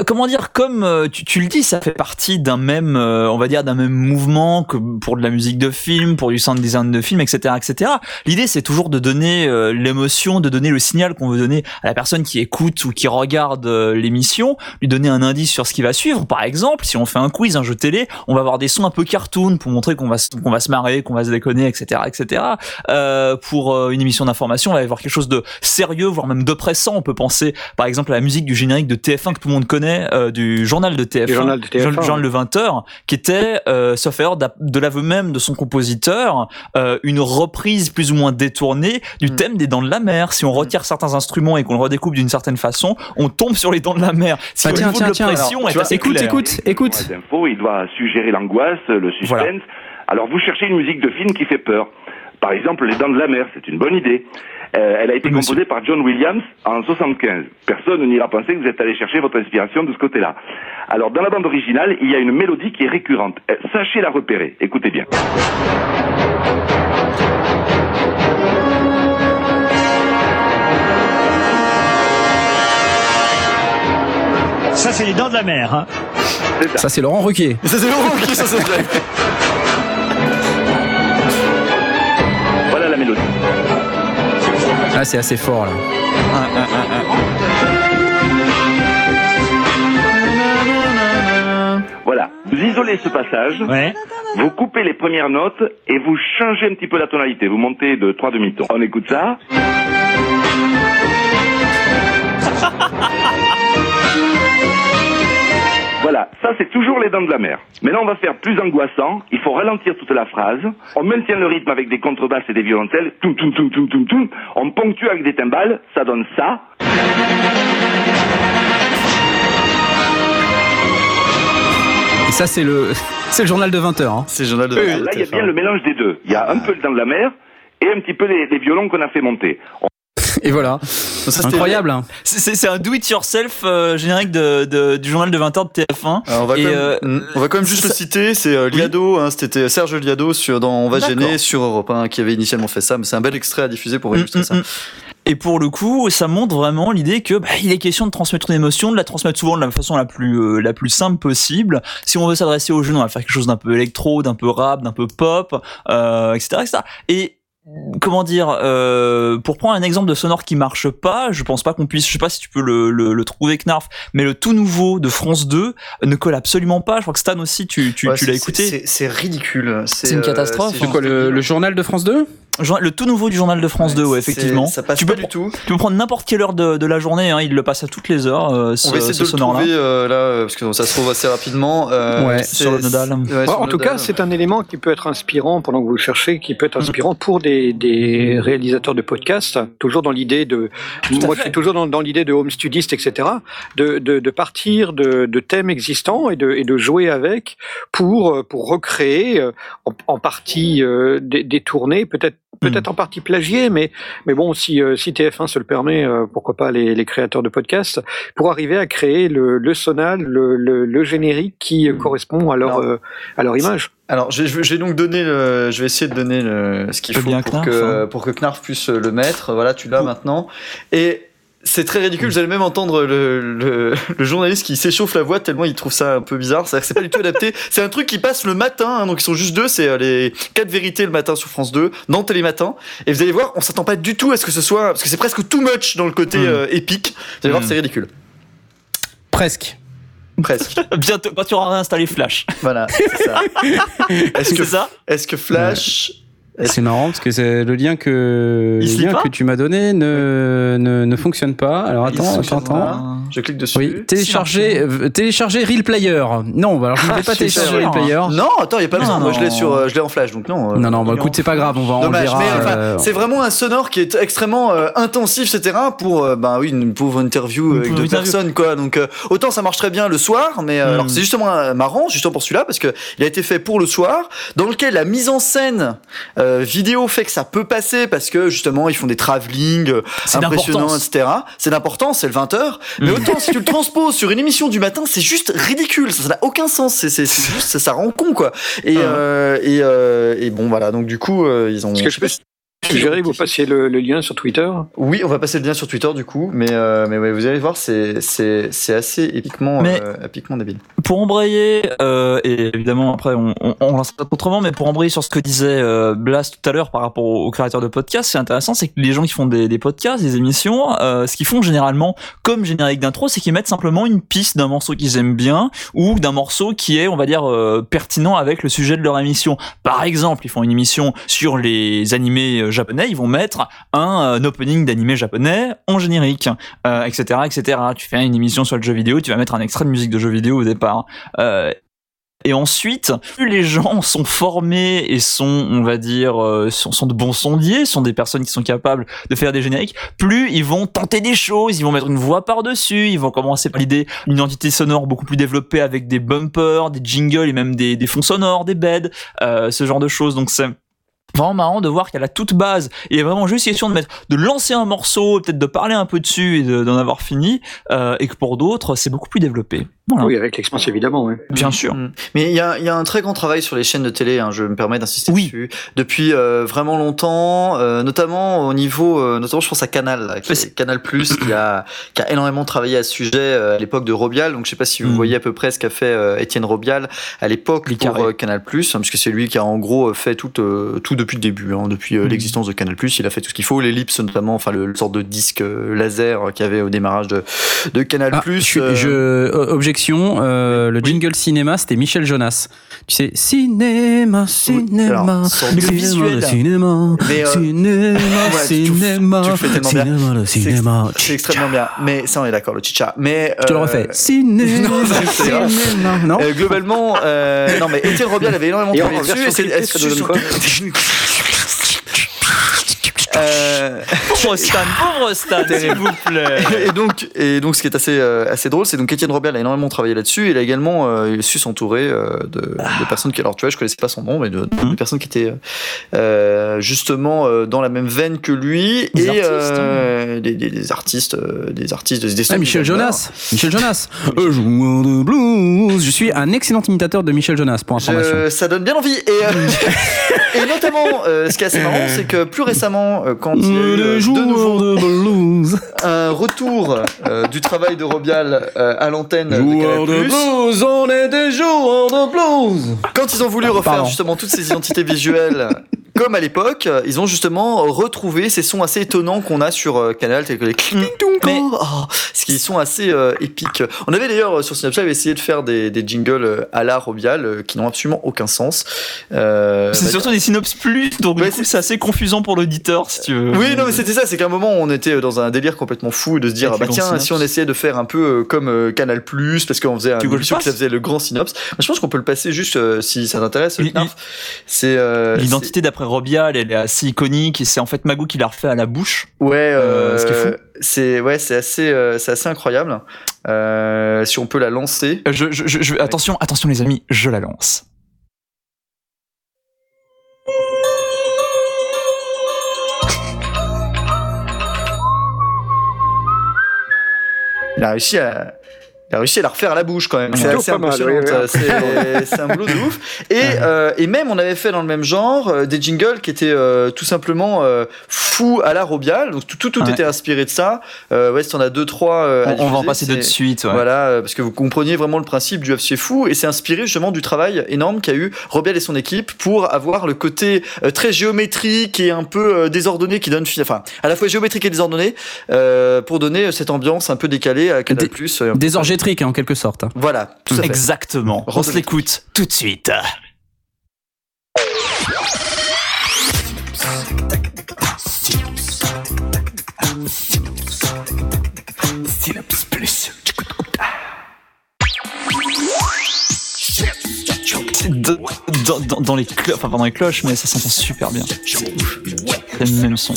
comment dire, comme euh, tu, tu le dis, ça fait partie d'un même, on va dire, d'un même mouvement que pour de la musique de film, pour du sound design de film, etc., etc. L'idée, c'est toujours de donner l'émotion, de donner le signal qu'on veut donner à la personne qui écoute ou qui regarde l'émission, lui donner un indice sur ce qui va suivre. Par exemple, si on fait un quiz, un jeu télé, on va avoir des sons un peu cartoon pour montrer qu'on va, se- qu'on va se marrer, qu'on va se déconner, etc., etc. Euh, pour euh, une émission d'information, on va y avoir quelque chose de sérieux, voire même d'oppressant. On peut penser, par exemple, à la musique du générique de TF1 que tout le monde connaît, euh, du journal de TF1, Du journal de TF1, journal- journal de 20 heures, qui était, euh, sauf erreur, de l'aveu même de son compositeur, euh, une reprise plus ou moins détournée du Mm. thème des Dents de la Mer. Si on retire certains instruments et qu'on le redécoupe d'une certaine façon, on tombe sur les Dents de la Mer. Si Bah, le tiens, tiens, tiens, l'oppression alors, est tu vois, assez Écoute, clair. écoute, écoute. Il doit suggérer l'angoisse, le suspense. Voilà. Alors vous cherchez une musique de film qui fait peur. Par exemple, Les Dents de la Mer, c'est une bonne idée. Euh, elle a été composée par John Williams en 75. Personne n'ira penser que vous êtes allé chercher votre inspiration de ce côté-là. Alors, dans la bande originale, il y a une mélodie qui est récurrente. Euh, Sachez la repérer. Écoutez bien. Ça, c'est les dents de la mer. Hein. Ça. Ça c'est Laurent Ruquier. Ça, c'est vraiment ok, ça, c'est Là c'est assez fort là. Voilà. Vous isolez ce passage, Ouais. vous coupez les premières notes et vous changez un petit peu la tonalité. Vous montez de trois demi-tons. On écoute ça. Voilà, ça c'est toujours les dents de la mer. Maintenant on va faire plus angoissant, il faut ralentir toute la phrase, on maintient le rythme avec des contrebasses et des violoncelles, toum toum toum toum toum toum, on ponctue avec des timbales, ça donne ça. Et ça c'est le c'est le journal de 20 h C'est le journal de Euh, là il y a bien le mélange des deux. Il y a un peu le dent de la mer et un petit peu les, les violons qu'on a fait monter. Et voilà. Incroyable. hein. C'est- C'est c'est un do-it-yourself euh, générique de, de- du journal de 20h de TF1. Alors, on, va Et, quand même, euh, on va quand même juste ça- le citer, c'est euh, Liado, hein, c'était Serge Liado sur, dans On va gêner sur Europe 1 qui avait initialement fait ça, mais c'est un bel extrait à diffuser pour illustrer Mm, ça. mm, mm. Et pour le coup, ça montre vraiment l'idée que bah, il est question de transmettre une émotion, de la transmettre souvent de la façon la plus euh, la plus simple possible. Si on veut s'adresser aux jeunes, on va faire quelque chose d'un peu électro, d'un peu rap, d'un peu pop, euh, etc., etc. Et comment dire, euh, pour prendre un exemple de sonore qui marche pas, je pense pas qu'on puisse, je sais pas si tu peux le, le, le trouver Knarf, mais le tout nouveau de France 2 ne colle absolument pas. Je crois que Stan aussi, tu, tu, Ouais, tu l'as écouté. c'est- C'est ridicule. C'est une catastrophe. c'est C'est quoi le, le journal de France 2 journal- le tout nouveau du journal de France 2, ouais, effectivement. Ça passe tu pas du tout. tu peux prendre n'importe quelle heure de, de la journée, hein, il le passe à toutes les heures, euh, ce, On va essayer ce de le trouver euh, là, euh, parce que ça se trouve assez rapidement. euh, Ouais, sur le nodal. ouais, sur en tout cas, c'est un élément qui peut être inspirant pendant que vous le cherchez, qui peut être inspirant pour des, des réalisateurs de podcasts, toujours dans l'idée de, Tout moi je suis toujours dans, dans l'idée de home studiste, etc., de, de, de partir de, de thèmes existants et de, et de jouer avec pour, pour recréer en, en partie euh, des, des tournées, peut-être peut-être en partie plagié, mais mais bon, si euh, si TF1 se le permet, euh, pourquoi pas les, les créateurs de podcasts, pour arriver à créer le, le sonal, le, le, le générique qui euh, correspond à leur Alors, euh, à leur image. Alors, je, je- vais donc donner le, je vais essayer de donner le, ce qu'il Faut faut bien pour Knarf, que, hein? pour que Knarf puisse le mettre. Voilà, tu l'as maintenant. Et c'est très ridicule. Vous allez même entendre le, le, le journaliste qui s'échauffe la voix tellement il trouve ça un peu bizarre. C'est-à-dire que c'est pas du tout adapté. C'est un truc qui passe le matin. hein, donc ils sont juste deux. C'est euh, les quatre vérités le matin sur France 2 dans Télématin. Et vous allez voir, on s'attend pas du tout à ce que ce soit parce que c'est presque too much dans le côté Mm. euh, épique. Vous allez voir, Mm. c'est ridicule. Presque. Presque. Bientôt, quand tu auras réinstallé Flash. voilà. C'est ça. Est-ce que C'est ça Est-ce que Flash C'est marrant parce que c'est le lien que, le lien que tu m'as donné ne, ne, ne fonctionne pas. Alors attends, attends. Je clique dessus. Oui, télécharger, euh, télécharger Real Player. Non, bah alors je ne vais Ah, pas télécharger. Real Player. Non, attends, il y a pas Non, besoin. Moi, je l'ai sur, euh, je l'ai en flash, donc non. euh, Non, non, bah écoute, en c'est pas grave, on va, Dommage, verra. mais enfin, c'est vraiment un sonore qui est extrêmement euh, intensif, etc. Pour, euh, bah oui, une pauvre interview Une avec deux personnes, quoi. Donc, euh, autant ça marche très bien le soir, mais euh, Mm. alors c'est justement marrant, justement pour celui-là, parce que il a été fait pour le soir, dans lequel la mise en scène euh, vidéo fait que ça peut passer, parce que justement ils font des travelling euh, C'est impressionnants, d'importance. etc. C'est d'important, c'est le 20h. Mais Mm. autant si tu le transposes sur une émission du matin, c'est juste ridicule. Ça ça n'a aucun sens. C'est juste, ça, ça rend con, quoi. Et, Ah. euh, et, euh, et bon, voilà. Donc du coup, euh, ils ont. Est-ce que je peux suggérer que vous passiez le, le lien sur Twitter Oui, on va passer le lien sur Twitter du coup, mais euh, mais ouais, vous allez voir, c'est c'est c'est assez épiquement Mais- euh, épiquement débile. Pour embrayer, euh, et évidemment après on, on, on lance pas autrement, mais pour embrayer sur ce que disait euh, Blas tout à l'heure par rapport aux, aux créateurs de podcasts, c'est intéressant, c'est que les gens qui font des, des podcasts, des émissions, euh, ce qu'ils font généralement comme générique d'intro, c'est qu'ils mettent simplement une piste d'un morceau qu'ils aiment bien ou d'un morceau qui est, on va dire, euh, pertinent avec le sujet de leur émission. Par exemple, ils font une émission sur les animés euh, japonais, ils vont mettre un, euh, opening d'animé japonais en générique, euh, etc., etc. Tu fais une émission sur le jeu vidéo, tu vas mettre un extrait de musique de jeu vidéo au départ. Euh, et ensuite, plus les gens sont formés et sont, on va dire, euh, sont, sont de bons sondiers, sont des personnes qui sont capables de faire des génériques, plus ils vont tenter des choses, ils vont mettre une voix par-dessus, ils vont commencer par l'idée d'une identité sonore beaucoup plus développée avec des bumpers, des jingles et même des, des fonds sonores, des beds, euh, ce genre de choses. Donc c'est vraiment marrant de voir qu'à la toute base, il est vraiment juste question de mettre, de lancer un morceau, peut-être de parler un peu dessus et de- d'en avoir fini, euh, et que pour d'autres, c'est beaucoup plus développé. Voilà. Oui, avec l'expérience évidemment. Oui. Bien sûr. Mm. Mais il y a, il y a un très grand travail sur les chaînes de télé, hein, je me permets d'insister Oui. dessus, depuis euh, vraiment longtemps, euh, notamment au niveau, euh, notamment je pense à Canal, là, qui est Canal Plus, qui a, qui a énormément travaillé à ce sujet euh, à l'époque de Robial. Donc je sais pas si vous Mm. voyez à peu près ce qu'a fait euh, Étienne Robial à l'époque pour euh, Canal Plus, hein, puisque c'est lui qui a en gros fait tout, euh, tout depuis le début, hein, depuis euh, Mm. l'existence de Canal Plus, il a fait tout ce qu'il faut, l'ellipse notamment, enfin le, le sorte de disque euh, laser qu'il y avait au démarrage de, de Canal Ah, Plus. je, je- euh, objection, euh, le jingle cinéma, c'était Michel Jonas. Tu sais, cinéma, cinéma, alors, visuel. cinéma, Mais, euh, cinéma, ouais, tu- tu- cinéma, tu bien. cinéma, le C'est- cinéma. C'est extrêmement bien. Mais ça, on est d'accord, le chicha. Mais. Je te le refais. Cinéma, Non, cinéma. Non? Euh, globalement, euh, non mais Étienne Robial avait énormément travaillé dessus. します。Euh, Pauvre Stan, pauvre Stan, s'il vous plaît. et donc, et donc, ce qui est assez euh, assez drôle, c'est donc Étienne Robial a énormément travaillé là-dessus. Il a également euh, su s'entourer euh, de, de personnes qui, alors tu vois, je connaissais pas son nom, mais de, de Mhm. personnes qui étaient euh, justement euh, dans la même veine que lui Des et artistes, euh, des, des, des artistes, euh, des artistes, des Ah, Michel Jonas. Michel Jonas. Euh, joueur de blues. Je suis un excellent imitateur de Michel Jonas, pour information. Je- ça donne bien envie. Et, euh, et notamment, euh, ce qui est assez marrant, c'est que plus récemment, quand il y a eu euh, de nouveau de blues. un retour euh, du travail de Robial euh, à l'antenne de Joueurs de Canal+, blues, on est des joueurs de blues. quand ils ont voulu refaire Pardon. justement toutes ces identités visuelles comme à l'époque, euh, ils ont justement retrouvé ces sons assez étonnants qu'on a sur euh, Canal, tels que les Mais- oh, ce qui sont assez euh, épiques. On avait d'ailleurs sur Synapse Live essayé de faire des, des jingles à la Robial qui n'ont absolument aucun sens. Euh, C'est bah, surtout des synops plus, donc du coup c'est assez confusant pour l'auditeur si tu veux. Oui, non, mais c'était ça. C'est qu'à un moment, on était dans un délire complètement fou de se dire, ah bah tiens, si on essayait de faire un peu comme Canal Plus, parce qu'on faisait un que qui faisait le grand synopsis. Bah, je pense qu'on peut le passer juste euh, si ça t'intéresse. C'est L'identité d'après Robial, elle est assez iconique et c'est en fait Magou qui l'a refait à la bouche. Ouais, euh, Euh, ce. C'est ouais, c'est assez, euh, c'est assez incroyable. Si on peut la lancer. Je, je, je- je- attention, attention les amis, je la lance. Il a réussi à. Il a réussi à la refaire à la bouche quand même. C'est assez impressionnant. oui. C'est- un boulot de ouf. Et, euh, et même, on avait fait dans le même genre euh, des jingles qui étaient euh, tout simplement euh, fous à la Robial. Donc tout, tout, tout Ouais. était inspiré de ça. Euh, ouais, si t'en as deux, trois. euh, On, va en passer deux de suite. ouais. Voilà, euh, parce que vous compreniez vraiment le principe du FC fou et c'est inspiré justement du travail énorme qu'a eu Robial et son équipe pour avoir le côté euh, très géométrique et un peu désordonné qui donne, enfin, à la fois géométrique et désordonné euh, pour donner cette ambiance un peu décalée à Canal+. Plus. Hein, en quelque sorte. hein. Voilà, tout à fait. Exactement. On se l'écoute tout de suite. Dans, dans- dans- dans les cloches, enfin pas dans les cloches, mais ça s'entend super bien. C'est le même son.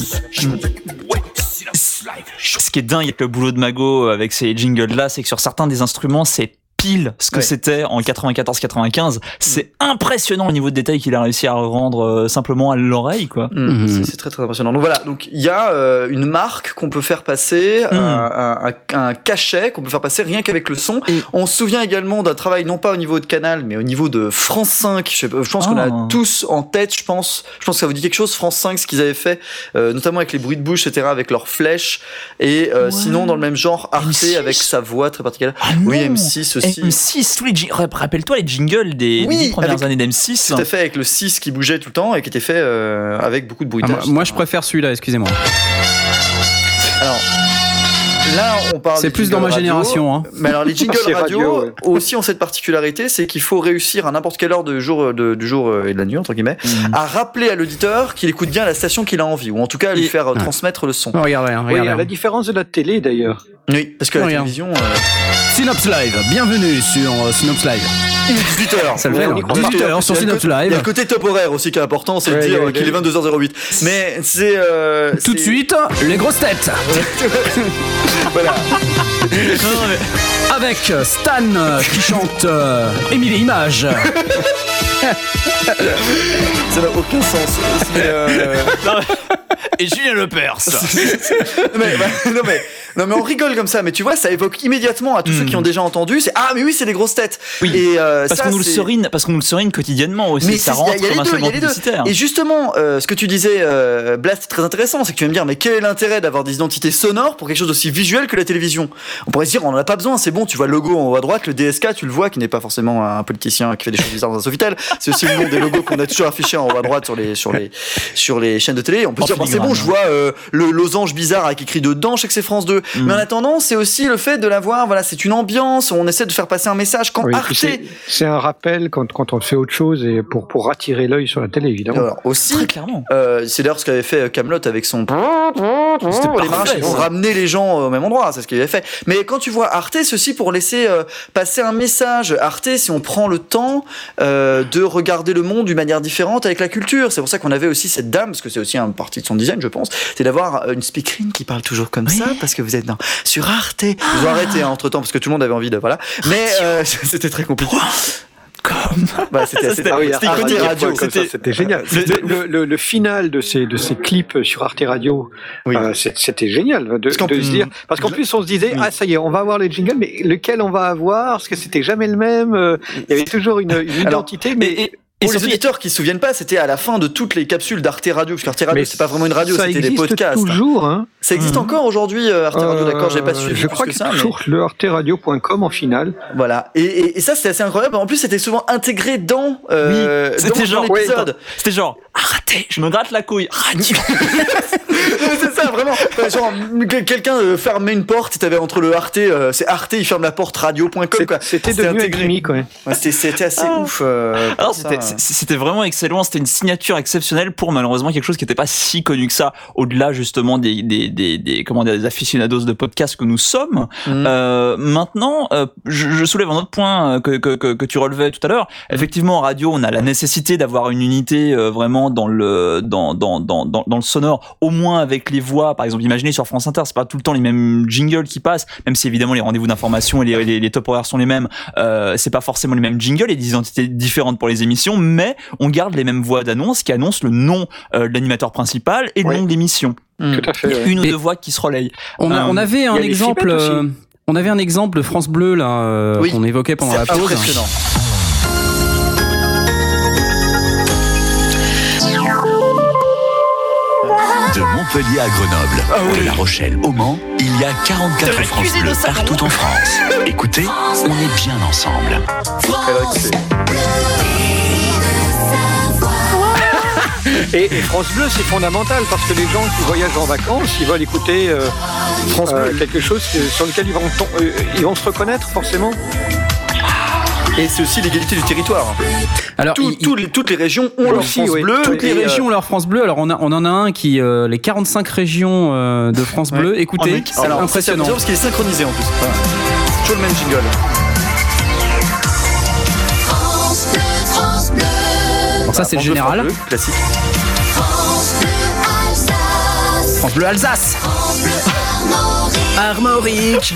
Ce qui est dingue avec le boulot de Mago avec ces jingles là, c'est que sur certains des instruments, c'est pile ce que Ouais. c'était en 94-95. C'est impressionnant le niveau de détail qu'il a réussi à rendre euh, simplement à l'oreille, quoi. Mm, Mhm. c'est- très très impressionnant. Donc voilà, donc il y a euh, une marque qu'on peut faire passer, Mm. un, un- un cachet qu'on peut faire passer rien qu'avec le son. Et- On se souvient également d'un travail non pas au niveau de Canal, mais au niveau de France 5. Je, sais pas, je pense qu'on Ah. a tous en tête. Je pense, je pense que ça vous dit quelque chose. France 5, ce qu'ils avaient fait, euh, notamment avec les bruits de bouche, etc., avec leurs flèches. Et euh, Ouais. sinon dans le même genre, Arte M6. avec sa voix très particulière. Ah oui, non. M6 aussi. M6, tous les rappelle-toi les jingles des, Oui, des premières avec- années d'M6. Tout à fait avec le 6 qui bougeait tout le temps et qui était fait euh, avec beaucoup de Ah, bruitage. moi, moi, je préfère celui-là, excusez-moi. Alors, là, on parle. C'est plus dans ma radio. génération. Hein. Mais alors, les jingles radio, radio, ouais. aussi ont cette particularité, c'est qu'il faut réussir à n'importe quelle heure de jour, de- du jour euh, et de la nuit, entre guillemets, Mm. à rappeler à l'auditeur qu'il écoute bien la station qu'il a envie, ou en tout cas à lui Et- faire euh, Ouais. transmettre le son. Oh, regardez, hein, Oui, regardez. à la hein. différence de la télé d'ailleurs. Oui, parce que la Regarde. télévision, euh, Synops Live, bienvenue sur euh, Synops Live. il est 18h. Ça le fait, On non y croit pas. 18h sur Il y a le Synops côté- Il y a Live. le côté top horaire aussi qui est important, c'est de dire ouais, ouais. qu'il est 22h08. Mais c'est. euh, Tout de suite, les grosses têtes. Voilà. Non, non, mais- Avec Stan qui chante Émile et Images. Ça n'a aucun sens. Mais, euh, Et Julien Lepers. mais, bah, non, mais, non mais on rigole comme ça, mais tu vois, ça évoque immédiatement à tous ceux qui ont déjà entendu, c'est ah mais oui c'est les grosses têtes. Hmm. Oui, Et euh, Parce qu'on nous le serine, parce qu'on nous le serine quotidiennement aussi. Mais ça il y a- rentre y a comme un deux, deux. publicitaire. Et justement, euh, ce que tu disais, euh, Blast, c'est très intéressant. C'est que tu vas me dire, mais quel est l'intérêt d'avoir des identités sonores pour quelque chose d'aussi visuel que la télévision? On pourrait se dire, on n'en a pas besoin, c'est bon, tu vois le logo en haut à droite, le DSK, tu le vois, qui n'est pas forcément un politicien qui fait des choses bizarres dans un Sofitel. C'est aussi le nom des logos qu'on a toujours affichés en haut à droite sur les, sur les, sur les chaînes de télé. On peut En dire, bon, c'est bon, je vois euh, le losange bizarre avec écrit dedans, je sais que c'est France 2. Mm. Mais en attendant, c'est aussi le fait de l'avoir, voilà, c'est une ambiance, on essaie de faire passer un message quand Oui, c'est- un rappel quand, quand on fait autre chose et pour, pour attirer l'œil sur la télé, évidemment. Alors, aussi, Très clairement. Euh, c'est d'ailleurs ce qu'avait fait Camelot avec son C'était les marches pour ramener les gens au même endroit, c'est ce qu'il avait fait. Mais quand tu vois Arte, ceci pour laisser euh, passer un message. Arte, si on prend le temps euh, de regarder le monde d'une manière différente avec la culture, c'est pour ça qu'on avait aussi cette dame, parce que c'est aussi un partie de son design, je pense, c'est d'avoir euh, une speakerine qui parle toujours comme ça, parce que vous êtes dans sur Arte. Ils ont arrêté entre temps parce que tout le monde avait envie de voilà. Mais euh, c'était très compliqué. Comme. Bah, c'était. Radio, comme ça, C'était- génial. Le, le- le- le final de ces, de ces clips sur Arte Radio, Oui. euh, c'était génial de, Parce qu'en de plus- se dire. Parce qu'en plus, on se disait, Oui. ah ça y est, on va avoir les jingles, mais lequel on va avoir? Parce que c'était jamais le même. euh, Il y avait toujours une, une Alors, identité, mais. Et, et, et Pour les auditeurs qui se souviennent pas, c'était à la fin de toutes les capsules d'Arte Radio, parce qu'Arte Radio, mais c'est pas vraiment une radio, ça c'était des existe podcasts. toujours, hein. Ça existe Mhm. encore aujourd'hui, euh, Arte Radio, d'accord, j'ai pas Euh, suivi Je crois que que ça, c'est mais toujours le arteradio.com en finale. voilà. Et, et, et ça, c'était assez incroyable. En plus, c'était souvent intégré dans, euh, Oui, c'était dans, genre- l'épisode. c'était genre Arte raté. Je me gratte la couille. Radio. c'est ça, vraiment. Euh, Genre, que- quelqu'un fermait une porte, t'avais entre le Arte, euh, c'est Arte, il ferme la porte radio.com, quoi. C'était devenu intégré. gimmick, ouais. Ouais, c'était- C'était assez Ah. ouf. euh, Alors ça. c'était c'était vraiment excellent, c'était une signature exceptionnelle pour malheureusement quelque chose qui n'était pas si connu que ça, au-delà justement des des des, des comment dire des aficionados de podcasts que nous sommes. Mhm. Euh, maintenant, euh, je, je soulève un autre point euh, que, que, que, que tu relevais tout à l'heure. Effectivement, en radio, on a la nécessité d'avoir une unité euh, vraiment dans le dans, dans, dans, dans, dans le sonore, au moins avec les voix. Par exemple, imaginez sur France Inter, c'est pas tout le temps les mêmes jingles qui passent, même si évidemment les rendez-vous d'information et les, les, les top horaires sont les mêmes. Euh, c'est pas forcément les mêmes jingles, a des identités différentes pour les émissions, mais on garde les mêmes voix d'annonce qui annoncent le nom euh, de l'animateur principal et le Oui. nom de l'émission. Hmm. Tout à fait. ouais. Une ou deux voix qui se relayent. On, a- Euh, on avait un exemple. Euh, on avait un exemple de France Bleu là euh, Oui. qu'on évoquait pendant la C'est pause. impressionnant. De Montpellier à Grenoble, de La Rochelle au Mans, il y a 44 France Bleu partout en France. Écoutez, on est bien ensemble. Et, et France Bleu, c'est fondamental parce que les gens qui voyagent en vacances, ils veulent écouter euh, France euh, Bleu. quelque chose sur lequel ils vont, euh, ils vont se reconnaître forcément. Et c'est aussi l'égalité du territoire. Alors, Tout- il- tout les- toutes les régions ont leur Aussi, France oui. Bleu. toutes les euh, régions ont leur France Bleu. Alors on, a, on en a un qui, euh, les 45 régions euh, de France Bleu. Oh, Écoutez, c'est alors, impressionnant. C'est parce qu'il est synchronisé en plus. Voilà. Toujours le même jingle. Alors ça c'est le France Bleu, général. France Bleu, classique. France Bleu Alsace. Armorique.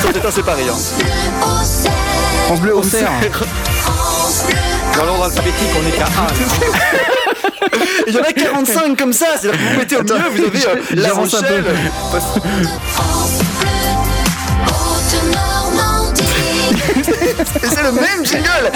C'est séparé. Hein. France Bleu Auxerre. Dans l'ordre alphabétique, on est qu'à. Il y en a 45 comme ça. C'est-à-dire que vous mettez au milieu, vous avez euh, La Rochelle. Et c'est le même jingle.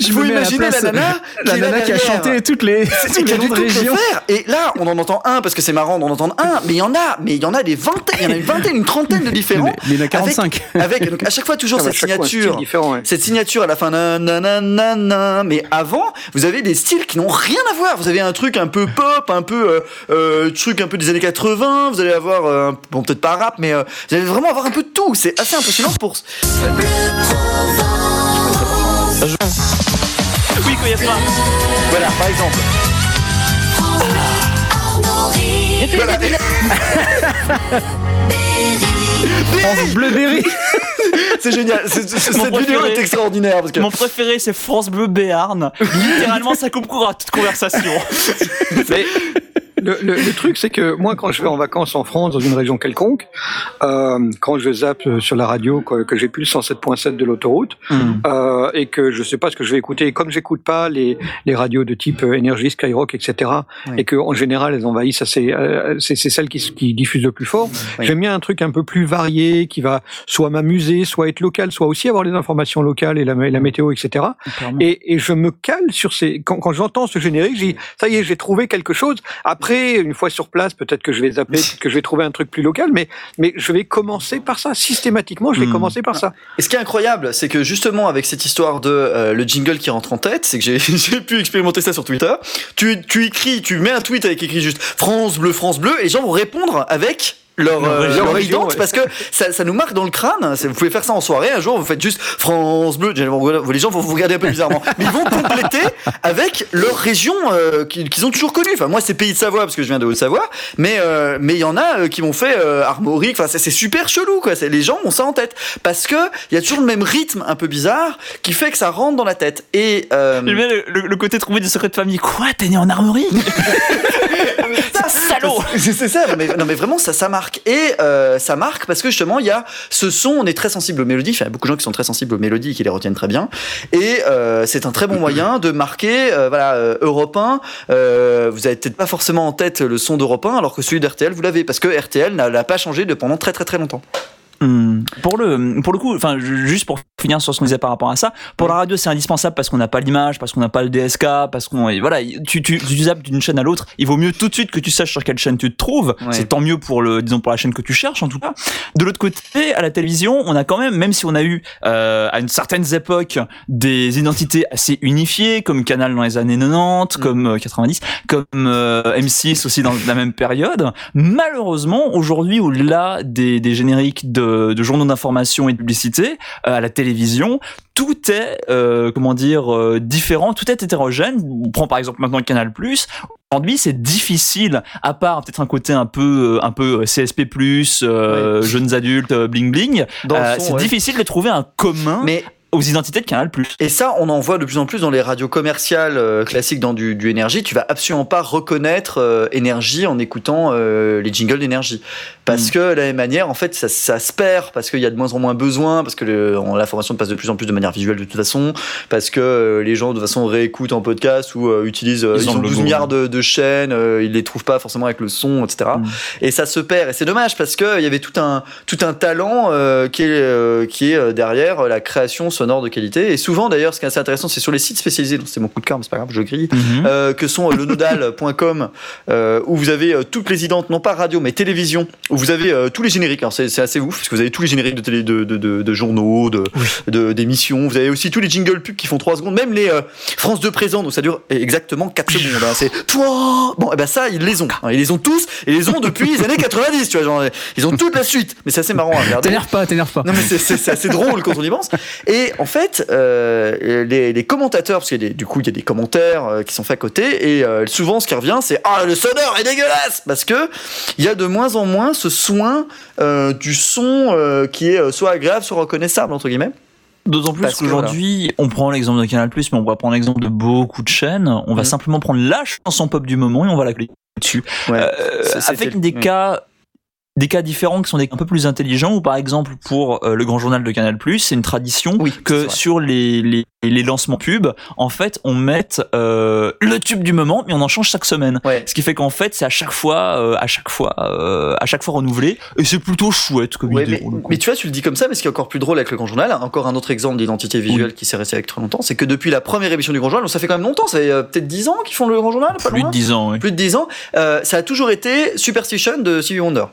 Je vous à la la nana La qui nana qui a chanté toutes les, qui les toutes régions. faire. Et là, on en entend un parce que c'est marrant d'en entendre un, mais il y en a, mais il y en a des vingtaines, il y en a une vingtaine, une trentaine de différents. Mais- mais il y en a 45. Avec, avec- donc à chaque fois toujours Ah, bah, cette style signature. ouais. Cette signature à la fin, nanana, mais avant, vous avez des styles qui n'ont rien à voir. Vous avez un truc un peu pop, un peu euh, euh, truc un peu des années 80. Vous allez avoir, euh, bon peut-être pas rap, mais euh, vous allez vraiment avoir un peu de tout. C'est assez impressionnant pour. Oui, quand il y a pas. Voilà, par exemple. Voilà. France Bleu Berry. C'est génial. Cette vidéo est extraordinaire parce que. Mon préféré, c'est France Bleu Béarn. Littéralement, ça coupe court à toute conversation. Mais le, le- le truc, c'est que moi, quand je vais en vacances en France, dans une région quelconque, euh, quand je zappe euh, sur la radio, que, que j'ai plus le 107.7 de l'autoroute, euh, et que je sais pas ce que je vais écouter, et comme j'écoute pas les, les radios de type euh, Énergie, Skyrock, etc., Oui. et que en général elles envahissent assez, euh, c'est c'est celles qui, qui diffusent le plus fort. Oui. J'aime bien un truc un peu plus varié, qui va soit m'amuser, soit être local, soit aussi avoir les informations locales et la, et la météo, etc. Et, et je me cale sur ces. Quand, quand j'entends ce générique, j'ai ça y est, j'ai trouvé quelque chose. Après, une fois sur place, peut-être que je vais zapper, que je vais trouver un truc plus local, mais mais je vais commencer par ça. Systématiquement, je vais Hmm. commencer par ça. Et ce qui est incroyable, c'est que justement avec cette histoire de euh, le jingle qui rentre en tête, c'est que j'ai j'ai pu expérimenter ça sur Twitter. Tu, tu écris, tu mets un tweet avec écrit juste France bleu, France bleu, et les gens vont répondre avec leur, euh, région, leur région, idente, ouais. parce que ça, ça nous marque dans le crâne. C'est- Vous pouvez faire ça en soirée. Un jour, vous faites juste France bleu. Les gens vont vous regarder un peu bizarrement, mais ils vont compléter avec leur région euh, qu'ils ont toujours connue. Enfin, moi, c'est Pays de Savoie parce que je viens de Haute-Savoie, mais euh, mais il y en a euh, qui m'ont fait euh, Armorique. Enfin, c'est c'est super chelou, quoi. C'est- Les gens ont ça en tête parce que il y a toujours le même rythme un peu bizarre qui fait que ça rentre dans la tête. Et euh, J'aime bien le, le- le côté trouvé du secret de famille. Quoi T'es né en armerie Salaud C'est c'est ça, non mais, non mais vraiment ça, ça Et euh, ça marque parce que justement il y a ce son, on est très sensible aux mélodies, enfin, il y a beaucoup de gens qui sont très sensibles aux mélodies et qui les retiennent très bien. Et euh, c'est un très bon moyen de marquer, euh, voilà, Europe 1, euh, vous avez peut-être pas forcément en tête le son d'Europe 1 alors que celui d'RTL vous l'avez parce que RTL n'a pas changé de pendant très très très longtemps. Hmm. Pour le pour le coup, enfin ju- juste pour finir sur ce qu'on disait par rapport à ça. Pour la radio, c'est indispensable parce qu'on n'a pas l'image, parce qu'on n'a pas le DSK, parce qu'on voilà, tu tu tu zappes d'une chaîne à l'autre. Il vaut mieux tout de suite que tu saches sur quelle chaîne tu te trouves. Ouais. C'est tant mieux pour le disons pour la chaîne que tu cherches en tout cas. De l'autre côté, à la télévision, on a quand même, même si on a eu euh, à une certaine époque des identités assez unifiées, comme Canal dans les années 90, comme euh, 90, comme euh, M6 aussi dans la même période. Malheureusement, aujourd'hui, au-delà des, des génériques de, de journaux d'information et de publicité, euh, à la télévision, tout est, euh, comment dire, euh, différent, tout est hétérogène. On prend par exemple maintenant Canal+. Aujourd'hui, c'est difficile, à part peut-être un côté un peu, un peu CSP+, euh, jeunes adultes, bling bling. C'est ouais. difficile de trouver un commun Mais aux identités de Canal+. Et ça, on en voit de plus en plus dans les radios commerciales euh, classiques dans du, du énergie. Tu vas absolument pas reconnaître euh, énergie en écoutant euh, les jingles d'énergie. Parce que de la même manière, en fait, ça, ça se perd, parce qu'il y a de moins en moins besoin, parce que l'information passe de plus en plus de manière visuelle de toute façon, parce que les gens de toute façon réécoutent en podcast ou utilisent, Ils ils, ont ont le 12 logo. milliards de, de chaînes, ils les trouvent pas forcément avec le son, etc. Et ça se perd, et c'est dommage parce que il y avait tout un tout un talent qui est qui est derrière la création sonore de qualité. Et souvent d'ailleurs, ce qui est assez intéressant, c'est sur les sites spécialisés. Donc c'est mon coup de cœur, mais c'est pas grave, je grille. Mhm. euh, que sont euh, le nodal.com euh, où vous avez euh, toutes les identes, non pas radio mais télévision, où vous avez tous les génériques. Alors c'est assez ouf parce que vous avez tous les génériques de télé, de, de, de, de journaux, de- d'émissions. Vous avez aussi tous les jingle pubs qui font 3 secondes, même les France 2 présents, donc ça dure exactement 4 secondes. hein. C'est toi. Bon, et ben ça ils les ont. hein. Ils les ont tous et ils les ont depuis les années 90. Tu vois, genre, ils ont toute la suite. Mais c'est assez marrant à regarder. T'énerve pas, t'énerve pas. Non mais c'est assez drôle quand on y pense. Et en fait, euh, les, les commentateurs, parce des- du coup il y a des commentaires euh, qui sont faits à côté, et euh, souvent ce qui revient c'est ah le sonore est dégueulasse parce que il y a de moins en moins ce soin du son qui est soit agréable, soit reconnaissable entre guillemets. D'autant plus que qu'aujourd'hui, on prend l'exemple de Canal+, mais on va prendre l'exemple de beaucoup de chaînes. On va Mhm. simplement prendre la chanson pop du moment et on va la cliquer dessus. Ouais. Avec des cas des cas différents qui sont des un peu plus intelligents ou par exemple pour euh, le grand journal de Canal+, c'est une tradition Oui, que sur les, les, les lancements pubs, en fait, on mette euh, le tube du moment, mais on en change chaque semaine. Ouais. Ce qui fait qu'en fait, c'est à chaque fois, euh, à chaque fois, euh, à chaque fois renouvelé, et c'est plutôt chouette comme Ouais, idée. mais, mais tu vois, tu le dis comme ça, mais ce qui est encore plus drôle avec le Grand Journal, encore un autre exemple d'identité visuelle qui s'est resté avec très longtemps, c'est que depuis la première émission du Grand Journal, donc ça fait quand même longtemps, ça fait euh, peut-être 10 ans qu'ils font le Grand Journal, pas plus loin de 10 ans, oui. plus de 10 ans, euh, ça a toujours été Superstition de Stevie Wonder.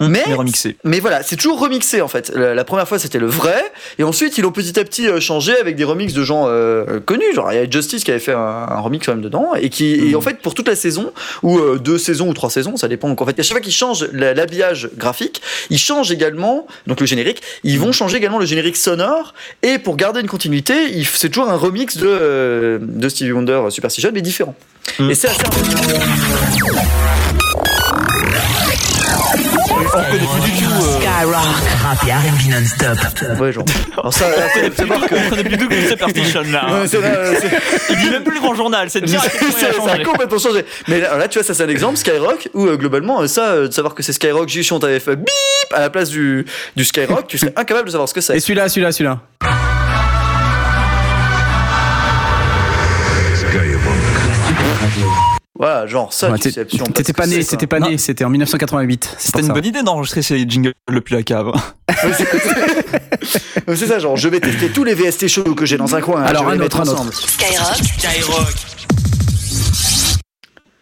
Mais, mais remixé. mais voilà, c'est toujours remixé en fait. La, la première fois c'était le vrai, et ensuite ils l'ont petit à petit euh, changé avec des remixes de gens euh, connus. Genre il y a Justice qui avait fait un, un remix quand même dedans, et qui et en fait pour toute la saison, ou euh, deux saisons ou trois saisons, ça dépend. Donc en fait, à chaque fois qu'ils changent la- l'habillage graphique, ils changent également, donc le générique, ils vont changer également le générique sonore, et pour garder une continuité, c'est toujours un remix de, de Stevie Wonder Superstition, mais différent. Mm. Et c'est assez On connaît plus du tout. Skyrock, rap et R&B non-stop. Ouais, genre. Alors ça, on connaît plus du tout- on connaît plus du tout que là. hein. Ouais, c'est vrai, c'est- Il dit même plus le grand journal, c'est a ça, a changé. complètement changé. Mais là, là, tu vois, ça c'est un exemple, Skyrock, où euh, globalement, euh, ça, euh, de savoir que c'est Skyrock, juste si on t'avait fait bip à la place du, du Skyrock, tu serais incapable de savoir ce que Et c'est. celui-là, celui-là, celui-là. Voilà, genre ça, Ouais, T'étais pas né, c'était pas né, c'était en 1988. c'est C'était une ça. bonne idée d'enregistrer ces jingles depuis la cave. C'est- ça, genre, je vais tester tous les VST shows que j'ai dans un coin. hein, Alors, je vais un les autre, mettre un autre. ensemble. Skyrock, Skyrock.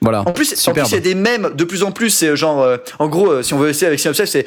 Voilà. En plus, il y a des mèmes de plus en plus. C'est genre, euh, en gros, euh, si on veut essayer avec Synops Live, c'est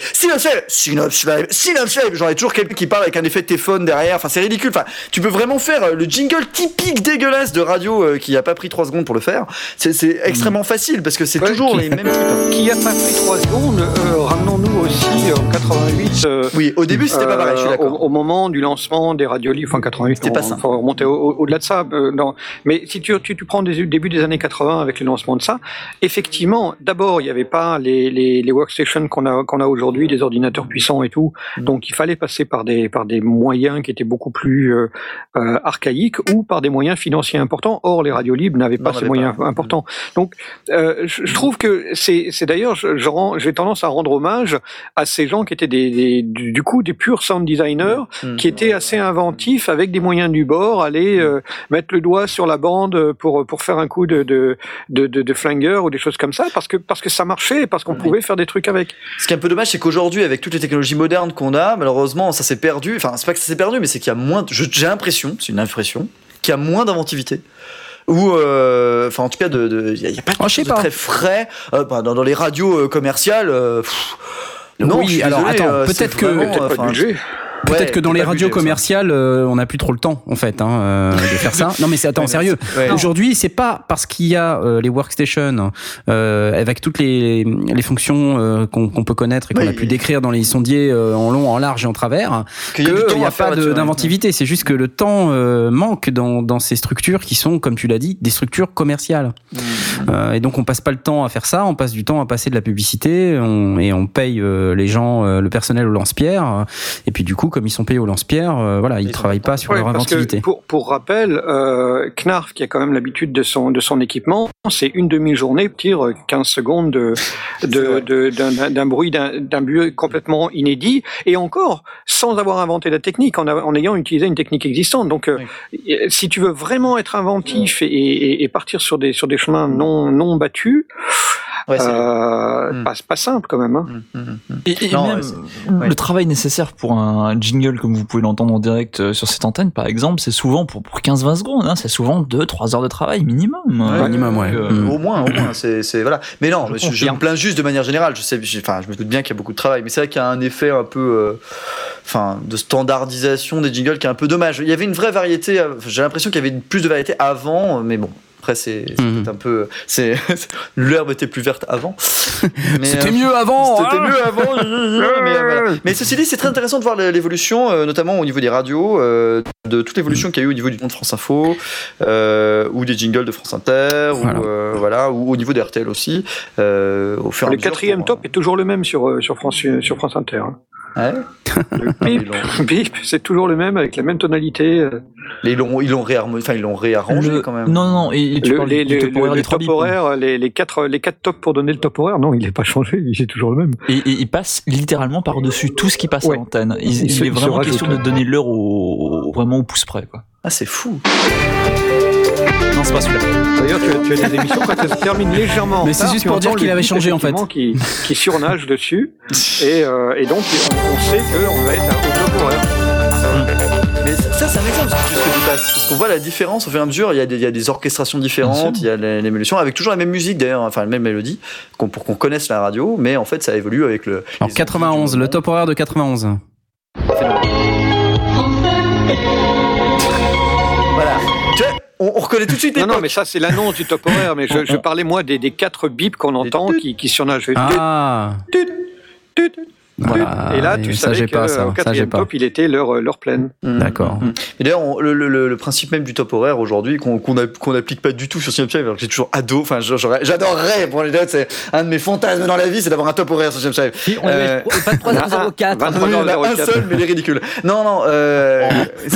Live, Synops Live. Genre, il y a toujours quelqu'un qui parle avec un effet de téléphone derrière. Enfin, c'est ridicule. Enfin, tu peux vraiment faire euh, le jingle typique dégueulasse de radio euh, qui a pas pris 3 secondes pour le faire. C'est extrêmement facile parce que c'est Ouais, toujours qui- les mêmes types. Qui a pas pris 3 secondes, ramenons-nous aussi en 88. euh, Oui, au début, c'était pas pareil, je suis d'accord. Au, au moment du lancement des radios libres, enfin 88, C'était pas ça. faut remonter au- au- au-delà de ça. non. Mais si tu, tu, tu prends des début des années 80 avec le lancement de ça, effectivement, d'abord, il n'y avait pas les, les, les workstations qu'on a, qu'on a aujourd'hui, des ordinateurs puissants et tout. Mm. Donc, il fallait passer par des, par des moyens qui étaient beaucoup plus euh, euh, archaïques ou par des moyens financiers importants. Or, les radios libres n'avaient pas ces moyens pas. importants. Donc, euh, je, trouve que c'est, d'ailleurs, je, je rends- j'ai tendance à rendre hommage à ces gens qui étaient des, des- du, coup des purs sound designers, Mm. qui étaient assez inventifs avec des moyens du bord, aller euh, mettre le doigt sur la bande pour pour faire un coup de de de, de, de flingueurs ou des choses comme ça parce que parce que ça marchait, parce qu'on pouvait faire des trucs avec. Ce qui est un peu dommage, c'est qu'aujourd'hui, avec toutes les technologies modernes qu'on a, malheureusement, ça s'est perdu. Enfin, c'est pas que ça s'est perdu, mais c'est qu'il y a moins. de- je- J'ai l'impression, c'est une impression, qu'il y a moins d'inventivité. Ou, euh, enfin, en tout cas, de, de- il y a, il y a pas de, Oh, chose de pas. très frais euh, bah, dans, dans les radios euh, commerciales. euh, pff, non, Oui, je suis alors, désolé, attends, euh, c'est peut-être que- vraiment, peut-être pas de enfin, budget. Peut-être Ouais, que dans les radios commerciales, euh, on n'a plus trop le temps, en fait, hein, euh, de faire ça. Non, mais c'est attends, Ouais, sérieux. ouais. Aujourd'hui, c'est pas parce qu'il y a euh, les workstations euh, avec toutes les, les fonctions euh, qu'on qu'on peut connaître et qu'on Oui. a pu décrire dans les sondiers euh, en long, en large et en travers, Qu'il a n'y a faire pas d'inventivité. C'est juste que le temps euh, manque dans, dans ces structures qui sont, comme tu l'as dit, des structures commerciales. Mmh. Euh, et donc, on passe pas le temps à faire ça. On passe du temps à passer de la publicité on- et on paye euh, les gens, euh, le personnel au lance-pierre. et puis, du coup, comme ils sont payés au lance-pierre, euh, voilà, ils Ils travaillent pas sur Ouais, leur inventivité. pour, pour rappel, euh, Knarf, qui a quand même l'habitude de son, de son équipement, c'est une demi-journée, tire 15 secondes de, de, de- d'un, d'un bruit, d'un, bruit complètement inédit, et encore sans avoir inventé la technique, en, a- en ayant utilisé une technique existante. Donc, euh, si tu veux vraiment être inventif et, et- et partir sur des, sur des chemins non, non battus, Ouais, c'est- euh, Mm. pas, pas simple quand même. Hein. Mmh, mmh, mmh. Et, et Non, même ouais, le travail nécessaire pour un jingle, comme vous pouvez l'entendre en direct euh, sur cette antenne, par exemple, c'est souvent pour, pour 15-20 secondes, hein, c'est souvent 2-3 heures de travail minimum. Ouais, minimum, ouais. Euh, Mm. Au moins, au moins, c'est, c'est- voilà. Mais non, Je je, je me plains juste de manière générale. Je sais, enfin, je me doute bien qu'il y a beaucoup de travail, mais c'est vrai qu'il y a un effet un peu, euh, enfin, de standardisation des jingles qui est un peu dommage. Il y avait une vraie variété. J'ai l'impression qu'il y avait plus de variété avant, mais bon. Après, c'est, c'est peut-être un peu, c'est, l'herbe était plus verte avant. C'était euh, mieux avant C'était hein mieux avant. mais, euh, voilà. Mais ceci dit, c'est très intéressant de voir l'évolution, euh, notamment au niveau des radios, euh, de toute l'évolution qu'il y a eu au niveau du monde de France Info, euh, ou des jingles de France Inter, Voilà. ou, euh, voilà, ou au niveau d'RTL aussi. Euh, au fur et à Le quatrième top est toujours le même sur, sur, France, sur France Inter. hein. Ouais. Bip, c'est toujours le même avec la même tonalité. ils l'ont, ils l'ont réarmo- enfin, ils l'ont réarrangé le- quand même. Non, non, et, et tu Le, parles les, du les- top horaire le- des le trois top bips, hein. horaire, les, les quatre, les quatre tops pour donner le top horaire, non, il n'est pas changé, il est toujours le même. Et, et il passe littéralement par-dessus tout ce qui passe Ouais. à l'antenne. Il, Il il se- est vraiment question de donner l'heure au, au- vraiment au pouce près. Quoi. Ah, c'est fou. Non, c'est pas celui-là. D'ailleurs, tu, as- tu as des émissions quand elles se terminent légèrement. en Mais c'est juste pour dire qu'il avait changé, en fait. Qui, qui surnage dessus. Et, euh, et donc, on, on sait qu'on va être au top horaire. Mais ça, ça, c'est un exemple ce que tu passes. Parce qu'on voit la différence au fur et à mesure. Il y a des, il y a des orchestrations différentes, il y a les- l'émulation, avec toujours la même musique d'ailleurs, enfin la même mélodie, pour qu'on connaisse la radio, mais en fait ça évolue avec le. En les 91, le top horaire de 91. Voilà. On, on reconnaît tout de suite les Non, non, mais ça, c'est l'annonce du top horaire. Mais je, je parlais, moi, des, des quatre bips qu'on entend qui, qui surnagent. Ah Tut, tut, tut. Voilà. Et là, tu ça, savais que pas, ça. au quatrième pas. top, il était leur, leur pleine. D'accord. Et d'ailleurs, on- le, le- le- le principe même du top horaire aujourd'hui, qu'on qu'on n'applique pas du tout sur CM5, alors que j'ai toujours ado, enfin, j'adorerais, pour les c'est un de mes fantasmes dans la vie, c'est d'avoir un top horaire sur CM5. Si, on est 23h04. Il y en a un seul, mais il est ridicule. Non, non, euh,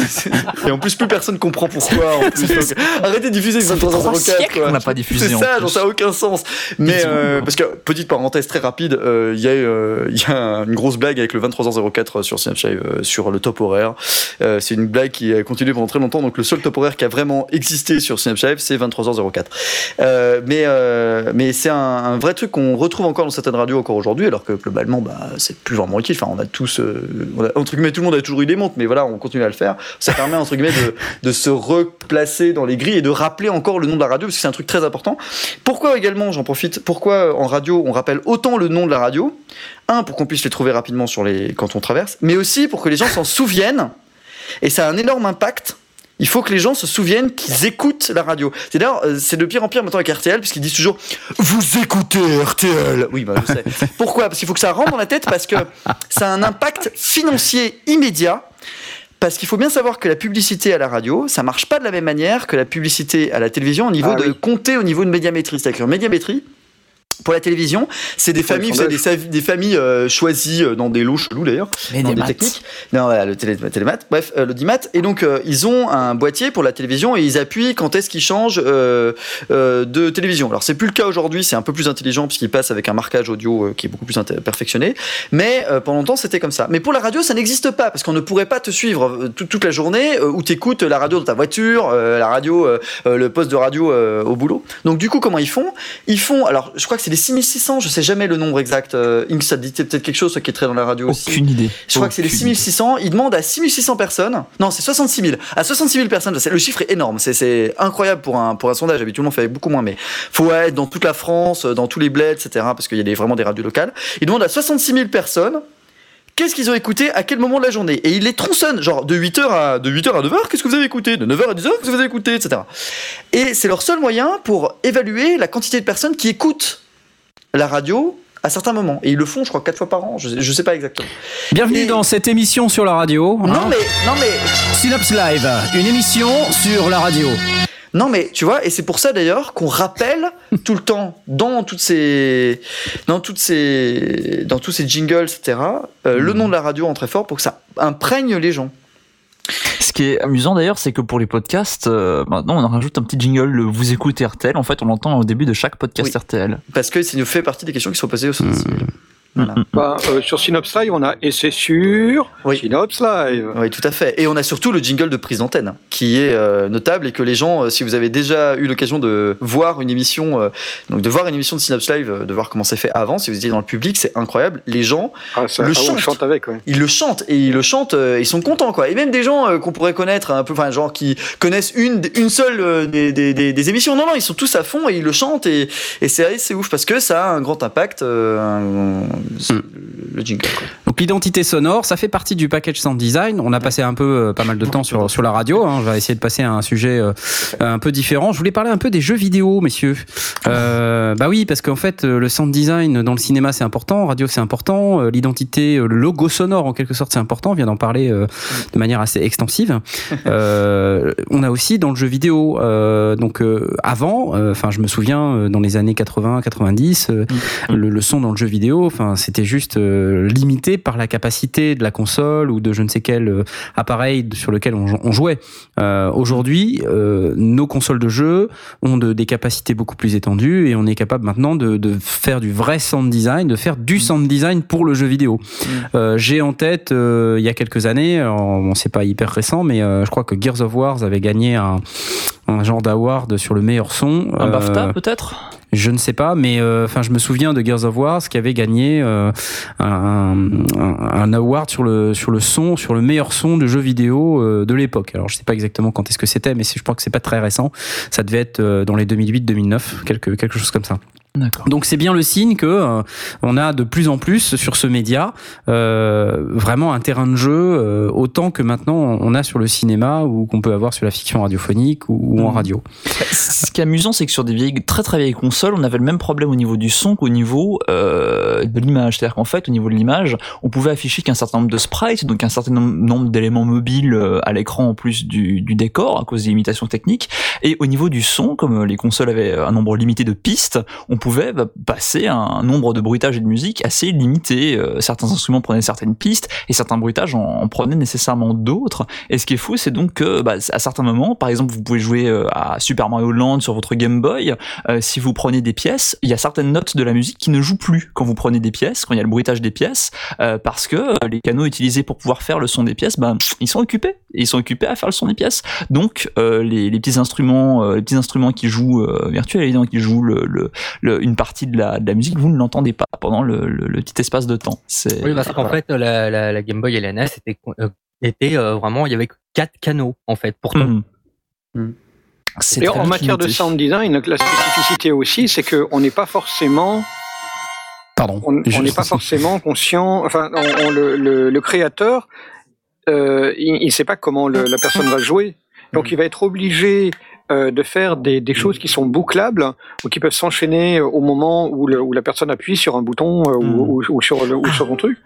et en plus, plus personne comprend pourquoi. En plus, donc, arrêtez de diffuser Ça fait trois 23h04. siècles quoi. qu'on n'a pas diffusé, C'est ça, ça n'a aucun sens. Mais, euh, parce que, petite parenthèse très rapide, euh, il y, a, euh, il y a une grosse blague avec le 23h04 sur Snapchat, euh, sur le top horaire. Euh, c'est une blague qui a continué pendant très longtemps, donc le seul top horaire qui a vraiment existé sur Snapchat, c'est 23h04. Euh, mais euh, mais c'est un, vrai truc qu'on retrouve encore dans certaines radios encore aujourd'hui, alors que globalement, bah, c'est plus vraiment utile. Enfin, on a tous, euh, on a- entre guillemets, tout le monde a toujours eu des montres, mais voilà, on continue à le faire. Ça permet, entre guillemets, de se replacer dans les grilles et de rappeler encore le nom de la radio, parce que c'est un truc très important. Pourquoi également, j'en profite, pourquoi en radio, on rappelle autant le nom de la radio? Un, pour qu'on puisse les trouver rapidement sur les, quand on traverse, mais aussi pour que les gens s'en souviennent. Et ça a un énorme impact. Il faut que les gens se souviennent qu'ils écoutent la radio. C'est d'ailleurs, euh, c'est de pire en pire maintenant avec RTL, puisqu'ils disent toujours Vous écoutez RTL Oui, bah, je sais. Pourquoi? Parce qu'il faut que ça rentre dans la tête, parce que ça a un impact financier immédiat. Parce qu'il faut bien savoir que la publicité à la radio, ça marche pas de la même manière que la publicité à la télévision au niveau Ah de oui. compter au niveau de médiamétrie. C'est-à-dire qu'en médiamétrie, Pour la télévision, c'est des familles, les vous savez, des, familles euh, choisies euh, dans des lots chelous d'ailleurs, Mais dans des des techniques. Non, voilà, le télé, télémat, bref, euh, l'audimat. Et donc, euh, ils ont un boîtier pour la télévision et ils appuient quand est-ce qu'ils changent euh, euh, de télévision. Alors, c'est plus le cas aujourd'hui, c'est un peu plus intelligent puisqu'ils passent avec un marquage audio euh, qui est beaucoup plus perfectionné. Mais euh, pendant longtemps, c'était comme ça. Mais pour la radio, ça n'existe pas parce qu'on ne pourrait pas te suivre toute- toute la journée euh, où tu écoutes la radio dans ta voiture, euh, la radio, le poste de radio euh, au boulot. Donc, du coup, comment ils font? Ils font, alors, je crois que c'est les 6600, je sais jamais le nombre exact. Euh, Inks, te dit peut-être quelque chose, qui est très dans la radio aussi. Aucune idée. Je crois que c'est les Aucune 6600. Ils demandent à 6600 personnes. Non, c'est 66 000. À 66 000 personnes, le chiffre est énorme. C'est- C'est incroyable pour un, pour un sondage. Habituellement, on fait beaucoup moins. Mais faut être dans toute la France, dans tous les bleds, etc. Parce qu'il y a des, vraiment des radios locales. Ils demandent à 66 000 personnes. Qu'est-ce qu'ils ont écouté à quel moment de la journée? Et ils les tronçonnent, genre de 8h à, de 8h à 9h, qu'est-ce que vous avez écouté? De 9h à 10h, qu'est-ce que vous avez écouté Etc. Et c'est leur seul moyen pour évaluer la quantité de personnes qui écoutent la radio à certains moments. Et ils le font, je crois, quatre fois par an. Je, je sais pas exactement. Bienvenue dans cette émission sur la radio. hein. Non mais, non mais, Synops Live, une émission sur la radio. non mais, tu vois, et c'est pour ça d'ailleurs qu'on rappelle tout le temps dans toutes ces, dans toutes ces, dans tous ces jingles, etc. euh, Le nom de la radio en très fort pour que ça imprègne les gens. Ce qui est amusant d'ailleurs, c'est que pour les podcasts, euh, maintenant on en rajoute un petit jingle, le vous écoutez RTL. En fait, on l'entend au début de chaque podcast Oui. RTL. Parce que ça nous fait partie des questions qui sont posées au sens. Voilà. Bah, euh, sur Synops Live, on a et c'est sûr Oui. Synops Live. Oui, tout à fait. Et on a surtout le jingle de prise d'antenne, qui est euh, notable et que les gens, euh, si vous avez déjà eu l'occasion de voir une émission, euh, donc de voir une émission de Synops Live, euh, de voir comment c'est fait avant, si vous étiez dans le public, c'est incroyable. Les gens Ah, ça, le ah, chantent. chante avec, ouais. Ils le chantent et ils le chantent, euh, ils sont contents quoi. Et même des gens qu'on pourrait connaître un peu, enfin genre qui connaissent une, une seule des, des, des, des émissions. Non non, ils sont tous à fond et ils le chantent et, et c'est c'est ouf parce que ça a un grand impact. euh, un- le jingle. Donc l'identité sonore, ça fait partie du package sound design. On a passé un peu euh, pas mal de temps sur sur la radio. Hein. On va essayer de passer à un sujet euh, un peu différent. Je voulais parler un peu des jeux vidéo, messieurs. Euh, bah oui, parce qu'en fait, euh, le sound design dans le cinéma c'est important, radio c'est important, l'identité, le logo sonore en quelque sorte c'est important. On vient d'en parler de manière assez extensive. On a aussi dans le jeu vidéo, donc avant, enfin je me souviens dans les années 80, 90, euh, le, le son dans le jeu vidéo, enfin c'était juste limité par la capacité de la console ou de je ne sais quel euh, appareil sur lequel on, on jouait. Euh, Aujourd'hui, euh, nos consoles de jeu ont de, des capacités beaucoup plus étendues et on est capable maintenant de, de faire du vrai sound design, de faire du sound design pour le jeu vidéo. Euh, J'ai en tête il y a quelques années, bon c'est pas hyper récent, mais je crois que Gears of War avait gagné un, un genre d'award sur le meilleur son. Un Euh, BAFTA peut-être? je ne sais pas, mais euh, enfin, je me souviens de Gears of War, qui avait gagné euh, un, un, un award sur le sur le son, sur le meilleur son de jeu vidéo euh, de l'époque. Alors, je sais pas exactement quand est-ce que c'était, mais je crois que c'est pas très récent. Ça devait être dans les 2008-2009, quelque quelque chose comme ça. Donc c'est bien le signe que euh, on a de plus en plus sur ce média euh, vraiment un terrain de jeu euh, autant que maintenant on a sur le cinéma ou qu'on peut avoir sur la fiction radiophonique ou, ou en Mhm. radio. Ce qui est amusant, c'est que sur des vieilles, très très vieilles consoles, on avait le même problème au niveau du son qu'au niveau euh, de l'image. C'est-à-dire qu'en fait, au niveau de l'image, on pouvait afficher qu'un certain nombre de sprites, donc un certain nom- nombre d'éléments mobiles euh, à l'écran en plus du, du décor à cause des limitations techniques. Et au niveau du son, comme euh, les consoles avaient un nombre limité de pistes, on pouvait bah, passer un nombre de bruitages et de musique assez limité. Euh, certains instruments prenaient certaines pistes et certains bruitages en, en prenaient nécessairement d'autres. Et ce qui est fou, c'est donc que bah, à certains moments, par exemple, vous pouvez jouer euh, à Super Mario Land sur votre Game Boy. euh, si vous prenez des pièces, il y a certaines notes de la musique qui ne jouent plus quand vous prenez des pièces, quand il y a le bruitage des pièces, euh, parce que euh, les canaux utilisés pour pouvoir faire le son des pièces, bah, ils sont occupés. Ils sont occupés à faire le son des pièces. Donc euh, les, les petits instruments, les petits instruments qui jouent virtuels, évidemment, qui jouent le, le, le- une partie de la, de la musique, vous ne l'entendez pas pendant le, le- le petit espace de temps. C'est Oui, parce qu'en fait, la, la, la Game Boy et la NES étaient, euh, étaient euh, vraiment, il y avait que quatre canaux, en fait, pourtant. Mhm. C'est Et très en matière de sound design, la spécificité aussi, c'est qu'on n'est pas forcément Pardon. on n'est pas forcément conscient. Enfin, on- on- le, le- le créateur, euh, il ne sait pas comment le- la personne va jouer, donc il va être obligé euh, de faire des, des choses qui sont bouclables ou qui peuvent s'enchaîner au moment où, le- où la personne appuie sur un bouton euh, ou, ou- ou sur le, ou sur un truc.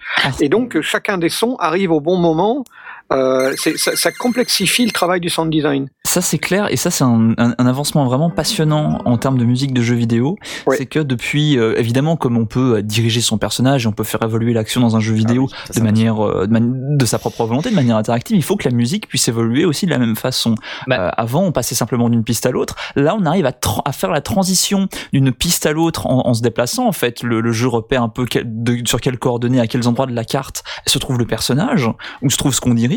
Et donc chacun des sons arrive au bon moment euh, c'est- ça, ça complexifie le travail du sound design. Ça c'est clair et ça c'est un, un- un avancement vraiment passionnant en termes de musique de jeux vidéo. C'est que depuis, euh, évidemment, comme on peut euh, diriger son personnage et on peut faire évoluer l'action dans un jeu vidéo de manière euh, de, mani- de sa propre volonté, de manière interactive, il faut que la musique puisse évoluer aussi de la même façon. Euh, avant, on passait simplement d'une piste à l'autre. Là, on arrive à, à faire la transition d'une piste à l'autre en, en se déplaçant. En fait, le, le jeu repère un peu quel- de- sur quelles coordonnées, à quels endroits de la carte se trouve le personnage, où se trouve ce qu'on dirige,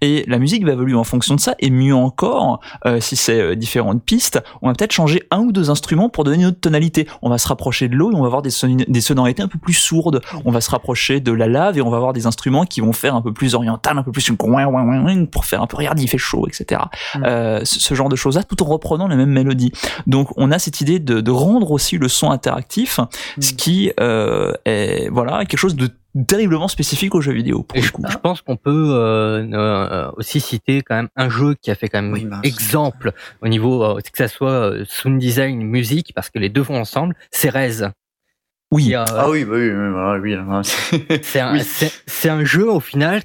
et la musique va évoluer en fonction de ça. Et mieux encore, euh, si c'est euh, différentes pistes, on va peut-être changer un ou deux instruments pour donner une autre tonalité. On va se rapprocher de l'eau et on va avoir des, soni- des sonorités un peu plus sourdes. On va se rapprocher de la lave et on va avoir des instruments qui vont faire un peu plus oriental, un peu plus pour faire un peu regarde il fait chaud, etc. Euh, ce, ce genre de choses là, tout en reprenant les mêmes mélodies. Donc on a cette idée de, de rendre aussi le son interactif, ce qui euh, est voilà quelque chose de terriblement spécifique aux jeux vidéo. Pour je, coup. je pense qu'on peut euh, euh, aussi citer quand même un jeu qui a fait quand même exemple au niveau euh, que ça soit euh, sound design, musique, parce que les deux vont ensemble. C'est Rez. Oui. Ah oui, bah oui, oui, voilà, oui, C'est un, Oui. c'est- c'est un jeu au final.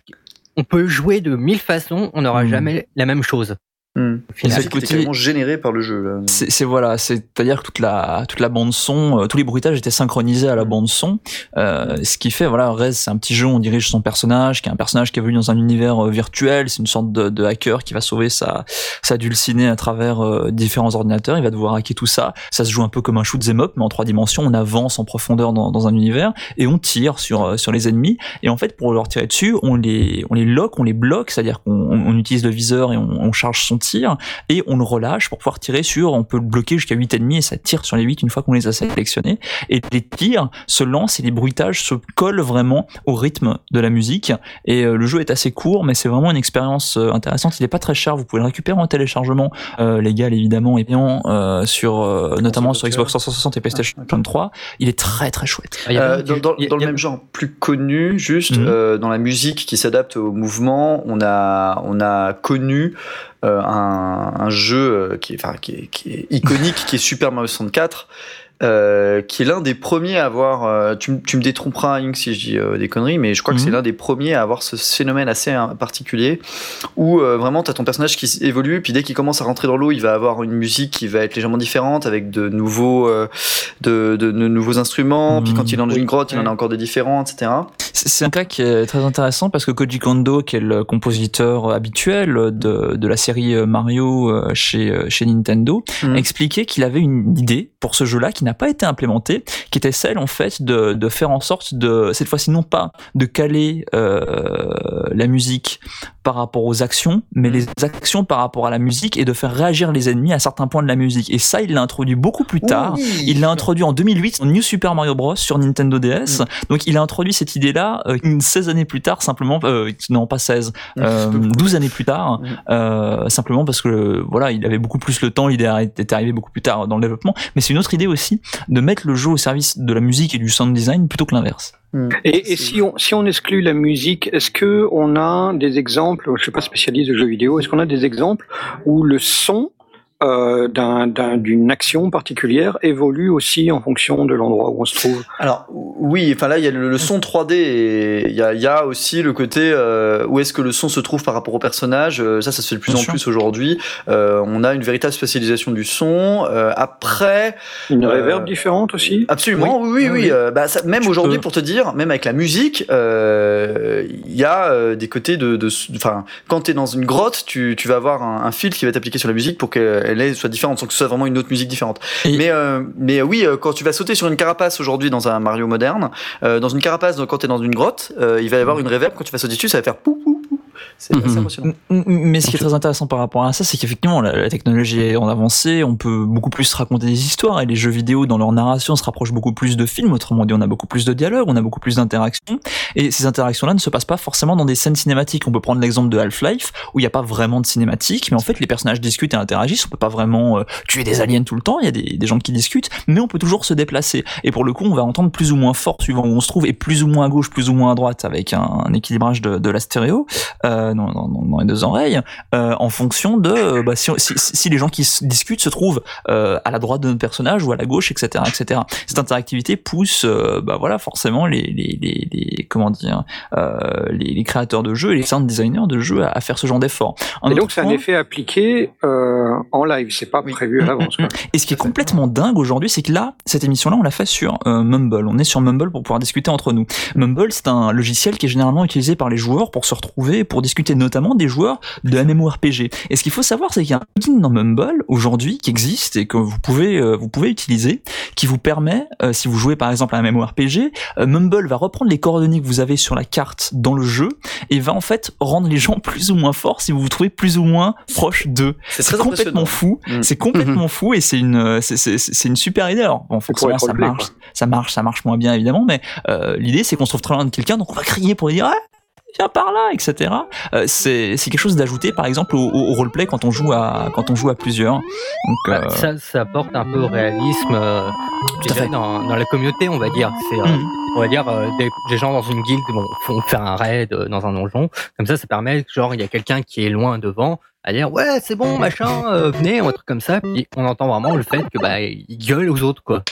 On peut jouer de mille façons, on n'aura Mhm. jamais la même chose. Hmm. Final. C'est carrément généré par le jeu. Là. C'est c'est- voilà, c'est-à-dire que toute la toute la bande son, euh, tous les bruitages étaient synchronisés à la bande son, euh, ce qui fait voilà, Rez c'est un petit jeu, on dirige son personnage, qui est un personnage qui évolue dans un univers euh, virtuel, c'est une sorte de, de hacker qui va sauver sa sa dulcinée à travers euh, différents ordinateurs, il va devoir hacker tout ça. Ça se joue un peu comme un shoot 'em up, mais en trois dimensions, on avance en profondeur dans, dans un univers et on tire sur euh, sur les ennemis. Et en fait, pour leur tirer dessus, on les on les lock, on les bloque, c'est-à-dire qu'on on- on utilise le viseur et on, on charge son tir et on le relâche pour pouvoir tirer sur, on peut le bloquer jusqu'à 8 ennemis et ça tire sur les 8 une fois qu'on les a sélectionnés. Et les tirs se lancent et les bruitages se collent vraiment au rythme de la musique. Et euh, le jeu est assez court, mais c'est vraiment une expérience euh, intéressante. Il est pas très cher, vous pouvez le récupérer en téléchargement euh, légal évidemment et bien euh, sur euh, notamment sur Xbox 360 et PlayStation 3. Il est très très chouette. Euh, dans dans- dans le même genre, plus connu, juste Mhm. euh, dans la musique qui s'adapte au mouvement, on a, on a connu euh, un, un jeu euh, qui est, enfin, qui est iconique, qui est Super Mario 64. Euh, qui est l'un des premiers à avoir, euh, tu, me détromperas Ink, si je dis euh, des conneries, mais je crois que c'est l'un des premiers à avoir ce phénomène assez hein, particulier où vraiment tu as ton personnage qui évolue, puis dès qu'il commence à rentrer dans l'eau, il va avoir une musique qui va être légèrement différente avec de nouveaux, de, de- de nouveaux instruments, puis quand il est dans une grotte, il en a encore des différents, etc. C'est un cas qui est très intéressant parce que Koji Kondo, qui est le compositeur habituel de, de la série Mario chez, chez Nintendo, Mhm. a expliqué qu'il avait une idée pour ce jeu-là qui n'a pas été implémentée, qui était celle en fait de, de faire en sorte de, cette fois-ci non pas de caler euh, la musique par rapport aux actions, mais les actions par rapport à la musique et de faire réagir les ennemis à certains points de la musique. Et ça, il l'a introduit beaucoup plus tard. Il l'a introduit en 2008 en New Super Mario Bros sur Nintendo DS. Donc il a introduit cette idée-là euh, une 16 années plus tard, simplement, euh, non pas 16, euh, 12 années plus tard, euh, simplement parce que voilà, il avait beaucoup plus le temps, l'idée était arrivée beaucoup plus tard dans le développement. Mais c'est une autre idée aussi de mettre le jeu au service de la musique et du sound design plutôt que l'inverse. Et, et si on si on exclut la musique, est-ce que on a des exemples Je suis pas spécialiste de jeux vidéo. Est-ce qu'on a des exemples où le son euh, d'un- d'un- d'une action particulière évolue aussi en fonction de l'endroit où on se trouve Alors oui, enfin là il y a le, le son 3D et il y a, il y a aussi le côté euh, où est-ce que le son se trouve par rapport au personnage. Euh, ça, ça se fait de plus Bien en sûr. plus aujourd'hui. Euh, on a une véritable spécialisation du son. Euh, après, Une euh, reverb différente aussi? Absolument, oui, oui, oui. euh, bah, ça- même aujourd'hui, pour te dire, même avec la musique, euh, il y a euh, des côtés de, enfin, quand tu es dans une grotte, tu, tu vas avoir un, un filtre qui va t'appliquer sur la musique pour qu'elle soit différente, sans que ce soit vraiment une autre musique différente. Mais, euh, mais oui, euh, quand tu vas sauter sur une carapace aujourd'hui dans un Mario moderne, euh, dans une carapace, quand tu es dans une grotte, il va y avoir une reverb. Quand tu vas sauter dessus, ça va faire pou pou pou. C'est assez impressionnant. M- m- Mais ce qui est très intéressant par rapport à ça, c'est qu'effectivement, la, la technologie est en avancée, on peut beaucoup plus raconter des histoires, et les jeux vidéo, dans leur narration, se rapprochent beaucoup plus de films, autrement dit, on a beaucoup plus de dialogues, on a beaucoup plus d'interactions, et ces interactions-là ne se passent pas forcément dans des scènes cinématiques. On peut prendre l'exemple de Half-Life, où il n'y a pas vraiment de cinématique, mais en fait, les personnages discutent et interagissent, on peut pas vraiment euh, tuer des aliens tout le temps, il y a des, des gens qui discutent, mais on peut toujours se déplacer. Et pour le coup, on va entendre plus ou moins fort suivant où on se trouve, et plus ou moins à gauche, plus ou moins à droite, avec un, un équilibrage de, de la stéréo. Euh, dans, dans, dans les deux oreilles, euh, en fonction de euh, bah, si, si, si les gens qui se discutent se trouvent euh, à la droite de notre personnage ou à la gauche, etc., etc. Cette interactivité pousse, euh, bah voilà, forcément les, les, les, les comment dire, euh, les, les créateurs de jeux et les sound designers de jeux à, à faire ce genre d'effort. Et donc c'est un effet appliqué euh, en live, c'est pas prévu à l'avance. Et ce qui est complètement dingue aujourd'hui, c'est que là, cette émission-là, on l'a fait sur euh, Mumble. On est sur Mumble pour pouvoir discuter entre nous. Mumble, c'est un logiciel qui est généralement utilisé par les joueurs pour se retrouver, pour discuter notamment des joueurs de MMORPG. Et ce qu'il faut savoir, c'est qu'il y a un plugin dans Mumble aujourd'hui qui existe et que vous pouvez euh, vous pouvez utiliser, qui vous permet, euh, si vous jouez par exemple à un MMORPG, euh, Mumble va reprendre les coordonnées que vous avez sur la carte dans le jeu et va en fait rendre les gens plus ou moins forts si vous vous trouvez plus ou moins proche d'eux. C'est complètement fou. Mm. C'est complètement fou et c'est une euh, c'est- c'est c'est une super idée. Alors bon, forcément ça marche, ça marche, ça marche moins bien évidemment, mais euh, l'idée c'est qu'on se trouve très loin de quelqu'un, donc on va crier pour lui dire. Ah, Viens par là, etc. Euh, c'est quelque chose d'ajouté, par exemple, au, roleplay quand on joue à quand on joue à plusieurs. Donc, Bah, euh, ça, ça apporte un peu au réalisme euh, dans, dans la communauté, on va dire. C'est, euh, Mhm. on va dire, euh, des, des gens dans une guilde vont, vont faire un raid euh, dans un donjon. Comme ça, ça permet, genre, il y a quelqu'un qui est loin devant à dire ouais c'est bon machin euh, venez ou un truc comme ça puis on entend vraiment le fait que bah il gueule aux autres quoi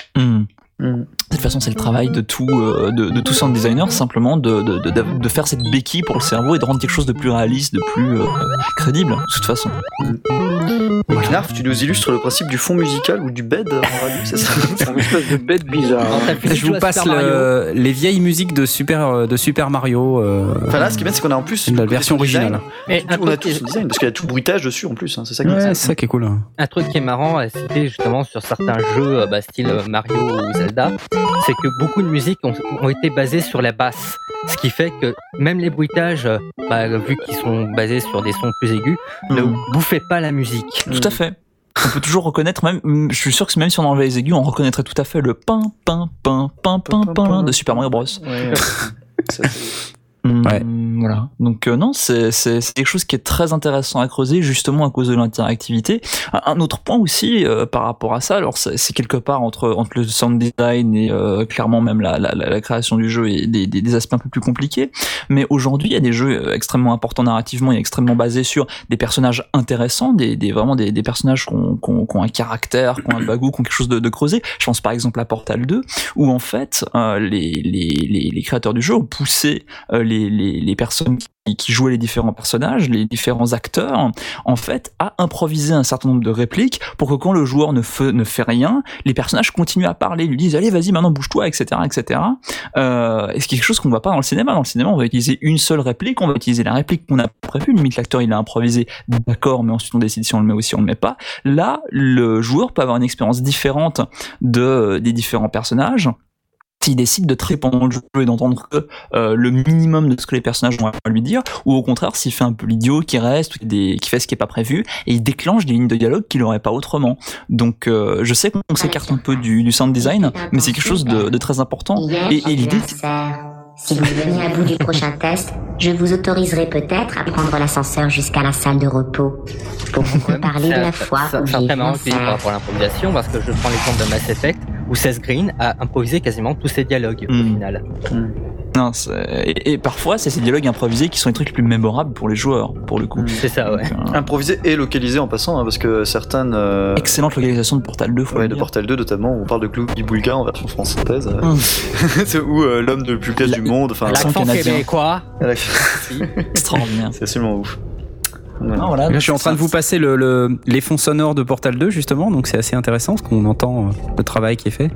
Hmm. De toute façon, c'est le travail de tout, euh, de, de tout sound designer, simplement de, de, de, de faire cette béquille pour le cerveau et de rendre quelque chose de plus réaliste, de plus euh, crédible, de toute façon. Et Knarf, tu nous illustres le principe du fond musical ou du bed en radio, c'est ça C'est une espèce de bête bizarre. Je vous passe le- les vieilles musiques de Super, euh, de Super Mario. euh, Enfin là, ce qui est bien, c'est qu'on a en plus la version originale. Et on a tout son design parce qu'il y a tout bruitage dessus en plus. hein, c'est ça qui est Ouais, ça. c'est ça qui est cool. hein. Un truc qui est marrant à citer justement sur certains jeux euh, bah, style euh, Mario ou Zelda, c'est que beaucoup de musiques ont, ont été basées sur la basse. Ce qui fait que même les bruitages, euh, bah, vu qu'ils sont basés sur des sons plus aigus, ne Mhm. bouffaient pas la musique. Tout à fait. On peut toujours reconnaître, même, je suis sûr que même si on enlevait les aigus, on reconnaîtrait tout à fait le pin, pin, pin, pin, pin, pin de Super Mario Bros. Ouais, ça, Hmm, Ouais. Voilà. Donc euh, non, c'est c'est quelque chose qui est très intéressant à creuser justement à cause de l'interactivité. Un autre point aussi euh, par rapport à ça, alors c'est quelque part entre entre le sound design et euh, clairement même la, la, la création du jeu et des, des, des aspects un peu plus compliqués. Mais aujourd'hui, il y a des jeux euh, extrêmement importants narrativement et extrêmement basés sur des personnages intéressants, des, des vraiment des, des personnages qui ont, qui ont- qui ont un caractère, qui ont un bagou, qui ont quelque chose de, de creusé. Je pense par exemple à Portal 2, où en fait euh, les, les, les, les créateurs du jeu ont poussé euh, les, les, les personnes qui, qui jouaient les différents personnages, les différents acteurs, en fait, à improviser un certain nombre de répliques pour que quand le joueur ne fait, ne fait rien, les personnages continuent à parler, lui disent allez vas-y maintenant bouge-toi, etc., etc. Euh, et ce qui est quelque chose qu'on voit pas dans le cinéma. Dans le cinéma, on va utiliser une seule réplique, on va utiliser la réplique qu'on a prévue. Limite l'acteur il a improvisé, d'accord, mais ensuite on décide si on le met ou si on le met pas. Là, le joueur peut avoir une expérience différente de des différents personnages s'il décide de très pendant le jeu et d'entendre que euh, le minimum de ce que les personnages vont lui dire, ou au contraire s'il fait un peu l'idiot qui reste, ou des, qui fait ce qui est pas prévu, et il déclenche des lignes de dialogue qu'il n'aurait pas autrement. Donc euh, je sais qu'on s'écarte un peu du, du sound design, mais c'est quelque chose de, de très important. Et, et l'idée. Si vous venez à bout du prochain test, je vous autoriserai peut-être à prendre l'ascenseur jusqu'à la salle de repos pour vous reparler de la fois Ça- où C'est j'ai un par rapport à l'improvisation parce que je prends l'exemple de Mass Effect où Seth Green a improvisé quasiment tous ses dialogues au final. non, c'est- et, et parfois c'est ces dialogues improvisés qui sont les trucs les plus mémorables pour les joueurs, pour le coup. C'est ça, ouais. Improvisé et localisé en passant, hein, parce que certaines. euh, Excellente localisation de Portal 2, faut Ouais, le de. Portal 2 notamment, on parle de Cloudy Boulga en version française. euh. C'est où euh, l'homme le plus classe du monde. Enfin, L'accent canadien. québécois. Extraordinaire. C'est absolument ouf. Ah, voilà, Là, je suis en train de vous passer le, le- les fonds sonores de Portal 2 justement, donc c'est assez intéressant parce qu'on entend euh, le travail qui est fait.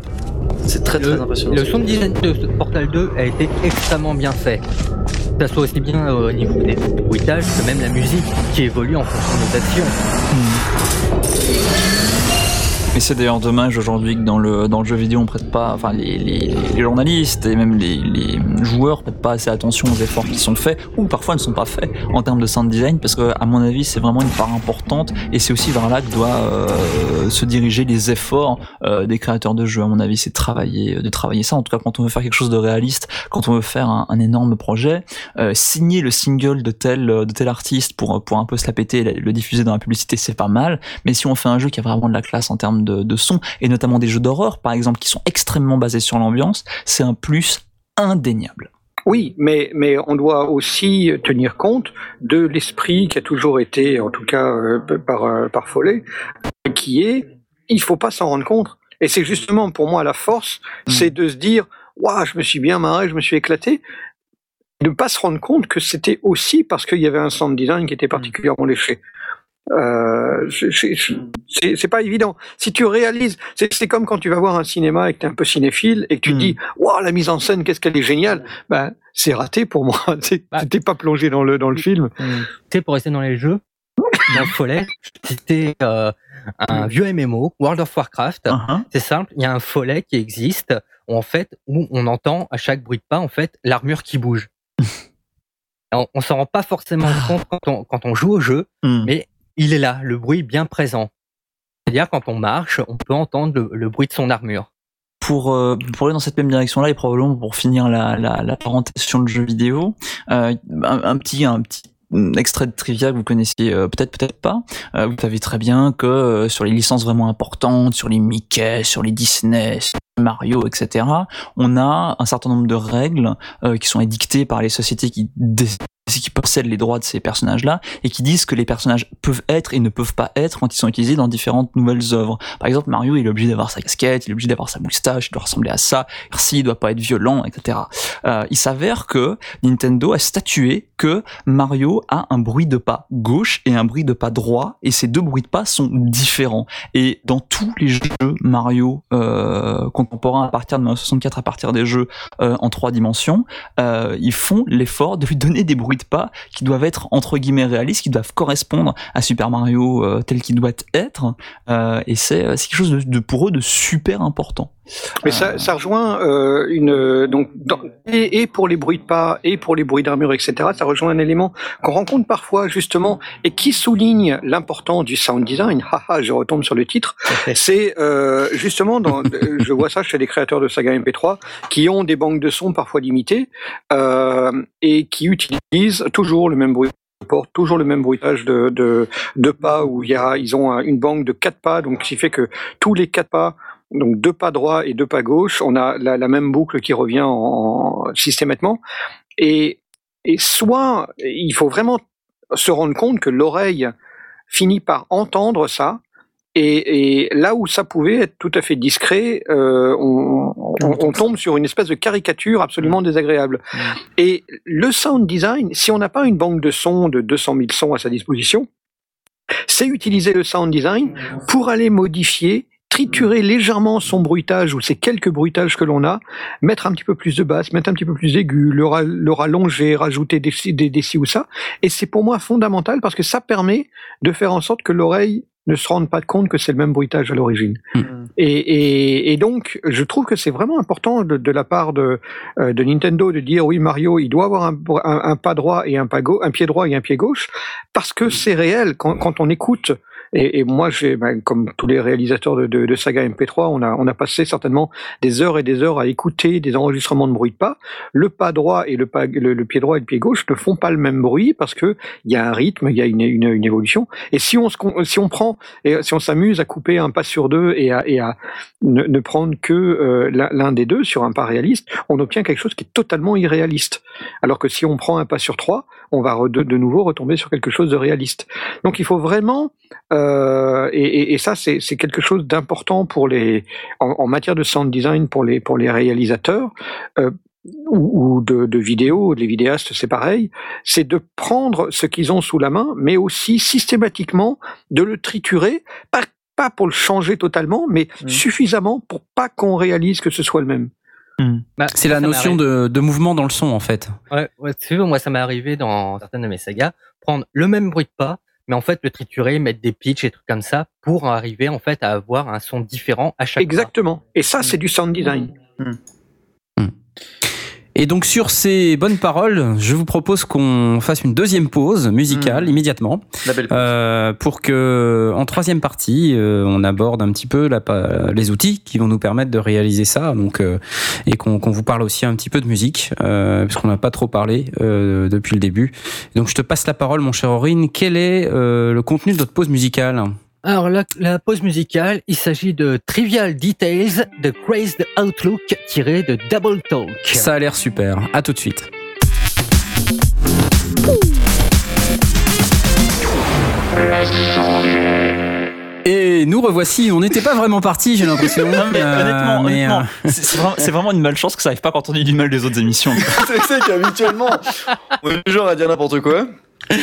C'est très très Le, impressionnant. le sound design de Portal 2 a été extrêmement bien fait. Ça soit aussi bien au niveau des bruitages que même la musique qui évolue en fonction de nos actions. Mais c'est d'ailleurs dommage aujourd'hui que dans le, dans le jeu vidéo on prête pas, enfin les, les, journalistes et même les, les joueurs prêtent pas assez attention aux efforts qui sont faits ou parfois ne sont pas faits en termes de sound design parce que à mon avis c'est vraiment une part importante et c'est aussi vers là que doit euh, se diriger les efforts euh, des créateurs de jeux. À mon avis c'est de travailler, de travailler ça. En tout cas quand on veut faire quelque chose de réaliste, quand on veut faire un, énorme projet, euh, signer le single de tel de tel artiste pour pour un peu se la péter, et le diffuser dans la publicité c'est pas mal. Mais si on fait un jeu qui a vraiment de la classe en termes de, de son, et notamment des jeux d'horreur, par exemple, qui sont extrêmement basés sur l'ambiance, c'est un plus indéniable. Oui, mais, mais on doit aussi tenir compte de l'esprit qui a toujours été, en tout cas euh, par, euh, par Follet, qui est il faut pas s'en rendre compte. Et c'est justement pour moi la force, c'est de se dire Waouh, je me suis bien marré, je me suis éclaté. De pas se rendre compte que c'était aussi parce qu'il y avait un sound design qui était particulièrement léché. Euh, c'est- pas évident. Si tu réalises, c'est comme quand tu vas voir un cinéma et que tu es un peu cinéphile et que tu te dis, waouh, la mise en scène, qu'est-ce qu'elle est géniale. Ben, c'est raté pour moi. Tu t'es pas plongé dans le dans le film. Tu sais, pour rester dans les jeux, dans le follet, c'était euh, un vieux MMO, World of Warcraft. C'est simple, il y a un follet qui existe, où, en fait, où on entend à chaque bruit de pas, en fait, l'armure qui bouge. on on s'en rend pas forcément compte quand on, quand on joue au jeu, mais il est là, le bruit bien présent. C'est-à-dire, quand on marche, on peut entendre le, bruit de son armure. pour, euh, pour aller dans cette même direction-là et probablement pour finir la, la, la jeu vidéo, euh, un, petit un petit extrait de trivia que vous connaissiez euh, peut-être peut-être pas. Euh, vous savez très bien que euh, sur les licences vraiment importantes, sur les Mickey, sur les Disney, sur Mario, etc., on a un certain nombre de règles qui sont édictées par les sociétés qui dé- qui possèdent les droits de ces personnages-là et qui disent que les personnages peuvent être et ne peuvent pas être quand ils sont utilisés dans différentes nouvelles œuvres. Par exemple, Mario, il est obligé d'avoir sa casquette, il est obligé d'avoir sa moustache, il doit ressembler à ça, si il doit pas être violent, etc. Euh, il s'avère que Nintendo a statué que Mario a un bruit de pas gauche et un bruit de pas droit, et ces deux bruits de pas sont différents. Et dans tous les jeux Mario euh, contemporains à partir de 1964, à partir des jeux euh, en trois dimensions, euh, ils font l'effort de lui donner des bruits pas qui doivent être entre guillemets réalistes, qui doivent correspondre à Super Mario euh, tel qu'il doit être. Euh, et c'est c'est quelque chose de- pour eux de super important. Mais ça, ça rejoint euh, une euh, donc dans- et, et pour les bruits de pas et pour les bruits d'armure etc. Ça rejoint un élément qu'on rencontre parfois justement et qui souligne l'importance du sound design. Haha, je retombe sur le titre. C'est euh, justement dans je vois ça chez les créateurs de saga MP3 qui ont des banques de sons parfois limitées euh, et qui utilisent toujours le même bruit porte toujours le même bruitage de, de, de pas où il y a, ils ont un- une banque de quatre pas, donc ce qui fait que tous les quatre pas, donc deux pas droits et deux pas gauche, on a la, la même boucle qui revient en, systématiquement. Et, et soit il faut vraiment se rendre compte que l'oreille finit par entendre ça. Et, et là où ça pouvait être tout à fait discret, euh, on, on- on tombe sur une espèce de caricature absolument désagréable. Et le sound design, si on n'a pas une banque de sons de 200 000 sons à sa disposition, c'est utiliser le sound design pour aller modifier, triturer légèrement son bruitage ou ces quelques bruitages que l'on a, mettre un petit peu plus de basse, mettre un petit peu plus d'aigu, le, ra- le rallonger, rajouter des, ci- des, des ci ou ça. Et c'est pour moi fondamental parce que ça permet de faire en sorte que l'oreille ne se rende pas compte que c'est le même bruitage à l'origine. Et, et, et donc, je trouve que c'est vraiment important de, de la part de, euh, de Nintendo de dire oui, Mario, il doit avoir un, un, un pas droit et un pas un pied droit et un pied gauche, parce que c'est réel quand, quand on écoute. Et, moi, j'ai, ben, comme tous les réalisateurs de, saga MP3, on a, on a passé certainement des heures et des heures à écouter des enregistrements de bruit de pas. Le pas droit et le, pas, le, pied droit et le pied gauche ne font pas le même bruit parce que il y a un rythme, il y a une, une, évolution. Et si on, si on prend, et si on s'amuse à couper un pas sur deux et à, et à ne, prendre que euh, l'un des deux sur un pas réaliste, on obtient quelque chose qui est totalement irréaliste. Alors que si on prend un pas sur trois, on va de, de nouveau retomber sur quelque chose de réaliste. Donc il faut vraiment, euh, et, et- et ça c'est quelque chose d'important pour les, en, en matière de sound design pour les pour les réalisateurs. euh, ou, de, de vidéos, les vidéastes, c'est pareil, c'est de prendre ce qu'ils ont sous la main, mais aussi systématiquement de le triturer, pas, pas pour le changer totalement, mais suffisamment pour pas qu'on réalise que ce soit le même. Bah, C'est la notion de, de mouvement dans le son, en fait. Ouais, ouais, tu vois, moi, ça m'est arrivé dans certaines de mes sagas, prendre le même bruit de pas, mais en fait le triturer, mettre des pitchs et trucs comme ça pour arriver en fait à avoir un son différent à chaque Exactement. Et ça, c'est du sound design. Et donc sur ces bonnes paroles, je vous propose qu'on fasse une deuxième pause musicale immédiatement, Euh, pour que en troisième partie, euh, on aborde un petit peu la, les outils qui vont nous permettre de réaliser ça, donc euh, et qu'on qu'on vous parle aussi un petit peu de musique, euh, puisqu'on n'a pas trop parlé euh, depuis le début. Donc je te passe la parole, mon cher Aurine. Quel est euh, le contenu de notre pause musicale? Alors, la, pause musicale, il s'agit de Trivial Details de Crazed Outlook tiré de Double Talk. Ça a l'air super. À tout de suite. Et nous revoici, on n'était pas vraiment parti, j'ai l'impression. Non, mais euh, honnêtement, honnêtement euh, c'est, vraiment, une malchance que ça n'arrive pas quand on dit du mal des autres émissions. c'est, c'est qu'habituellement, on est toujours à dire n'importe quoi.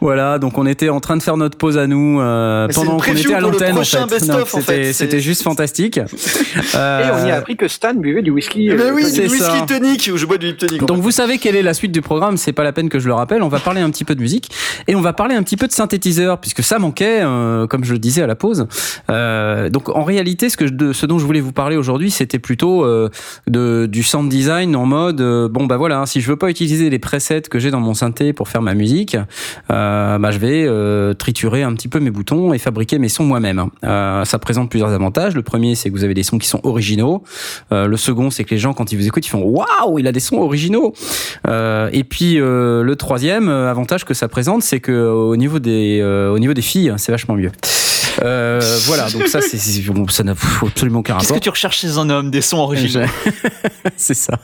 Voilà, donc on était en train de faire notre pause à nous euh, pendant qu'on était à l'antenne. En fait. en C'était juste fantastique. Et on y a Euh, appris que Stan buvait du whisky. Mais euh, oui, c'est du whisky ça. tonic, ou je bois du en Donc fait. vous savez quelle est la suite du programme, c'est pas la peine que je le rappelle. On va parler un petit peu de musique et on va parler un petit peu de synthétiseur puisque ça manquait, euh, comme je le disais à la pause. Euh, donc en réalité, ce que je- ce dont je voulais vous parler aujourd'hui, c'était plutôt euh, de du sound design en mode euh, bon bah voilà, si je veux pas utiliser les presets que j'ai dans mon synthé pour faire ma musique, euh, bah je vais euh, triturer un petit peu mes boutons et fabriquer mes sons moi-même. Euh, ça présente plusieurs avantages. Le premier, c'est que vous avez des sons qui sont originaux. Le second, c'est que les gens, quand ils vous écoutent, ils font waouh, il a des sons originaux. Et puis le troisième avantage que ça présente, c'est que au niveau des filles, c'est vachement mieux. Euh, voilà, donc ça, c'est ça n'a absolument aucun Qu'est-ce rapport. que tu recherches chez un homme? Des sons originaux. c'est ça.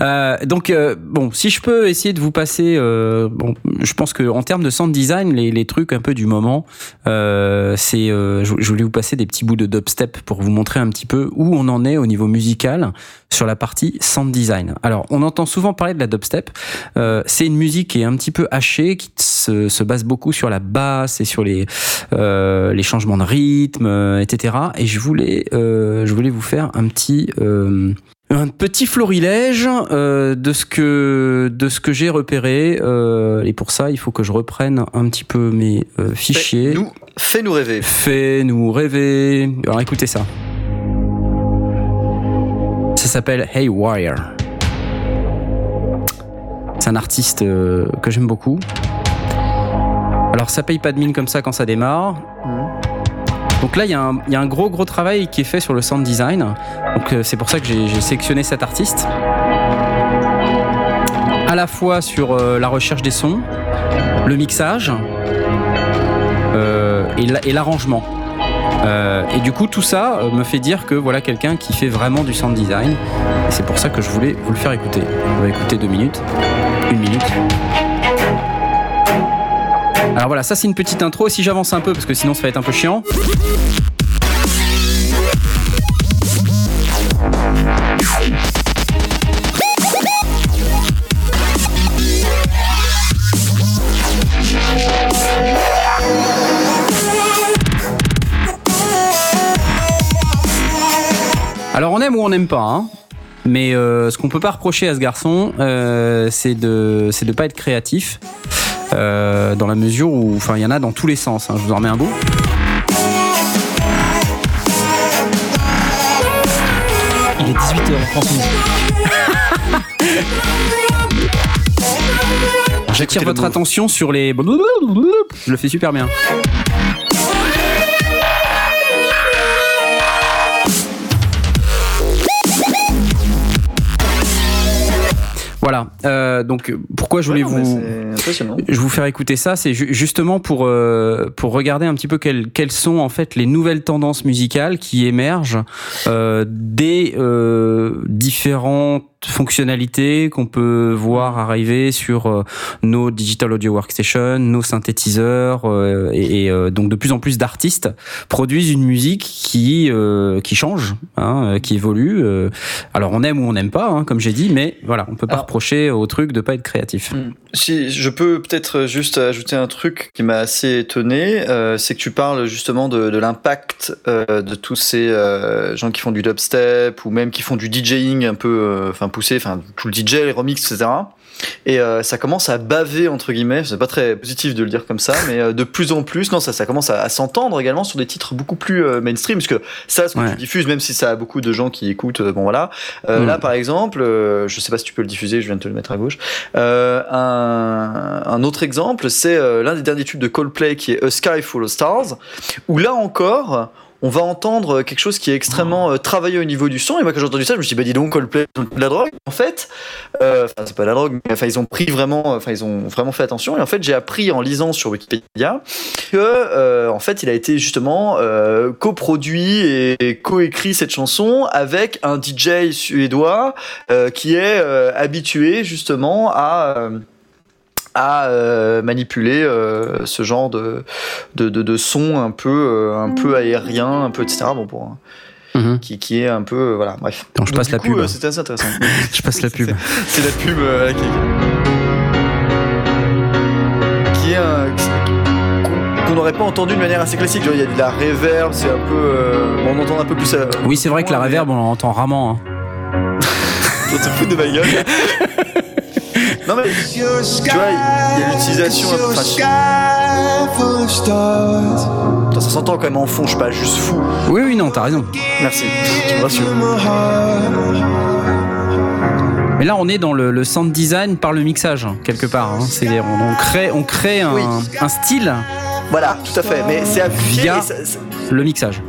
Euh, donc euh, bon, si je peux essayer de vous passer, euh, bon, je pense que en termes de sound design, les, les trucs un peu du moment, euh, c'est, euh, je, je voulais vous passer des petits bouts de dubstep pour vous montrer un petit peu où on en est au niveau musical sur la partie sound design. Alors, on entend souvent parler de la dubstep. Euh, c'est une musique qui est un petit peu hachée, qui se, se base beaucoup sur la basse et sur les euh, les changements de rythme, euh, etc. Et je voulais euh, je voulais vous faire un petit euh, un petit florilège euh, de ce que de ce que j'ai repéré euh, et pour ça il faut que je reprenne un petit peu mes euh, fichiers. Nous, fais-nous rêver. Fais-nous rêver. Alors écoutez ça. Ça s'appelle Haywire. C'est un artiste euh, que j'aime beaucoup. Alors ça paye pas de mine comme ça quand ça démarre. Donc là, il y, a un- il y a un gros gros travail qui est fait sur le sound design. Donc euh, c'est pour ça que j'ai sélectionné cet artiste. À la fois sur euh, la recherche des sons, le mixage euh, et la- et l'arrangement. Euh, et du coup, tout ça me fait dire que voilà quelqu'un qui fait vraiment du sound design. C'est pour ça que je voulais vous le faire écouter. On va écouter deux minutes, une minute. Alors voilà, ça c'est une petite intro. Si j'avance un peu, parce que sinon ça va être un peu chiant. Alors on aime ou on n'aime pas, hein. mais euh, ce qu'on peut pas reprocher à ce garçon, euh, c'est de c'est de pas être créatif, euh, dans la mesure où, enfin, il y en a dans tous les sens. hein. Je vous en remets un bout. Il est 18h en France. J'attire votre attention sur les. Je le fais super bien. Voilà. Euh, donc pourquoi je voulais Ouais, vous je vous faire écouter ça, c'est ju- justement pour euh, pour regarder un petit peu quelles quelles sont en fait les nouvelles tendances musicales qui émergent euh, des euh, différentes fonctionnalités qu'on peut voir arriver sur euh, nos digital audio workstation, nos synthétiseurs euh, et, et, euh, donc de plus en plus d'artistes produisent une musique qui euh, qui change, hein, qui évolue. alors on aime ou on n'aime pas, hein, comme j'ai dit, mais voilà, on peut pas Alors- reprocher au truc de pas être créatif. Si je peux peut-être juste ajouter un truc qui m'a assez étonné, euh, c'est que tu parles justement de, l'impact euh, de tous ces euh, gens qui font du dubstep ou même qui font du DJing un peu, enfin poussé, enfin tout le DJ, les remixes, etc. Et euh, ça commence à baver entre guillemets. C'est pas très positif de le dire comme ça, mais euh, de plus en plus, non, ça, ça commence à, à s'entendre également sur des titres beaucoup plus euh, mainstream, parce que ça, ce que Ouais. tu diffuses, même si ça a beaucoup de gens qui écoutent, euh, bon voilà. Euh, Mm. Là, par exemple, euh, je sais pas si tu peux le diffuser, je viens de te le mettre à gauche. Euh, un, un autre exemple, c'est euh, l'un des derniers tubes de Coldplay qui est A Sky Full of Stars, où là encore, on va entendre quelque chose qui est extrêmement euh, travaillé au niveau du son. Et moi, quand j'ai entendu ça, je me suis dit, bah dis donc, Coldplay, de la drogue. En fait, euh, enfin, c'est pas de la drogue, mais enfin, ils ont pris vraiment, enfin, ils ont vraiment fait attention. Et en fait, j'ai appris en lisant sur Wikipédia que, euh, en fait, il a été justement euh, coproduit et, et coécrit cette chanson avec un DJ suédois euh, qui est euh, habitué justement à euh, à euh, manipuler euh, ce genre de, de, de, de son un peu, euh, un peu aérien, un peu etc. Bon, pour, Mhm. qui, qui est un peu. voilà, bref. Attends, je Donc, passe la coup, pub. euh, C'était assez intéressant. Je passe la pub. C'est la pub euh, qui, qui est un. qu'on- n'aurait pas entendu de manière assez classique. Il y a de la reverb, c'est un peu. euh, bon, on entend un peu plus. Oui, c'est vrai que la reverb, on l'entend rarement. hein. On se fout de ma gueule. non mais tu vois, il y a l'utilisation. enfin, ça s'entend quand même en fond, je suis pas juste fou. Oui, oui, non, t'as raison. Merci, tu me rassures. Mais là, on est dans le, le sound design par le mixage, hein, quelque part. hein. C'est-à-dire, on, on crée, on crée un, Oui. un style Voilà, tout à fait. Mais c'est affiché. Via- ça- le mixage.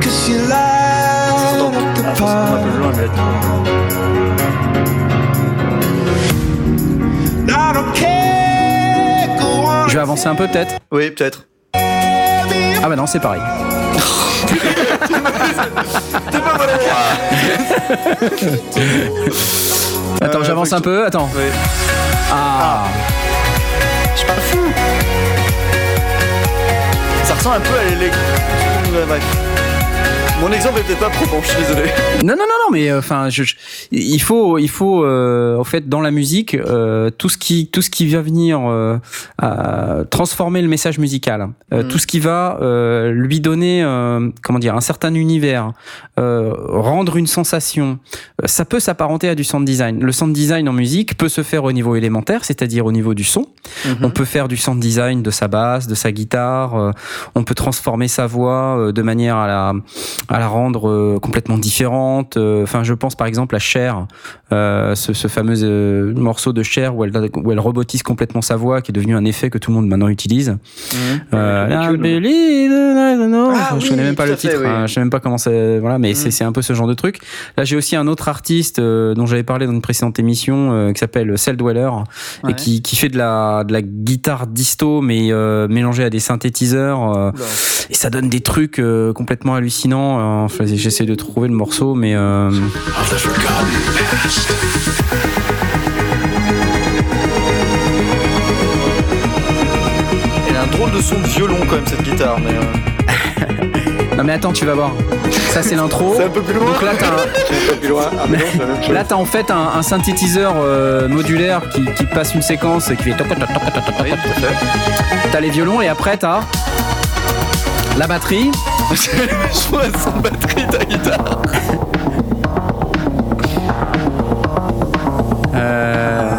ça s'entend. Ah, faut se prendre un peu plus loin, mais- Je vais avancer un peu, peut-être Oui, peut-être. Ah bah non, c'est pareil. Attends, Euh, j'avance un peu, attends. Oui. Ah, Je suis pas fou. Ça ressemble un peu à l'électro. Ouais, bref. Mon exemple est peut-être pas probant, je suis désolé. Non, non, non, non, mais euh, enfin, je, je- il faut, il faut, euh, en fait, dans la musique, euh, tout ce qui, tout ce qui va venir euh, à transformer le message musical, euh, Mhm. tout ce qui va euh, lui donner, euh, comment dire, un certain univers, euh, rendre une sensation, ça peut s'apparenter à du sound design. Le sound design en musique peut se faire au niveau élémentaire, c'est-à-dire au niveau du son. On peut faire du sound design de sa basse, de sa guitare. euh, on peut transformer sa voix euh, de manière à la, à la rendre euh, complètement différente. Euh, Enfin, je pense par exemple à Cher, euh, ce, ce fameux euh, morceau de Cher où elle, où elle robotise complètement sa voix, qui est devenu un effet que tout le monde maintenant utilise. Euh, know. Ah je oui, connais même pas le fait, titre. oui. hein, je sais même pas comment c'est. Voilà, mais c'est c'est un peu ce genre de truc. Là, j'ai aussi un autre artiste euh, dont j'avais parlé dans une précédente émission euh, qui s'appelle Cell Dweller Ouais. et qui, qui fait de la, de la guitare disto mais euh, mélangée à des synthétiseurs euh, et ça donne des trucs euh, complètement hallucinants. Euh, Enfin, J'essaie de trouver le morceau, mais euh, Elle a un drôle de son de violon quand même cette guitare, mais. euh, non mais attends, tu vas voir. Ça c'est l'intro. C'est un peu plus loin. Donc là t'as un- Pas plus loin. Ah, mais non, c'est la même chose. Là, t'as en fait un, un synthétiseur euh, modulaire qui, qui passe une séquence et qui fait fait. T'as les violons et après t'as la batterie. je vois sans batterie ta guitare. Euh...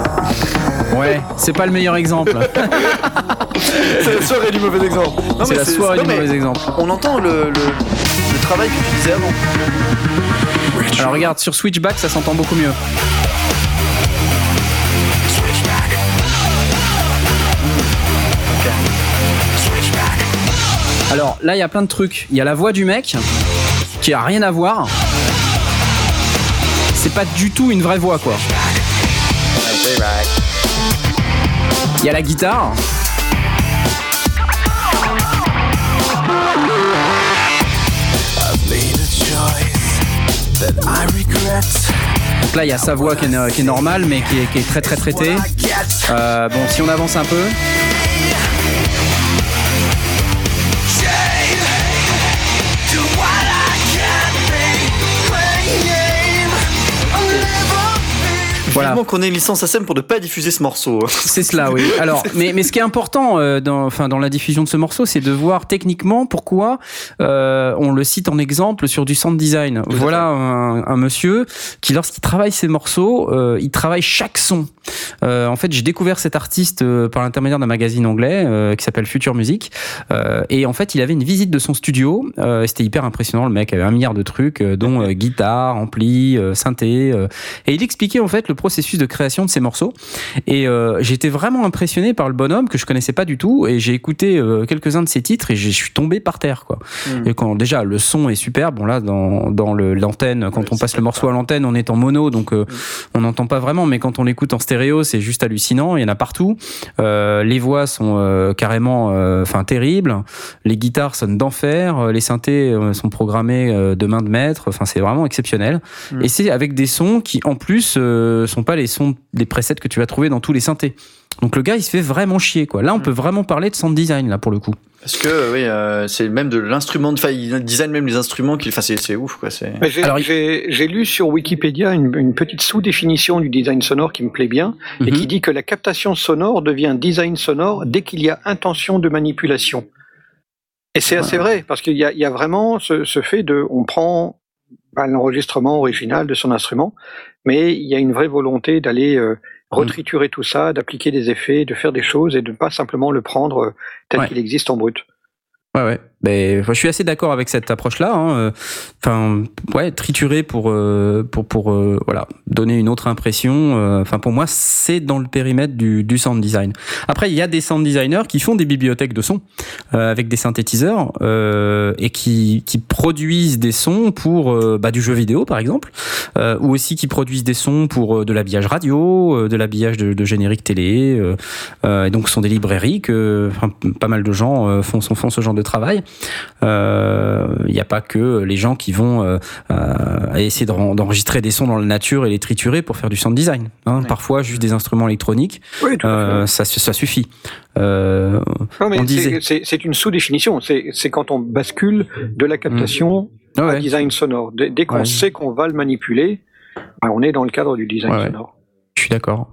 Ouais, c'est pas le meilleur exemple. C'est la soirée du mauvais exemple. Non, C'est mais la soirée non, du mais mauvais exemple. On entend le, le, le travail que tu disais avant. Alors regarde, sur Switchback, ça s'entend beaucoup mieux. Alors là, il y a plein de trucs. Il y a la voix du mec qui a rien à voir. C'est pas du tout une vraie voix, quoi. Il y a la guitare. Donc là, il y a sa voix qui est, normale, mais qui est, qui est très très traitée. Euh, bon, si on avance un peu. Voilà. Qu'on ait une licence ASM pour ne pas diffuser ce morceau. C'est cela, oui. Alors, mais, mais ce qui est important euh, dans, enfin, dans la diffusion de ce morceau, c'est de voir techniquement pourquoi euh, on le cite en exemple sur du sound design. voilà un, un monsieur qui, lorsqu'il travaille ses morceaux, euh, il travaille chaque son. Euh, en fait, j'ai découvert cet artiste euh, par l'intermédiaire d'un magazine anglais euh, qui s'appelle Future Music. Euh, et en fait, il avait une visite de son studio. C'était hyper impressionnant. Le mec avait un milliard de trucs, dont guitare, ampli, synthé. et il expliquait en fait le processus de création de ces morceaux. Et j'étais vraiment impressionné par le bonhomme que je connaissais pas du tout. Et j'ai écouté quelques-uns de ses titres et je suis tombé par terre, quoi. Mm. Et quand déjà le son est super, bon là dans l'antenne, quand on passe le morceau à l'antenne, on est en mono, donc euh, on n'entend pas vraiment. Mais quand on l'écoute en stéréo, c'est juste hallucinant. Il y en a partout. Euh, les voix sont euh, carrément, euh, enfin terribles. Les guitares sonnent d'enfer. Les synthés sont programmés de main de maître. Enfin c'est vraiment exceptionnel. Mm. Et c'est avec des sons qui en plus sont pas les sons des presets que tu vas trouver dans tous les synthés. Donc le gars, il se fait vraiment chier, quoi. Là, on peut vraiment parler de sound design, là, pour le coup. Parce que oui, euh, c'est même de l'instrument, enfin, il design même les instruments qu'il, enfin, c'est, ouf, quoi. C'est. Mais J'ai j'ai- j'ai lu sur Wikipédia une, une petite sous-définition du design sonore qui me plaît bien et Mhm. qui dit que la captation sonore devient design sonore dès qu'il y a intention de manipulation. Et c'est assez vrai parce qu'il y a, il y a vraiment ce, ce fait de, on prend bah, l'enregistrement original de son instrument, mais il y a une vraie volonté d'aller euh, retriturer tout ça, d'appliquer des effets, de faire des choses et de ne pas simplement le prendre euh, tel Ouais. qu'il existe en brut. Ouais, ouais. Ben, je suis assez d'accord avec cette approche-là. hein. Euh, Enfin, ouais, triturer pour euh, pour pour euh, voilà donner une autre impression. Enfin, pour moi, c'est dans le périmètre du, sound design. Après, il y a des sound designers qui font des bibliothèques de sons avec des synthétiseurs et qui qui produisent des sons pour bah, du jeu vidéo, par exemple, ou aussi qui produisent des sons pour de l'habillage radio, de l'habillage de, générique télé. et donc, ce sont des librairies que pas mal de gens font, font ce genre de travail. Euh, Il n'y a pas que les gens qui vont euh, euh, essayer d'enregistrer des sons dans la nature et les triturer pour faire du sound design. hein. Parfois, juste des instruments électroniques, Oui, euh, ça, ça suffit. Euh, disait. c'est une sous-définition. C'est quand on bascule de la captation à design sonore. Dès, dès qu'on. Ouais. sait qu'on va le manipuler, ben, on est dans le cadre du design Ouais, ouais. sonore. Je suis d'accord.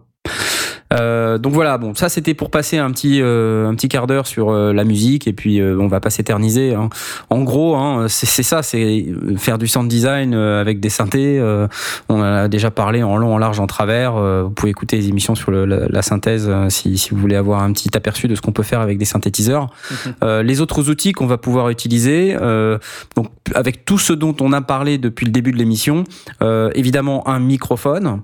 Euh, donc voilà, bon, ça c'était pour passer un petit euh, un petit quart d'heure sur euh, la musique et puis euh, on va pas s'éterniser. hein. En gros, hein, c'est c'est ça, c'est faire du sound design euh, avec des synthés. euh, on a déjà parlé en long, en large, en travers. euh, vous pouvez écouter les émissions sur le- la, la synthèse si, si vous voulez avoir un petit aperçu de ce qu'on peut faire avec des synthétiseurs. Euh, les autres outils qu'on va pouvoir utiliser, euh, donc avec tout ce dont on a parlé depuis le début de l'émission, euh, évidemment un microphone.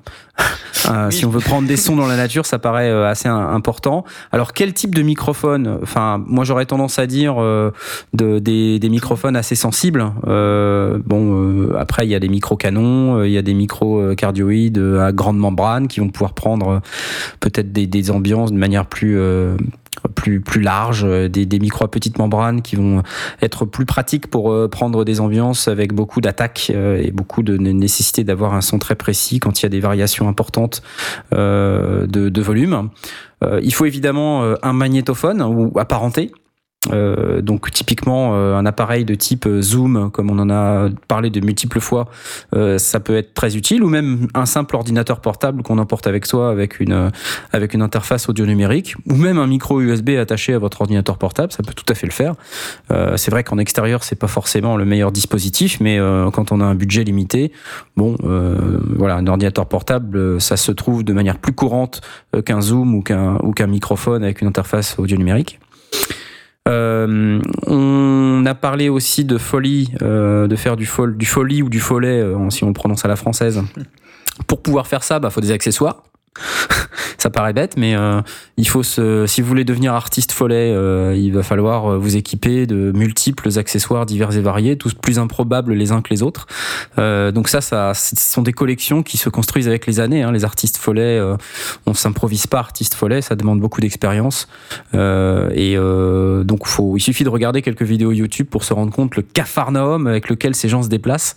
Euh, Si on veut prendre des sons dans la nature, ça paraît euh, assez important. Alors quel type de microphone Enfin, moi j'aurais tendance à dire euh, de, des, des microphones assez sensibles. Euh, bon, euh, après il y a des micro canons, il y a des micro euh, cardioïdes euh, à grande membrane qui vont pouvoir prendre euh, peut-être des, des ambiances de manière plus euh, plus plus large, euh, des, des micros à petite membrane qui vont être plus pratiques pour euh, prendre des ambiances avec beaucoup d'attaques euh, et beaucoup de né- nécessité d'avoir un son très précis quand il y a des variations importantes de, de volume. Il faut évidemment un magnétophone ou apparenté. Euh, donc typiquement euh, un appareil de type euh, Zoom, comme on en a parlé de multiples fois, euh, ça peut être très utile, ou même un simple ordinateur portable qu'on emporte avec soi avec une euh, avec une interface audio numérique, ou même un micro USB attaché à votre ordinateur portable, ça peut tout à fait le faire. Euh, c'est vrai qu'en extérieur c'est pas forcément le meilleur dispositif, mais quand on a un budget limité, bon, voilà, un ordinateur portable, ça se trouve de manière plus courante qu'un Zoom ou qu'un ou qu'un microphone avec une interface audio numérique. Euh, on a parlé aussi de folie, euh, de faire du, fol, du folie ou du follet, euh, si on le prononce à la française. Pour pouvoir faire ça, bah, faut des accessoires. ça paraît bête, mais euh, il faut se, si vous voulez devenir artiste follet, euh, il va falloir euh, vous équiper de multiples accessoires divers et variés, tous plus improbables les uns que les autres. Donc ça, ça, ce sont des collections qui se construisent avec les années. Hein. Les artistes follets, on s'improvise pas artiste follet, ça demande beaucoup d'expérience. Et donc il suffit de regarder quelques vidéos YouTube pour se rendre compte le cafarnaum avec lequel ces gens se déplacent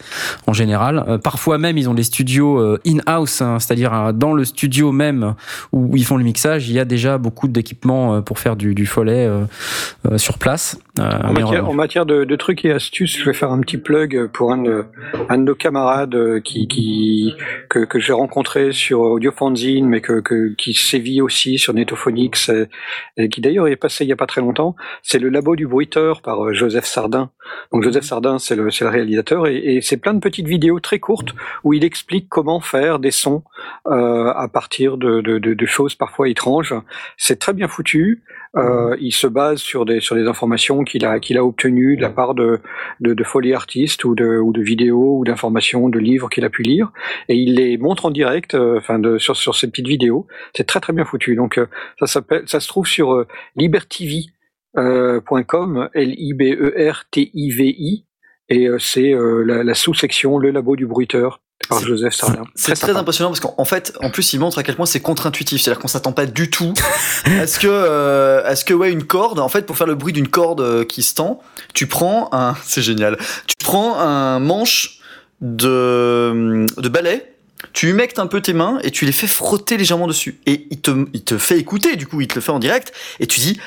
en général. Parfois même, ils ont des studios in-house, hein, c'est-à-dire dans le studio même où ils font le mixage, il y a déjà beaucoup d'équipements euh, pour faire du, du follet euh, euh, sur place. Euh, En matière, euh, en matière de, de trucs et astuces, je vais faire un petit plug pour un de, un de nos camarades euh, qui, qui, que, que j'ai rencontré sur Audiofanzine, mais que, que, qui sévit aussi sur Netophonix, et, et qui d'ailleurs est passé il n'y a pas très longtemps. C'est le Labo du bruiteur par euh, Joseph Sardin. Donc Joseph Sardin, c'est le, c'est le réalisateur, et, et c'est plein de petites vidéos très courtes où il explique comment faire des sons euh, à partir de, de, de, de choses parfois étranges. C'est très bien foutu. Euh, il se base sur des sur des informations qu'il a qu'il a obtenues de la part de de, de Foley artistes ou de ou de vidéos ou d'informations de livres qu'il a pu lire. Et il les montre en direct euh, enfin de sur sur ces petites vidéos c'est très très bien foutu. Donc euh, ça s'appelle ça se trouve sur euh, libertv.com l i b e r t i v i et euh, c'est euh, la, la sous-section le labo du bruiteur par Joseph Sardin C'est très, impressionnant parce qu'en fait, en plus, il montre à quel point c'est contre-intuitif. C'est-à-dire qu'on s'attend pas du tout à ce que, euh, à ce que, ouais, une corde, en fait, pour faire le bruit d'une corde euh, qui se tend, tu prends un, c'est génial, tu prends un manche de, de balai tu humectes un peu tes mains et tu les fais frotter légèrement dessus. Et il te, il te fait écouter, du coup, il te le fait en direct, et tu dis,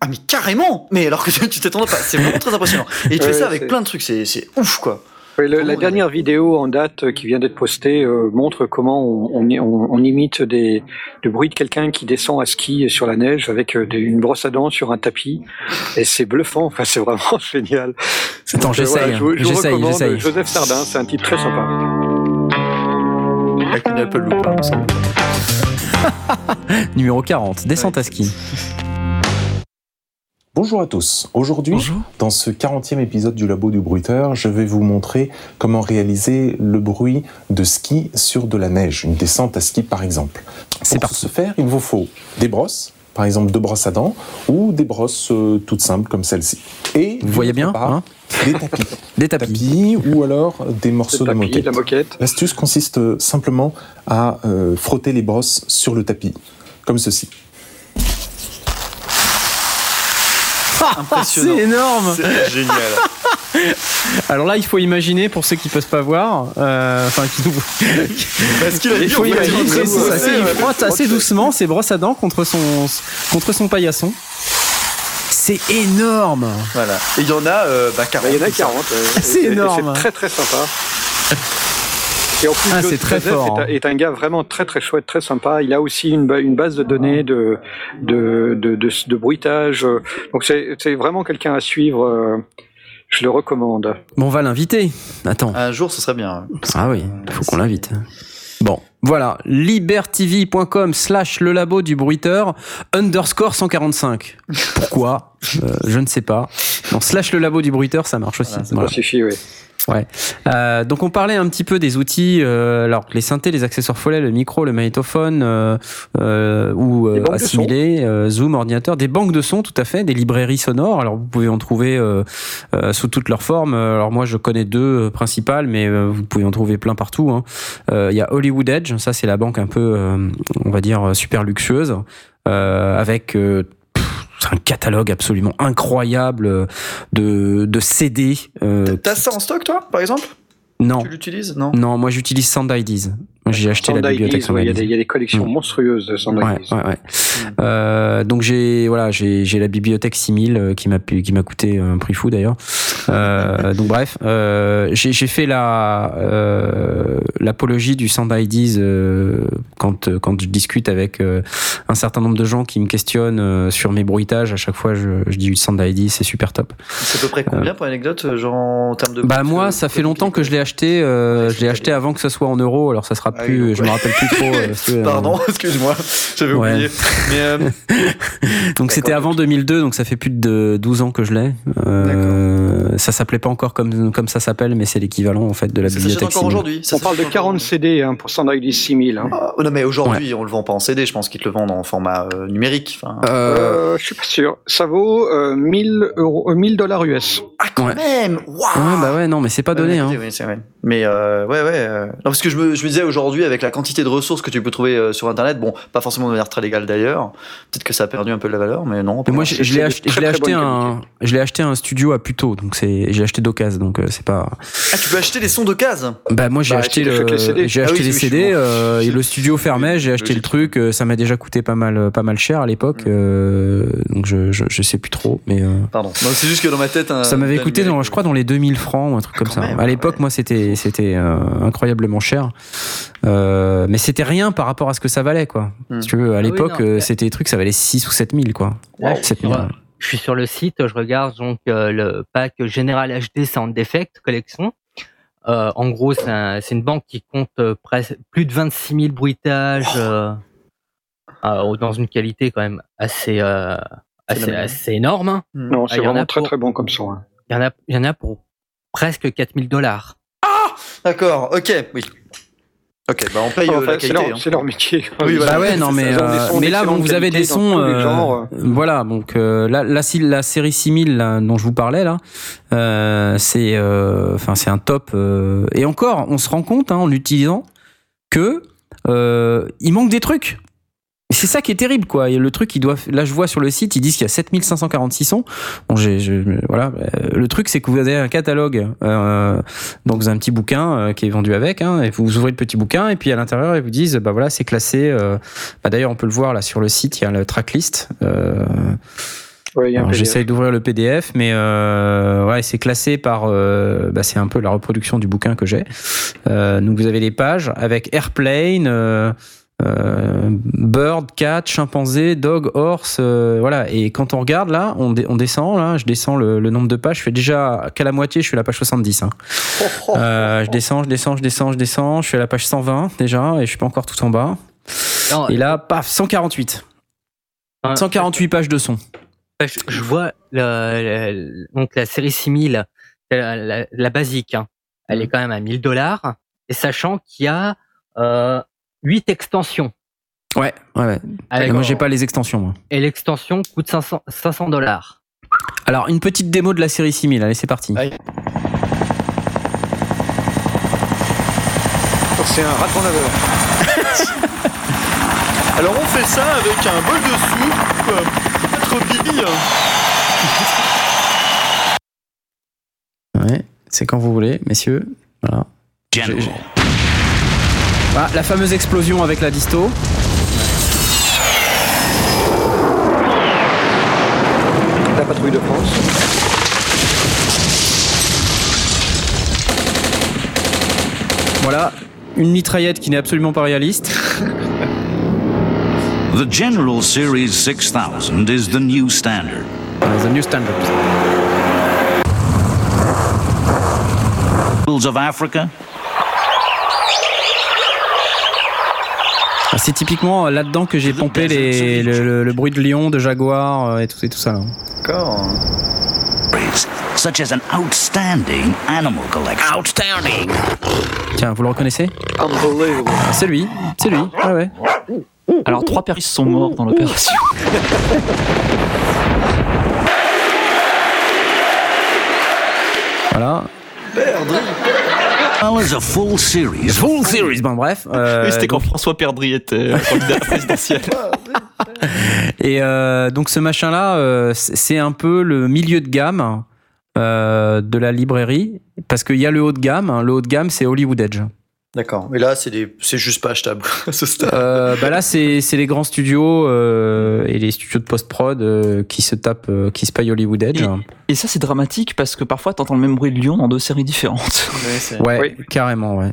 ah mais carrément Mais alors que tu t'attendais pas, c'est vraiment très impressionnant. Et il te fait ça avec plein de trucs, c'est c'est ouf quoi. Oui, le- la dernière vidéo en date euh, qui vient d'être postée euh, montre comment on, on, on- on imite des, le bruit de quelqu'un qui descend à ski sur la neige avec euh, des- une brosse à dents sur un tapis. Et c'est bluffant, enfin, c'est vraiment génial. Attends, j'essaye, voilà, je, vous- je recommande j'essaye. Joseph Sardin, c'est un titre très sympa. Avec une Apple Loop, hein, ça. Numéro 40, descente à ski. Bonjour à tous. Aujourd'hui, dans ce 40e épisode du Labo du Bruiteur, je vais vous montrer comment réaliser le bruit de ski sur de la neige, une descente à ski par exemple. Pour ce faire, il vous faut des brosses, par exemple deux brosses à dents, ou des brosses euh, toutes simples comme celle-ci. Et Vous voyez bien hein Des tapis. des tapis. ou alors des morceaux de tapis, moquette. de la moquette. L'astuce consiste simplement à euh, frotter les brosses sur le tapis, comme ceci. Impressionnant. C'est énorme C'est génial. Alors là, il faut imaginer, pour ceux qui peuvent pas voir, euh, enfin qui nous... Parce qu'il a il faut imaginer, c'est- c'est- il frotte assez doucement ses brosses à dents contre son, contre son paillasson. C'est énorme Voilà. Et il y en a, euh, bah, 40. Il y en a 40. euh, C'est et- et énorme. C'est très très sympa. Et en plus, Ah, c'est très fort, Est, hein. un- est un gars vraiment très très chouette, très sympa. Il a aussi une, une base de données de de, de, de, de bruitage. Donc c'est c'est vraiment quelqu'un à suivre. euh, Je le recommande. Bon, on va l'inviter. Attends. Un jour, ce serait bien. Ah oui, il faut qu'on l'invite. Bon, voilà, libertv.com slash le labo du bruiteur underscore 145. Pourquoi? Euh, Je ne sais pas. Non, slash le labo du bruiteur, ça marche aussi. Ça Voilà. suffit, oui. Ouais. Euh, donc on parlait un petit peu des outils, euh, alors les synthés, les accessoires follets, le micro, le magnétophone euh, ou euh, Zoom, ordinateur, des banques de sons tout à fait, des librairies sonores. Alors vous pouvez en trouver sous toutes leurs formes. Alors moi je connais deux principales, mais vous pouvez en trouver plein partout. hein. Il y a Hollywood Edge, ça c'est la banque un peu, on va dire super luxueuse, euh, avec euh, un catalogue absolument incroyable euh, de, de CD. euh, T'as ça en stock, toi, par exemple? Non. Tu l'utilises? Non. Non, moi j'utilise Sound IDs. Moi, J'ai acheté la bibliothèque Sound ouais, il y, a IDs. des- il y a des collections Mm. monstrueuses de Sound Ouais, ouais. Euh, donc j'ai voilà j'ai j'ai la bibliothèque 6000 euh, qui m'a qui m'a coûté un prix fou d'ailleurs. Euh, donc bref, euh, j'ai j'ai fait la euh, l'apologie du Sound IDs euh, quand quand je discute avec euh, un certain nombre de gens qui me questionnent euh, sur mes bruitages. À chaque fois je, je dis Sound IDs c'est super top. C'est à peu près combien pour anecdote, genre en termes de. Bah moi, ça fait longtemps que je l'ai acheté. euh, je l'ai acheté avant que ce soit en euros. Alors ça sera Ah oui, plus. donc, je me ouais. rappelle plus trop. euh, veux, Pardon, excuse-moi, j'avais Ouais. oublié. Mais euh, donc c'était avant 2002, donc ça fait plus de 12 ans que je l'ai. Euh, ça s'appelait pas encore comme comme ça s'appelle, mais c'est l'équivalent en fait de la ça bibliothèque. encore 6000. aujourd'hui. ça On parle de s'achète 40 CD hein, pour IDs 6000. Hein. Ah, non mais aujourd'hui on le vend pas en CD, je pense qu'ils te le vendent en format euh, numérique. Enfin, Euh, je suis pas sûr. Ça vaut euh, 1000 euros, euh, 1000 dollars US. ah quand ouais. même, waouh. Ouais, bah ouais, non, mais c'est pas donné. Ouais, Hein. oui, c'est vrai. Mais euh, ouais, ouais. euh, Non, parce que je me, je me disais aujourd'hui, avec la quantité de ressources que tu peux trouver euh, sur Internet, bon, pas forcément de manière très légale d'ailleurs, peut-être que ça a perdu un peu de la valeur, mais non. Mais moi, je, l'ai acheté, je un, qualité. je l'ai acheté un studio à Puto, donc c'est, j'ai acheté d'occasion, donc euh, c'est pas. Ah, tu peux acheter des sons case Bah moi j'ai Bah, acheté le, les CD. j'ai Ah acheté les CD, euh, et le studio fermait, j'ai acheté le truc, ça m'a déjà coûté pas mal, pas mal cher à l'époque, euh, donc je, je, je sais plus trop, mais. euh, Pardon. C'est juste que dans ma tête. Ça m'avait coûté, dans, je crois, dans les 2000 francs ou un truc comme ça. à l'époque, moi, c'était c'était incroyablement cher. Euh, mais c'était rien par rapport à ce que ça valait, quoi. Hmm. Si tu veux, à Ah oui, l'époque, non. euh, c'était des trucs, ça valait 6 ou 7000, quoi. Là, je, suis 7000. sur, je suis sur le site, je regarde donc euh, le pack Général HD Sound Effect Collection. Euh, en gros, c'est un- une banque qui compte presque plus de 26 000 bruitages euh, euh, dans une qualité quand même assez euh, assez, assez énorme. hein. Non, Ah, c'est y vraiment très pour- très bon comme son. hein. Il y en a, il y en a pour presque 4000 dollars. D'accord, ok, oui. Ok, bah on paye euh, Enfin, la c'est qualité. leur, hein. c'est leur métier. Oui, voilà. Bah ouais, non, mais, euh, mais là, bon, vous avez des sons. euh. Voilà, donc euh, la, la, la série 6000 là, dont je vous parlais là, euh, c'est euh, enfin c'est un top. euh, et encore, on se rend compte hein, en l'utilisant que euh, il manque des trucs. C'est ça qui est terrible, quoi. Et le truc, il doit, là, je vois sur le site, ils disent qu'il y a 7546 sons. Bon, j'ai, je- voilà. Euh, Le truc, c'est que vous avez un catalogue, euh, donc vous avez un petit bouquin euh, qui est vendu avec, hein, et vous ouvrez le petit bouquin, et puis à l'intérieur, ils vous disent, bah voilà, c'est classé. euh, bah, d'ailleurs, on peut le voir là sur le site, il y a le tracklist. Euh, Ouais. J'essaye d'ouvrir le PDF, mais euh, ouais, c'est classé par. euh, bah, c'est un peu la reproduction du bouquin que j'ai. Euh, donc vous avez les pages avec airplane, euh, bird, cat, chimpanzé, dog, horse, euh, voilà. Et quand on regarde là, on, dé- on descend là, je descends le, le nombre de pages. Je fais déjà qu'à la moitié, je suis à la page 70. hein. Euh, je descends, je descends, je descends, je descends. Je suis à la page 120 déjà, et je suis pas encore tout en bas. Non, Et là, paf, 148. 148 pages de son. Je, je vois donc la série 6000, la, la, la basique, hein, elle est quand même à 1000 dollars, et sachant qu'il y a euh, 8 extensions. Ouais, ouais, ouais. Avec- moi, j'ai pas les extensions. Moi. Et l'extension coûte 500 500 dollars. Alors, une petite démo de la série 6000. Allez, c'est parti. C'est un raton laveur. Alors on fait ça avec un bol de soupe, euh, peut-être Bibi. hein. Ouais, c'est quand vous voulez, messieurs. Voilà. Ah, la fameuse explosion avec la disto. La patrouille de France. Voilà, une mitraillette qui n'est absolument pas réaliste. The General Series 6000 is the new standard. The new standard. Of Africa, C'est typiquement là-dedans que j'ai pompé les, le, le- le bruit de lion, de jaguar euh, et tout, et tout ça. D'accord. such as an outstanding animal collection. Outstanding! Tiens, vous le reconnaissez? Ah, C'est lui, c'est lui. Ah ouais. Alors, trois personnes sont morts dans l'opération. Voilà. Full series. Full series. Bon, bref. euh, c'était quand donc- François Perdry était euh, candidat présidentielle. Et euh, donc ce machin-là, euh, c'est un peu le milieu de gamme euh, de la librairie, parce qu'il y a le haut de gamme. hein. Le haut de gamme, c'est Hollywood Edge. D'accord. Mais là, c'est des... c'est juste pas achetable ce stade. Euh, bah là, c'est c'est les grands studios euh, et les studios de post-prod euh, qui se tapent, euh, qui se payent Hollywood Edge. Et ça, c'est dramatique parce que parfois, t'entends le même bruit de lion dans deux séries différentes. Ouais, carrément, ouais.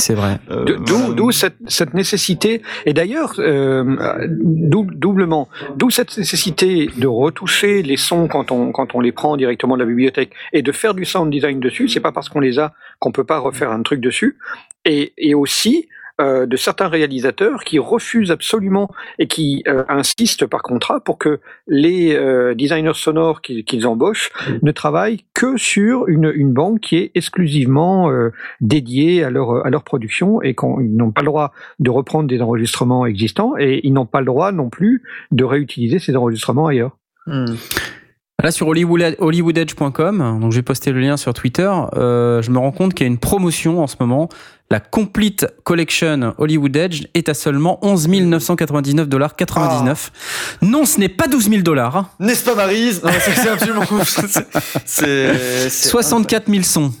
C'est vrai. De- D'où cette, cette nécessité, et d'ailleurs, euh, dou- doublement, d'où cette nécessité de retoucher les sons quand on, quand on les prend directement de la bibliothèque et de faire du sound design dessus. C'est pas parce qu'on les a qu'on peut pas refaire un truc dessus. Et, et aussi euh, de certains réalisateurs qui refusent absolument et qui euh, insistent par contrat pour que les euh, designers sonores qu'ils embauchent ne travaillent que sur une, une banque qui est exclusivement dédiée à leur, à leur production et qu'ils n'ont pas le droit de reprendre des enregistrements existants et ils n'ont pas le droit non plus de réutiliser ces enregistrements ailleurs. Là sur Hollywood, hollywoodedge.com, donc j'ai posté le lien sur Twitter, euh, je me rends compte qu'il y a une promotion en ce moment. La Complete Collection Hollywood Edge est à seulement 11 999 dollars 99. Non, ce n'est pas 12 000 dollars. hein. N'est-ce pas, Maryse? Non, c'est absolument. c'est- C'est. c'est 64 000 sons.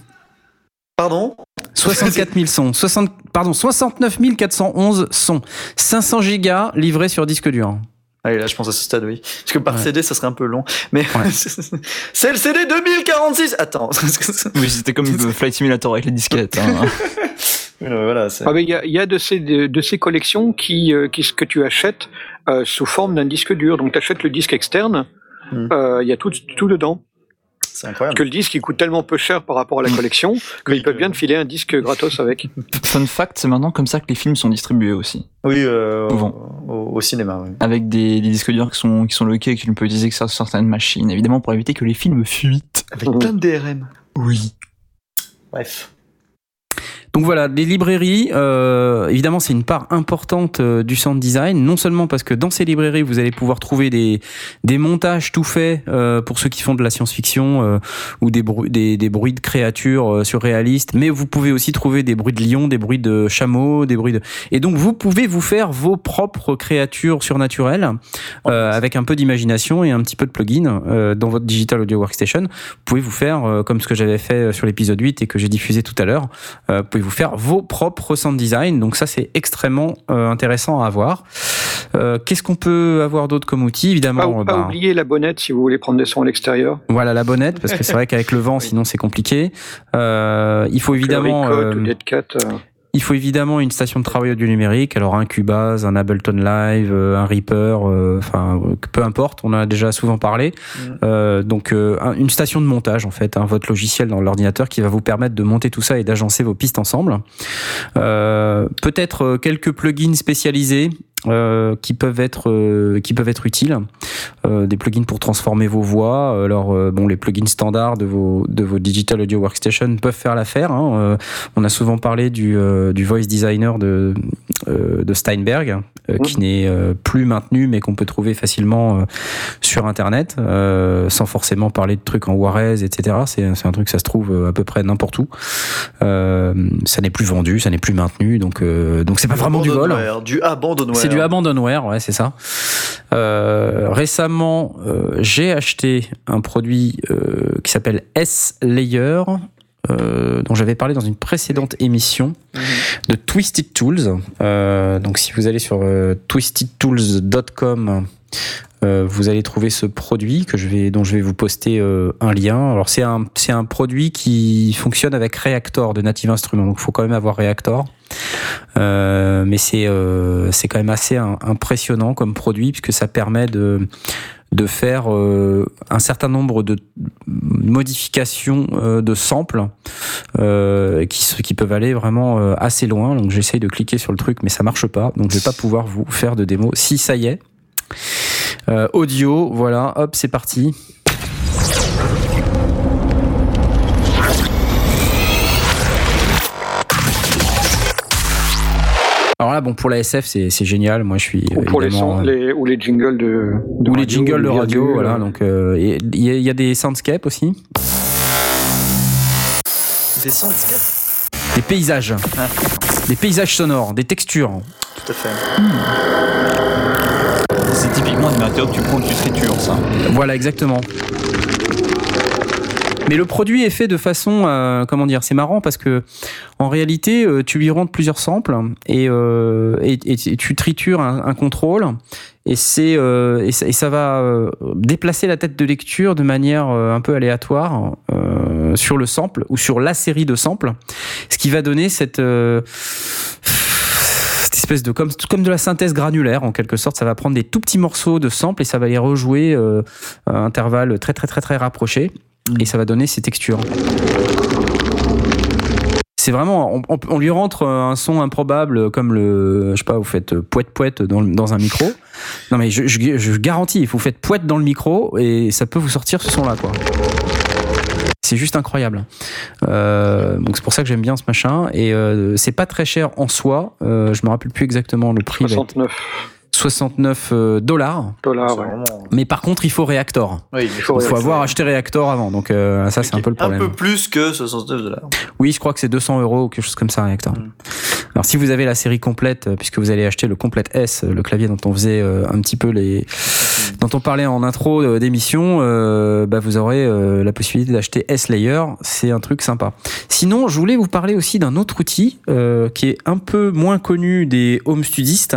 Pardon? 64 000 sons. 60, pardon, 69 411 sons. 500 gigas livrés sur disque dur. Allez, là, je pense à ce stade, oui. Parce que par CD, ça serait un peu long. Mais c'est le CD 2046 Attends. oui, c'était comme le Flight Simulator avec les disquettes. hein. voilà, c'est- Ah, mais Il y a, il y a de, ces, de, de ces collections qui, euh, qui, que tu achètes euh, sous forme d'un disque dur. Donc tu achètes le disque externe, euh, il y a tout, tout dedans. C'est incroyable. Que le disque il coûte tellement peu cher par rapport à la collection qu'ils peuvent bien te filer un disque gratos avec. Fun fact, c'est maintenant comme ça que les films sont distribués aussi. Oui, euh, Souvent. au, au cinéma, oui. Avec des, des disques durs qui sont, qui sont loqués et que tu ne peux utiliser que sur certaines machines, évidemment pour éviter que les films fuitent. Avec plein de DRM. Oui. Bref. Donc voilà, les librairies, euh, évidemment, c'est une part importante euh, du sound design, non seulement parce que dans ces librairies, vous allez pouvoir trouver des, des montages tout faits euh, pour ceux qui font de la science-fiction euh, ou des, bruits, des, des bruits de créatures euh, surréalistes, mais vous pouvez aussi trouver des bruits de lions, des bruits de chameaux, des bruits de... Et donc, vous pouvez vous faire vos propres créatures surnaturelles euh, avec un peu d'imagination et un petit peu de plugin euh, dans votre Digital Audio Workstation. Vous pouvez vous faire, euh, comme ce que j'avais fait sur l'épisode 8 et que j'ai diffusé tout à l'heure, vous pouvez vous faire vos propres sound design. Donc ça, c'est extrêmement euh, intéressant à avoir. Euh, Qu'est-ce qu'on peut avoir d'autre comme outil? Évidemment, Pas, pas bah, oublier la bonnette si vous voulez prendre des sons à l'extérieur. voilà la bonnette, parce que c'est vrai qu'avec le vent, sinon c'est compliqué. Euh, il faut évidemment... il faut évidemment une station de travail audio numérique, alors un Cubase, un Ableton Live, euh, un Reaper, euh, enfin euh, peu importe, on en a déjà souvent parlé. Euh, donc euh, un- une station de montage en fait, hein, votre logiciel dans l'ordinateur qui va vous permettre de monter tout ça et d'agencer vos pistes ensemble. Euh, Peut-être quelques plugins spécialisés. Euh, qui peuvent être euh, qui peuvent être utiles Euh, des plugins pour transformer vos voix alors euh, bon les plugins standards de vos de vos digital audio workstation peuvent faire l'affaire hein. Euh, on a souvent parlé du, euh, du voice designer de, euh, de Steinberg, euh, qui n'est euh, plus maintenu, mais qu'on peut trouver facilement euh, sur Internet, euh, sans forcément parler de trucs en Juarez, etc. C'est c'est un truc, ça se trouve à peu près n'importe où. Euh, ça n'est plus vendu, ça n'est plus maintenu, donc euh, donc c'est pas vraiment du vol. Du abandonware. Du abandonware, ouais, c'est ça. Euh, récemment, euh, j'ai acheté un produit euh, qui s'appelle S-Layer, dont j'avais parlé dans une précédente émission de Twisted Tools. Donc, si vous allez sur twistedtools.com, euh, vous allez trouver ce produit que je vais, dont je vais vous poster euh, un lien. Alors, c'est un, c'est un produit qui fonctionne avec Reactor de Native Instruments, donc il faut quand même avoir Reactor. Euh, mais c'est euh, c'est quand même assez impressionnant comme produit puisque ça permet de de faire euh, un certain nombre de modifications de samples qui, qui peuvent aller vraiment assez loin. Donc j'essaye de cliquer sur le truc, mais ça marche pas. Donc je vais pas pouvoir vous faire de démo. Si ça y est, Euh, audio, voilà, hop, c'est parti. Alors là, bon, pour la SF, c'est c'est génial. Moi, je suis ou pour les sons, euh, les, ou les jingles de, de ou les radio, jingles de les radio, voilà. euh, Donc, euh, il y, a- il y a des soundscapes aussi, Des soundscapes. des paysages, des paysages sonores, des textures. Tout à fait. C'est typiquement matériau que tu prends, tu tritures, ça. Voilà, exactement. Mais le produit est fait de façon, euh, comment dire, c'est marrant parce que en réalité, euh, tu lui rentres plusieurs samples et, euh, tu tritures un, contrôle et c'est et, ça, va déplacer la tête de lecture de manière un peu aléatoire sur le sample ou sur la série de samples, ce qui va donner cette espèce de comme comme de la synthèse granulaire en quelque sorte. Ça va prendre des tout petits morceaux de samples et ça va les rejouer euh, à intervalles très très très très rapprochés et ça va donner ces textures. C'est vraiment, on, lui rentre un son improbable comme le, je sais pas, vous faites poète poète dans, dans un micro. Non mais je, je, je garantis, vous faites poète dans le micro et ça peut vous sortir ce son-là quoi. C'est juste incroyable. Euh, donc c'est pour ça que j'aime bien ce machin et euh, c'est pas très cher en soi. Euh, je me rappelle plus exactement le prix. va être 69 69 euh, dollars. dollars. ouais. Mais par contre, il faut Reactor. Oui, il Il faut faut avoir acheté Reactor avant. Donc euh, ça, c'est un peu le Un problème. peu plus que 69 dollars. Oui, je crois que c'est 200 euros ou quelque chose comme ça, Reactor. Alors si vous avez la série complète, euh, puisque vous allez acheter le complète S, euh, le clavier dont on faisait euh, un petit peu les, dont on parlait en intro euh, d'émission, euh, bah, vous aurez euh, la possibilité d'acheter S Layer. C'est un truc sympa. Sinon, je voulais vous parler aussi d'un autre outil euh, qui est un peu moins connu des home studistes.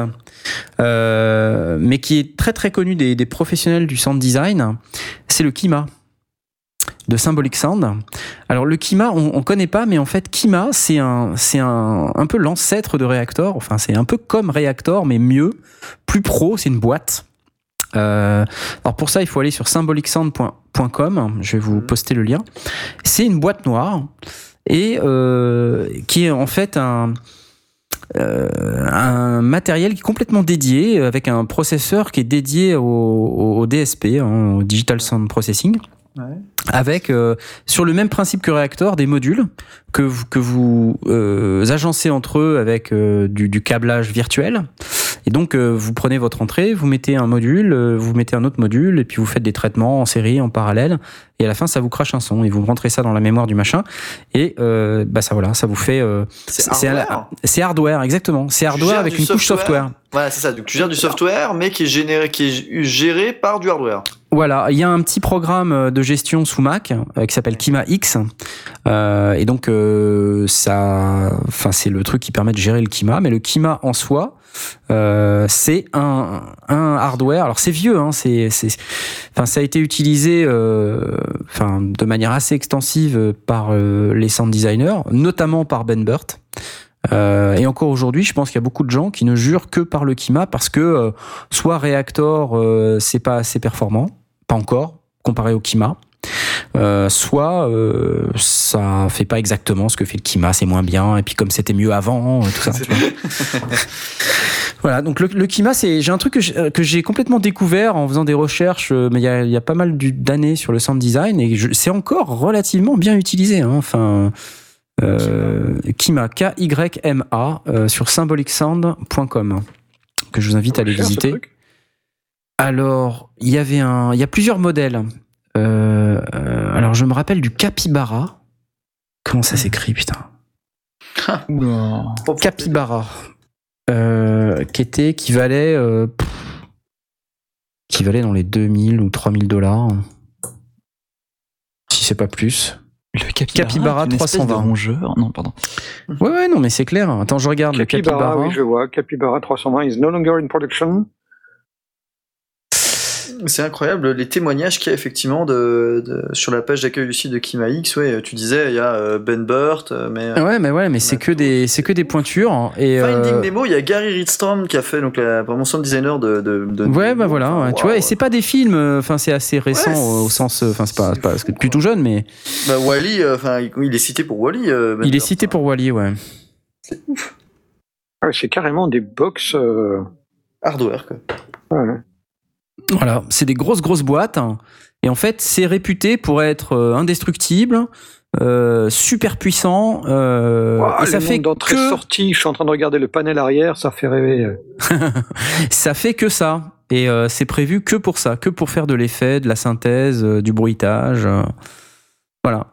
Euh, mais qui est très très connu des, des professionnels du sound design, c'est le Kima de Symbolic Sound. Alors le Kima, on, on connaît pas, mais en fait Kima, c'est un, c'est un, un peu l'ancêtre de Reactor. Enfin, c'est un peu comme Reactor, mais mieux, plus pro. C'est une boîte. Euh, alors pour ça, il faut aller sur symbolicsound.com. Je vais vous poster le lien. C'est une boîte noire et euh, qui est en fait un un matériel qui est complètement dédié avec un processeur qui est dédié au, DSP, hein, au Digital Sound Processing. avec euh, sur le même principe que Reactor des modules que vous, que vous euh, agencez entre eux avec euh, du, du câblage virtuel. Et donc euh, vous prenez votre entrée, vous mettez un module, euh, vous mettez un autre module, et puis vous faites des traitements en série, en parallèle, et à la fin ça vous crache un son, et vous rentrez ça dans la mémoire du machin, et euh, bah ça voilà, ça vous fait. euh, C'est hardware. C'est hardware, exactement. C'est hardware avec une couche software. Voilà, c'est ça. Donc tu gères du software, mais qui est généré, qui est géré par du hardware. Voilà, il y a un petit programme de gestion sous Mac euh, qui s'appelle Kima X, euh, et donc euh, ça, enfin c'est le truc qui permet de gérer le Kima, mais le Kima en soi, euh, c'est un, un hardware. Alors c'est vieux, hein, c'est, enfin ça a été utilisé, euh, enfin de manière assez extensive par euh, les sound designers, notamment par Ben Burt. Euh, et encore aujourd'hui, je pense qu'il y a beaucoup de gens qui ne jurent que par le Kima parce que euh, soit Reactor euh, c'est pas assez performant, pas encore comparé au Kima, euh, soit euh, ça fait pas exactement ce que fait le Kima, c'est moins bien. Et puis comme c'était mieux avant, tout ça. tu vois. Voilà, donc le, le Kima, c'est j'ai un truc que j'ai- euh, que j'ai complètement découvert en faisant des recherches, euh, mais il y a, il y a pas mal d'années sur le sound design et je- c'est encore relativement bien utilisé. Hein, enfin, euh, Kima, K-Y-M-A, euh, sur symbolicssound.com, que je vous invite à aller visiter. Alors, il y avait un, il y a plusieurs modèles. Euh, euh, alors, je me rappelle du Capybara. Comment ça s'écrit, putain Capybara, euh, qui était, qui valait, euh, pff, qui valait dans les 2000 ou 3000 dollars, si c'est pas plus. Le Capybara de 320. rongeur. Non, pardon. Ouais, ouais, non, mais c'est clair. Attends, je regarde le Capybara, Capybara. oui, je vois. Capybara 320 is no longer in production. C'est incroyable les témoignages qu'il y a effectivement de, de- sur la page d'accueil du site de Kima X. Ouais, tu disais il y a euh, Ben Burt, euh, mais euh, Ouais, mais ouais, mais c'est que des, c'est que des pointures. hein, Et Finding euh, Nemo, il y a Gary Ridstrom qui a fait donc la, vraiment sound designer de. de, de Ouais, bah voilà, ouais, tu vois, et c'est pas des films, enfin c'est assez récent Ouais, au sens, enfin c'est pas, c'est pas depuis tout jeune, mais Bah, Wally, enfin il est cité pour Wally. Ben il est cité pour Wally, ouais. Ah ouais, c'est carrément des box. euh, Hardware quoi. ouais. Voilà, c'est des grosses grosses boîtes, hein, et en fait c'est réputé pour être euh, indestructible, euh, super puissant, euh, et ça fait nombre d'entrées que sorties, je suis en train de regarder le panel arrière, ça fait rêver. ça fait que ça, et euh, c'est prévu que pour ça, que pour faire de l'effet, de la synthèse, euh, du bruitage, euh, voilà.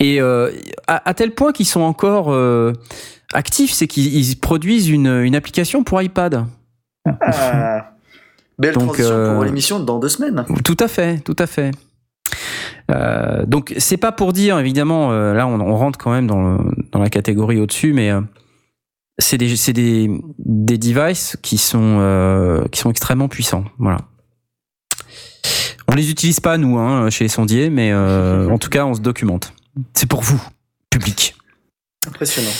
Et euh, à, à tel point qu'ils sont encore euh, actifs, c'est qu'ils ils produisent une, une application pour iPad. Ah, belle Donc, transition euh, pour l'émission dans deux semaines. Tout à fait, tout à fait. Euh, donc c'est pas pour dire évidemment euh, là on, on rentre quand même dans, le- dans la catégorie au-dessus mais euh, c'est des c'est des des devices qui sont euh, qui sont extrêmement puissants voilà on les utilise pas nous hein, chez les sondiers mais euh, en tout cas on se documente c'est pour vous public Impressionnant.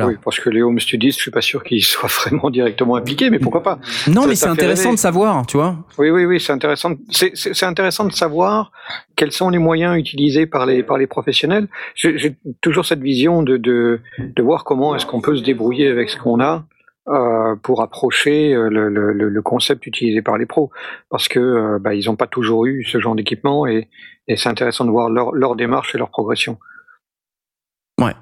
Voilà Oui, parce que les home studies, je suis pas sûr qu'ils soient vraiment directement impliqués, mais pourquoi pas non Ça- mais c'est intéressant rêver. de savoir tu vois Oui, oui, oui, c'est intéressant. de- C'est intéressant de savoir quels sont les moyens utilisés par les par les professionnels. J'ai toujours cette vision de de, de voir comment est-ce qu'on peut se débrouiller avec ce qu'on a euh, pour approcher euh, le- le concept utilisé par les pros, parce que euh, bah, ils n'ont pas toujours eu ce genre d'équipement et, et c'est intéressant de voir leur leur démarche et leur progression. Ouais.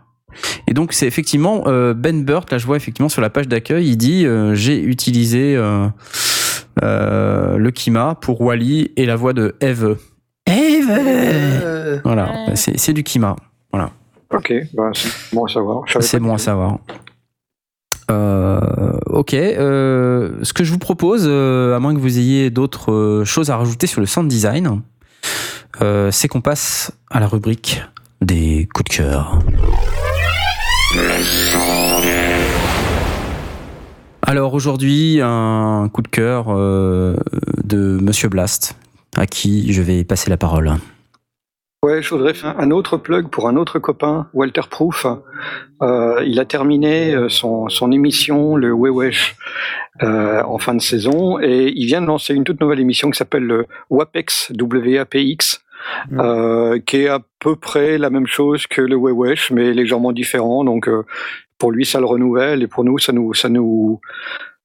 Et donc c'est effectivement euh, Ben Burt, là je vois effectivement sur la page d'accueil, il dit euh, j'ai utilisé euh, euh, le Kima pour Wally et la voix de Eve. Eve. Voilà, c'est c'est du Kima. Voilà, Ok, bah, c'est bon à savoir. C'est bon à savoir. Euh, ok, euh, ce que je vous propose, euh, à moins que vous ayez d'autres euh, choses à rajouter sur le sound design, euh, c'est qu'on passe à la rubrique des coups de cœur. Alors aujourd'hui, un coup de cœur euh, de Monsieur Blast, à qui je vais passer la parole. Ouais, je voudrais faire un autre plug pour un autre copain, Walter Proof. Euh, il a terminé euh, son, son émission, le Wewesh, en fin de saison, et il vient de lancer une toute nouvelle émission qui s'appelle le WAPEX, W-A-P-X, euh, qui est à peu près la même chose que le Wewesh, mais légèrement différent. Donc, euh, pour lui, ça le renouvelle, et pour nous, ça nous, ça nous,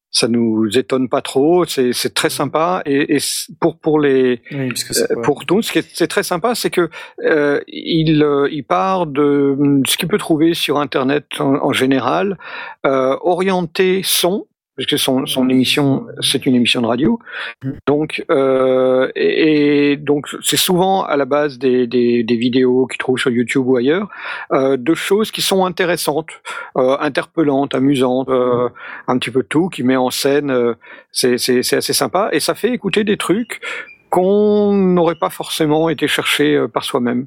ça nous étonne pas trop, c'est c'est très sympa et, et pour pour les Oui, euh, pour nous, ce qui est c'est très sympa, c'est que euh, il euh, il part de hum, ce qu'il peut trouver sur internet en, en général, euh, orienté son parce que son, son émission, c'est une émission de radio. Donc, euh, et, et donc, c'est souvent à la base des, des, des vidéos qu'il trouve sur YouTube ou ailleurs, euh, de choses qui sont intéressantes, euh, interpellantes, amusantes, euh, un petit peu tout, qui met en scène. euh, c'est assez sympa et ça fait écouter des trucs qu'on n'aurait pas forcément été chercher euh, par soi-même.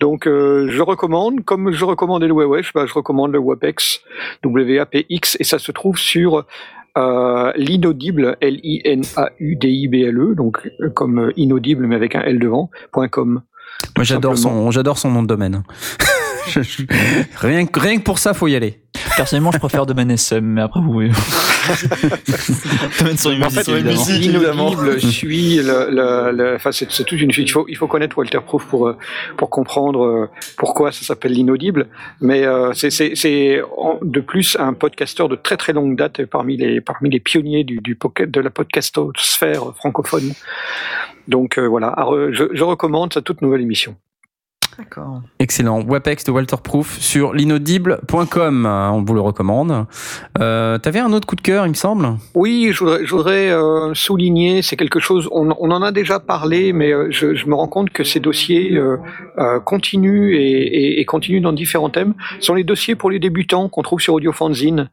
Donc euh, je recommande, comme je recommandais le Wewesh, bah, je recommande le WAPEX, W-A-P-X, et ça se trouve sur euh, l'inaudible, L-I-N-A-U-D-I-B-L-E, donc euh, comme euh, inaudible mais avec un L devant, point .com. Moi, j'adore son, j'adore son nom de domaine. Je- rien, que, rien que pour ça, faut y aller. Personnellement, je préfère domaine SM, mais après, vous pouvez. domaine sur une En musique, fait, évidemment. le, le, le- enfin, c'est, c'est toute une, il faut, il faut connaître Walter Proof pour, euh, pour comprendre euh, pourquoi ça s'appelle l'inaudible. Mais euh, c'est, c'est, c'est en- de plus un podcasteur de très très longue date parmi les, parmi les pionniers du, du pocket, de la podcastosphère francophone. Donc euh, voilà, re- je, je recommande sa toute nouvelle émission. D'accord. Excellent. WAPEX de Walter Proof sur l'inaudible.com. On vous le recommande. Euh, T'avais un autre coup de cœur, il me semble? Oui, je voudrais, je voudrais euh, souligner, c'est quelque chose, on, on en a déjà parlé, mais euh, je, je me rends compte que ces dossiers euh, euh, continuent et, et, et continuent dans différents thèmes. Ce sont les dossiers pour les débutants qu'on trouve sur Audio Fanzine.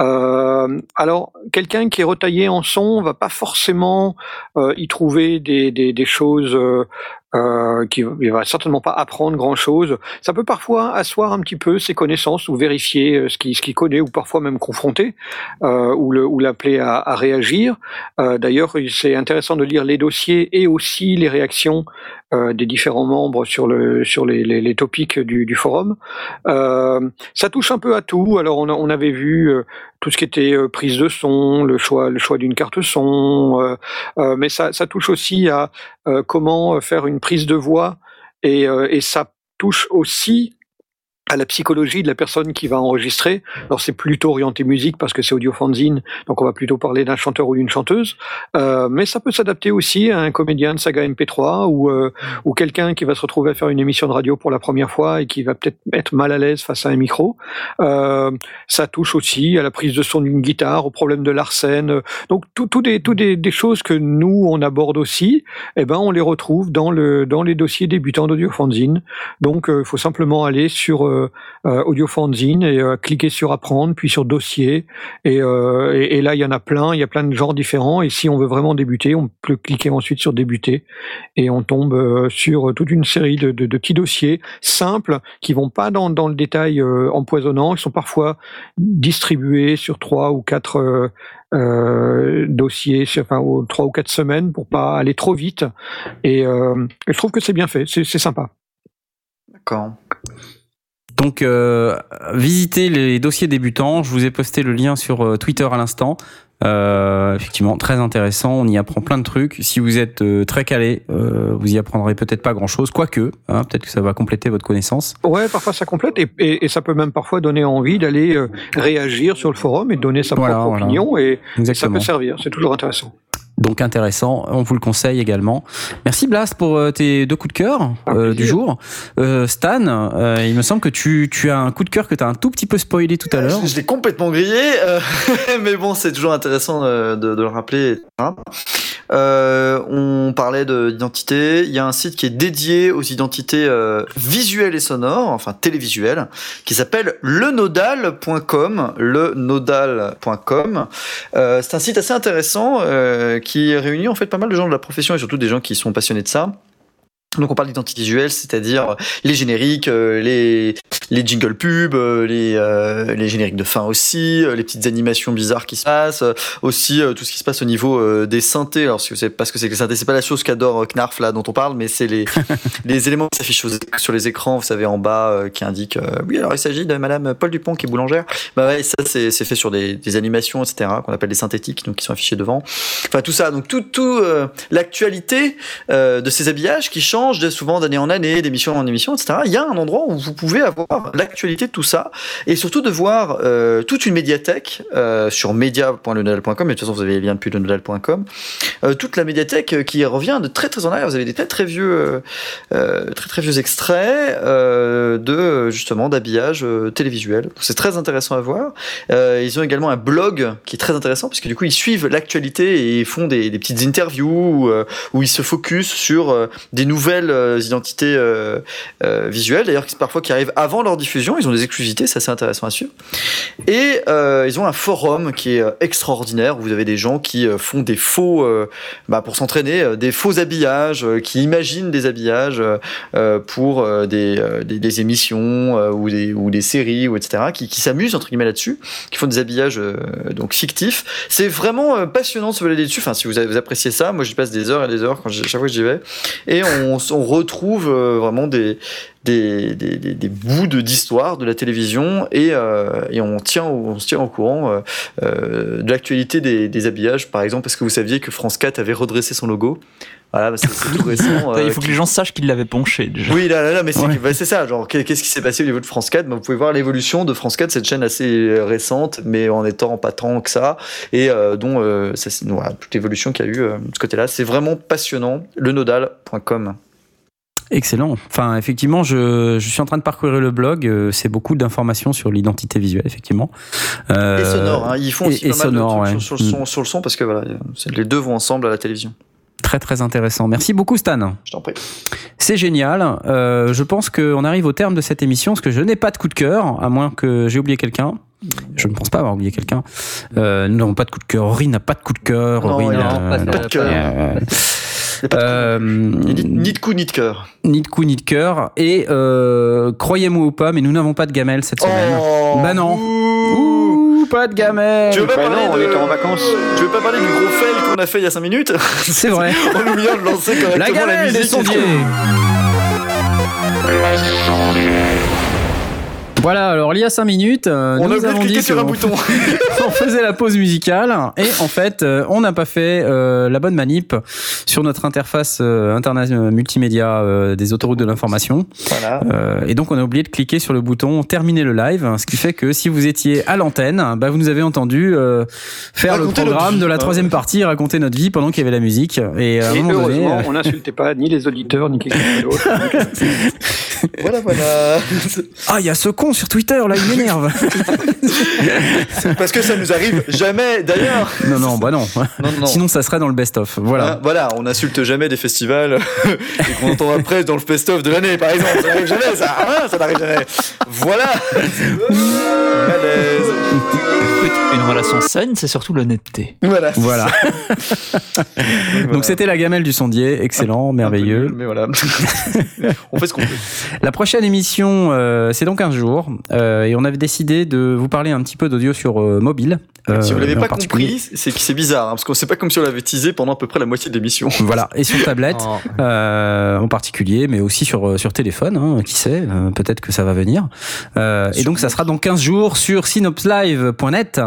Euh, alors, quelqu'un qui est retaillé en son va pas forcément euh, y trouver des, des, des choses euh, qui il va certainement pas apprendre grand chose. Ça peut parfois asseoir un petit peu ses connaissances ou vérifier euh, ce qu'il ce qu'il connaît ou parfois même confronter euh, ou le- ou l'appeler à, à réagir. Euh, D'ailleurs, c'est intéressant de lire les dossiers et aussi les réactions euh, des différents membres sur le sur les, les, les topics du, du forum. Ça touche un peu à tout. Alors on, on avait vu tout ce qui était euh, prise de son, le choix le choix d'une carte son, euh, euh, mais ça, ça touche aussi à comment faire une prise de voix et, et ça touche aussi à la psychologie de la personne qui va enregistrer. Alors c'est plutôt orienté musique parce que c'est audio fanzine, donc on va plutôt parler d'un chanteur ou d'une chanteuse. Euh, mais ça peut s'adapter aussi à un comédien de saga MP3 ou euh, ou quelqu'un qui va se retrouver à faire une émission de radio pour la première fois et qui va peut-être être mal à l'aise face à un micro. Euh, ça touche aussi à la prise de son d'une guitare, au problème de l'arsène. Donc tout, tout des tout des, des choses que nous on aborde aussi. Eh ben on les retrouve dans le dans les dossiers débutants d'audio fanzine. Donc il faut simplement aller sur euh, euh, Audio Fanzine et euh, cliquer sur apprendre, puis sur dossier. Et, euh, et, là, il y en a plein, il y a plein de genres différents. Et si on veut vraiment débuter, on peut cliquer ensuite sur débuter. Et on tombe euh, sur toute une série de, petits dossiers simples qui vont pas dans, le détail empoisonnant. Ils sont parfois distribués sur trois ou quatre dossiers, enfin trois ou quatre semaines pour pas aller trop vite. Et, je trouve que c'est bien fait, c'est sympa. D'accord. Donc, euh, visitez les dossiers débutants. Je vous ai posté le lien sur euh, Twitter à l'instant. Euh, effectivement, très intéressant. On y apprend plein de trucs. Si vous êtes euh, très calé, euh, vous y apprendrez peut-être pas grand-chose, quoique. Hein, peut-être que ça va compléter votre connaissance. Ouais, parfois ça complète et, et, et ça peut même parfois donner envie d'aller réagir sur le forum et donner sa Voilà, propre voilà. opinion et ça Exactement. peut servir. C'est toujours intéressant. Donc intéressant, on vous le conseille également. Merci Blas pour euh, tes deux coups de cœur euh, du jour. Euh, Stan, euh, il me semble que tu, tu as un coup de cœur que tu as un tout petit peu spoilé tout à l'heure. Je, je l'ai complètement grillé, mais bon, c'est toujours intéressant de, de le rappeler. etc. Euh, on parlait de- d'identité. Il y a un site qui est dédié aux identités euh, visuelles et sonores, enfin télévisuelles, qui s'appelle lenodal.com. Lenodal.com. Euh, c'est un site assez intéressant qui réunit en fait pas mal de gens de la profession et surtout des gens qui sont passionnés de ça. Donc on parle d'identité visuelle, c'est-à-dire les génériques, euh, les les jingles pubs, euh, les euh, les génériques de fin aussi, euh, les petites animations bizarres qui se passent, euh, aussi euh, tout ce qui se passe au niveau euh, des synthés. Alors si vous savez pas ce que c'est que les synthés, c'est pas la chose qu'adore euh, Knarf là dont on parle, mais c'est les les éléments qui s'affichent sur les écrans, vous savez en bas, euh, qui indiquent euh, oui alors il s'agit de Madame Paul Dupont qui est boulangère. Bah ouais, ça c'est c'est fait sur des, des animations etc qu'on appelle des synthétiques, donc qui sont affichés devant. Enfin tout ça, donc tout tout euh, l'actualité euh, de ces habillages qui changent change souvent d'année en année, d'émission en émission, etc. Il y a un endroit où vous pouvez avoir l'actualité de tout ça et surtout de voir euh, toute une médiathèque euh, sur media.lenodal.com. Mais de toute façon, vous avez les liens depuis lenodal.com. Euh, toute la médiathèque qui revient de très très en arrière. Vous avez des très très vieux, euh, très très vieux extraits euh, de justement d'habillage euh, télévisuel. C'est très intéressant à voir. Euh, ils ont également un blog qui est très intéressant puisque du coup ils suivent l'actualité et font des, petites interviews où, euh, où ils se focus sur euh, des nouvelles euh, identités euh, euh, visuelles. D'ailleurs, parfois qui arrivent avant leur diffusion. Ils ont des exclusivités, c'est assez intéressant à suivre. Et ils ont un forum qui est extraordinaire où vous avez des gens qui font des faux, bah, pour s'entraîner, des faux habillages, qui imaginent des habillages pour des, des, émissions ou, des, ou des séries ou etc. qui, s'amusent entre guillemets là-dessus, qui font des habillages donc fictifs. C'est vraiment passionnant de se balader dessus. Enfin, si vous, appréciez ça, moi j'y passe des heures et des heures quand chaque fois que j'y vais, et on, on retrouve euh, vraiment des des, des, des, des bouts de d'histoire de la télévision et, euh, et on tient on se tient au courant euh, de l'actualité des, des habillages par exemple parce que vous saviez que France 4 avait redressé son logo voilà c'est c'est tout récent Il faut que les gens sachent qu'ils l'avaient penché déjà. oui, là, là, là, mais c'est bah, ça. Genre, qu'est- qu'est-ce qui s'est passé au niveau de France 4 Bah, Vous pouvez voir l'évolution de France 4, cette chaîne assez récente, mais en étant pas tant que ça, et dont ça, c'est- voilà, toute l'évolution qu'il y a eu de ce côté-là. C'est vraiment passionnant. Lenodal.com. Excellent. Enfin, effectivement, je, je suis en train de parcourir le blog. euh, C'est beaucoup d'informations sur l'identité visuelle, effectivement. Euh, Et sonore. Hein. Ils font aussi et- et pas mal sonore, de trucs ouais. sur, sur le son, sur le son parce que voilà, les deux vont ensemble à la télévision. Très très intéressant. Merci beaucoup Stan. Je t'en prie. C'est génial. Euh, je pense qu'on arrive au terme de cette émission parce que je n'ai pas de coup de cœur, à moins que j'ai oublié quelqu'un. Je ne pense pas avoir oublié quelqu'un. Euh, nous n'avons pas de coup de cœur. Aurine n'a pas de coup de cœur. Non, Aurine, il a pas de- pas de cœur. Euh, Ni de coup ni de cœur. ni de coup ni de cœur. Et euh, croyez-moi ou pas, mais nous n'avons pas de gamelle cette semaine. bah non. Ouh, pas de gamelle. Tu veux pas Bah parler non, on était en vacances. Tu veux pas parler du gros fail qu'on a fait il y a 5 minutes C'est vrai. en oubliant de lancer correctement La la, gamelle des sondiers. Voilà, alors il y a 5 minutes, euh, On nous avons dit sur un qu'on- bouton. on faisait la pause musicale et en fait euh, on n'a pas fait euh, la bonne manip sur notre interface multimédia des autoroutes de l'information Voilà. Et donc on a oublié de cliquer sur le bouton terminer le live ce qui fait que si vous étiez à l'antenne bah, vous nous avez entendu faire Raconter le programme de la troisième partie raconter notre vie pendant qu'il y avait la musique et à un Et moment donné heureusement, on n'insultait pas ni les auditeurs, ni quelqu'un d'autre. Voilà, voilà. ah il y a ce con sur Twitter là il m'énerve Parce que ça nous arrive jamais d'ailleurs. non non bah non. Non, non. sinon ça serait dans le best of voilà Hein, voilà, on n'insulte jamais des festivals et qu'on entend après dans le best-of de l'année, par exemple. Ça n'arrive jamais, ça. Hein, ça n'arrive jamais. Voilà. Malaise. Une relation saine, c'est surtout l'honnêteté. Voilà. voilà donc c'était la gamelle du sondier excellent merveilleux Mais voilà. on fait ce qu'on peut. La prochaine émission, euh, c'est dans 15 jours. euh, et on avait décidé de vous parler un petit peu d'audio sur euh, mobile. si vous l'avez pas particulier. compris, c'est bizarre, hein, parce qu'on sait pas comme si on l'avait teasé pendant à peu près la moitié de l'émission. Voilà, et sur tablette Oh. euh, en particulier, mais aussi sur, sur téléphone, hein, qui sait, euh, peut-être que ça va venir. Euh, et donc ça sera dans 15 jours sur synopslive.net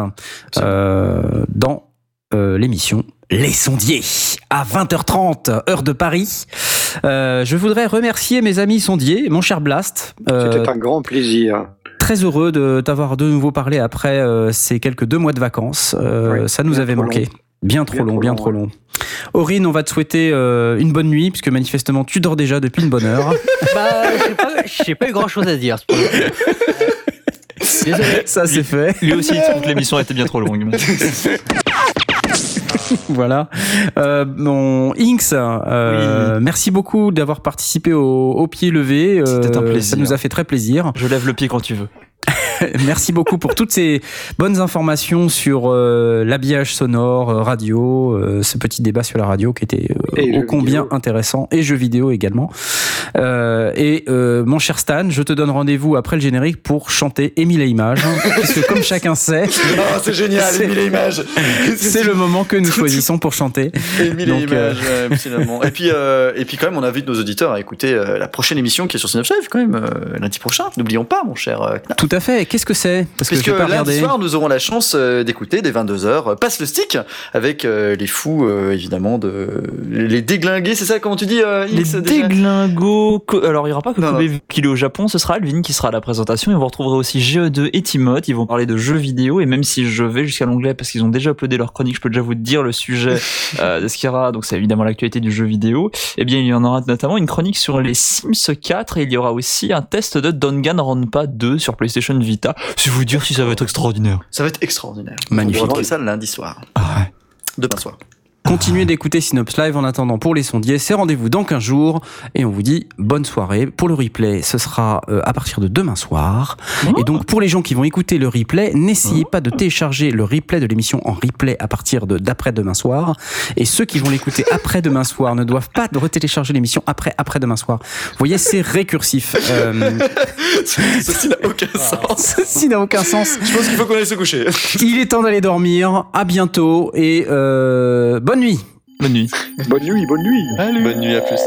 dans euh, l'émission Les Sondiers à 20h30 heure de Paris. Euh, je voudrais remercier mes amis sondiers, mon cher Blast. euh, C'était un grand plaisir. très heureux de t'avoir de nouveau parlé après euh, ces quelques deux mois de vacances. Euh, Oui, ça nous avait manqué. long. Bien trop Bien long, trop bien long, trop ouais. long. Aurine, on va te souhaiter euh, une bonne nuit, puisque manifestement tu dors déjà depuis une bonne heure. Bah, j'ai pas, j'ai pas eu grand chose à dire. Désolé. Ça c'est fait. Lui aussi, il trouve que l'émission était bien trop longue. voilà. Euh, mon Inks, euh, merci beaucoup d'avoir participé au, au pied levé. Euh, C'était un plaisir. Ça nous a fait très plaisir. Je lève le pied quand tu veux. Merci beaucoup pour toutes ces bonnes informations sur euh, l'habillage sonore, euh, radio, euh, ce petit débat sur la radio qui était ô combien vidéo. intéressant, et jeux vidéo également. Et mon cher Stan, je te donne rendez-vous après le générique pour chanter Émile et Images, hein, puisque comme chacun sait, Ah, c'est génial, Émile et Images. c'est le moment que nous choisissons pour chanter. Émile et Images, absolument. Et puis, et puis quand même, on invite nos auditeurs à écouter la prochaine émission qui est sur Synapse Live, quand même, lundi prochain. N'oublions pas, mon cher. Tout à fait. Qu'est-ce que c'est Parce que j'ai pas lundi regardé. soir, nous aurons la chance euh, d'écouter dès 22h euh, Passe le stick avec euh, les fous, évidemment, de les déglingués, c'est ça comment tu dis Les déglingos. Alors, il n'y aura pas que Non, Kobe non. qu'il est au Japon. Ce sera Alvin qui sera à la présentation. Et vous retrouverez aussi GE2 et Timoth. Ils vont parler de jeux vidéo. Et même si je vais jusqu'à l'onglet parce qu'ils ont déjà uploadé leur chronique, je peux déjà vous dire le sujet euh, de ce qu'il y aura. Donc, c'est évidemment l'actualité du jeu vidéo. Eh bien, il y en aura notamment une chronique sur les Sims 4. Et il y aura aussi un test de Danganronpa 2 sur PlayStation Vita. C'est vous dire si ça va être extraordinaire. Ça va être extraordinaire. Magnifique. On va voir ça lundi soir. Demain soir. Continuez d'écouter Synops Live en attendant pour les sondiers. C'est rendez-vous dans 15 jours et on vous dit bonne soirée. Pour le replay, ce sera euh, à partir de demain soir. Et donc pour les gens qui vont écouter le replay, n'essayez pas de télécharger le replay de l'émission en replay à partir de d'après demain soir. Et ceux qui vont l'écouter après demain soir ne doivent pas retélécharger l'émission après après demain soir. Vous voyez, c'est récursif. Euh, Ceci n'a aucun sens. Ceci n'a aucun sens. Je pense qu'il faut qu'on aille se coucher. Il est temps d'aller dormir. À bientôt et euh, bonne nuit. Bonne nuit. Bonne nuit, bonne nuit. Bonne nuit, à plus.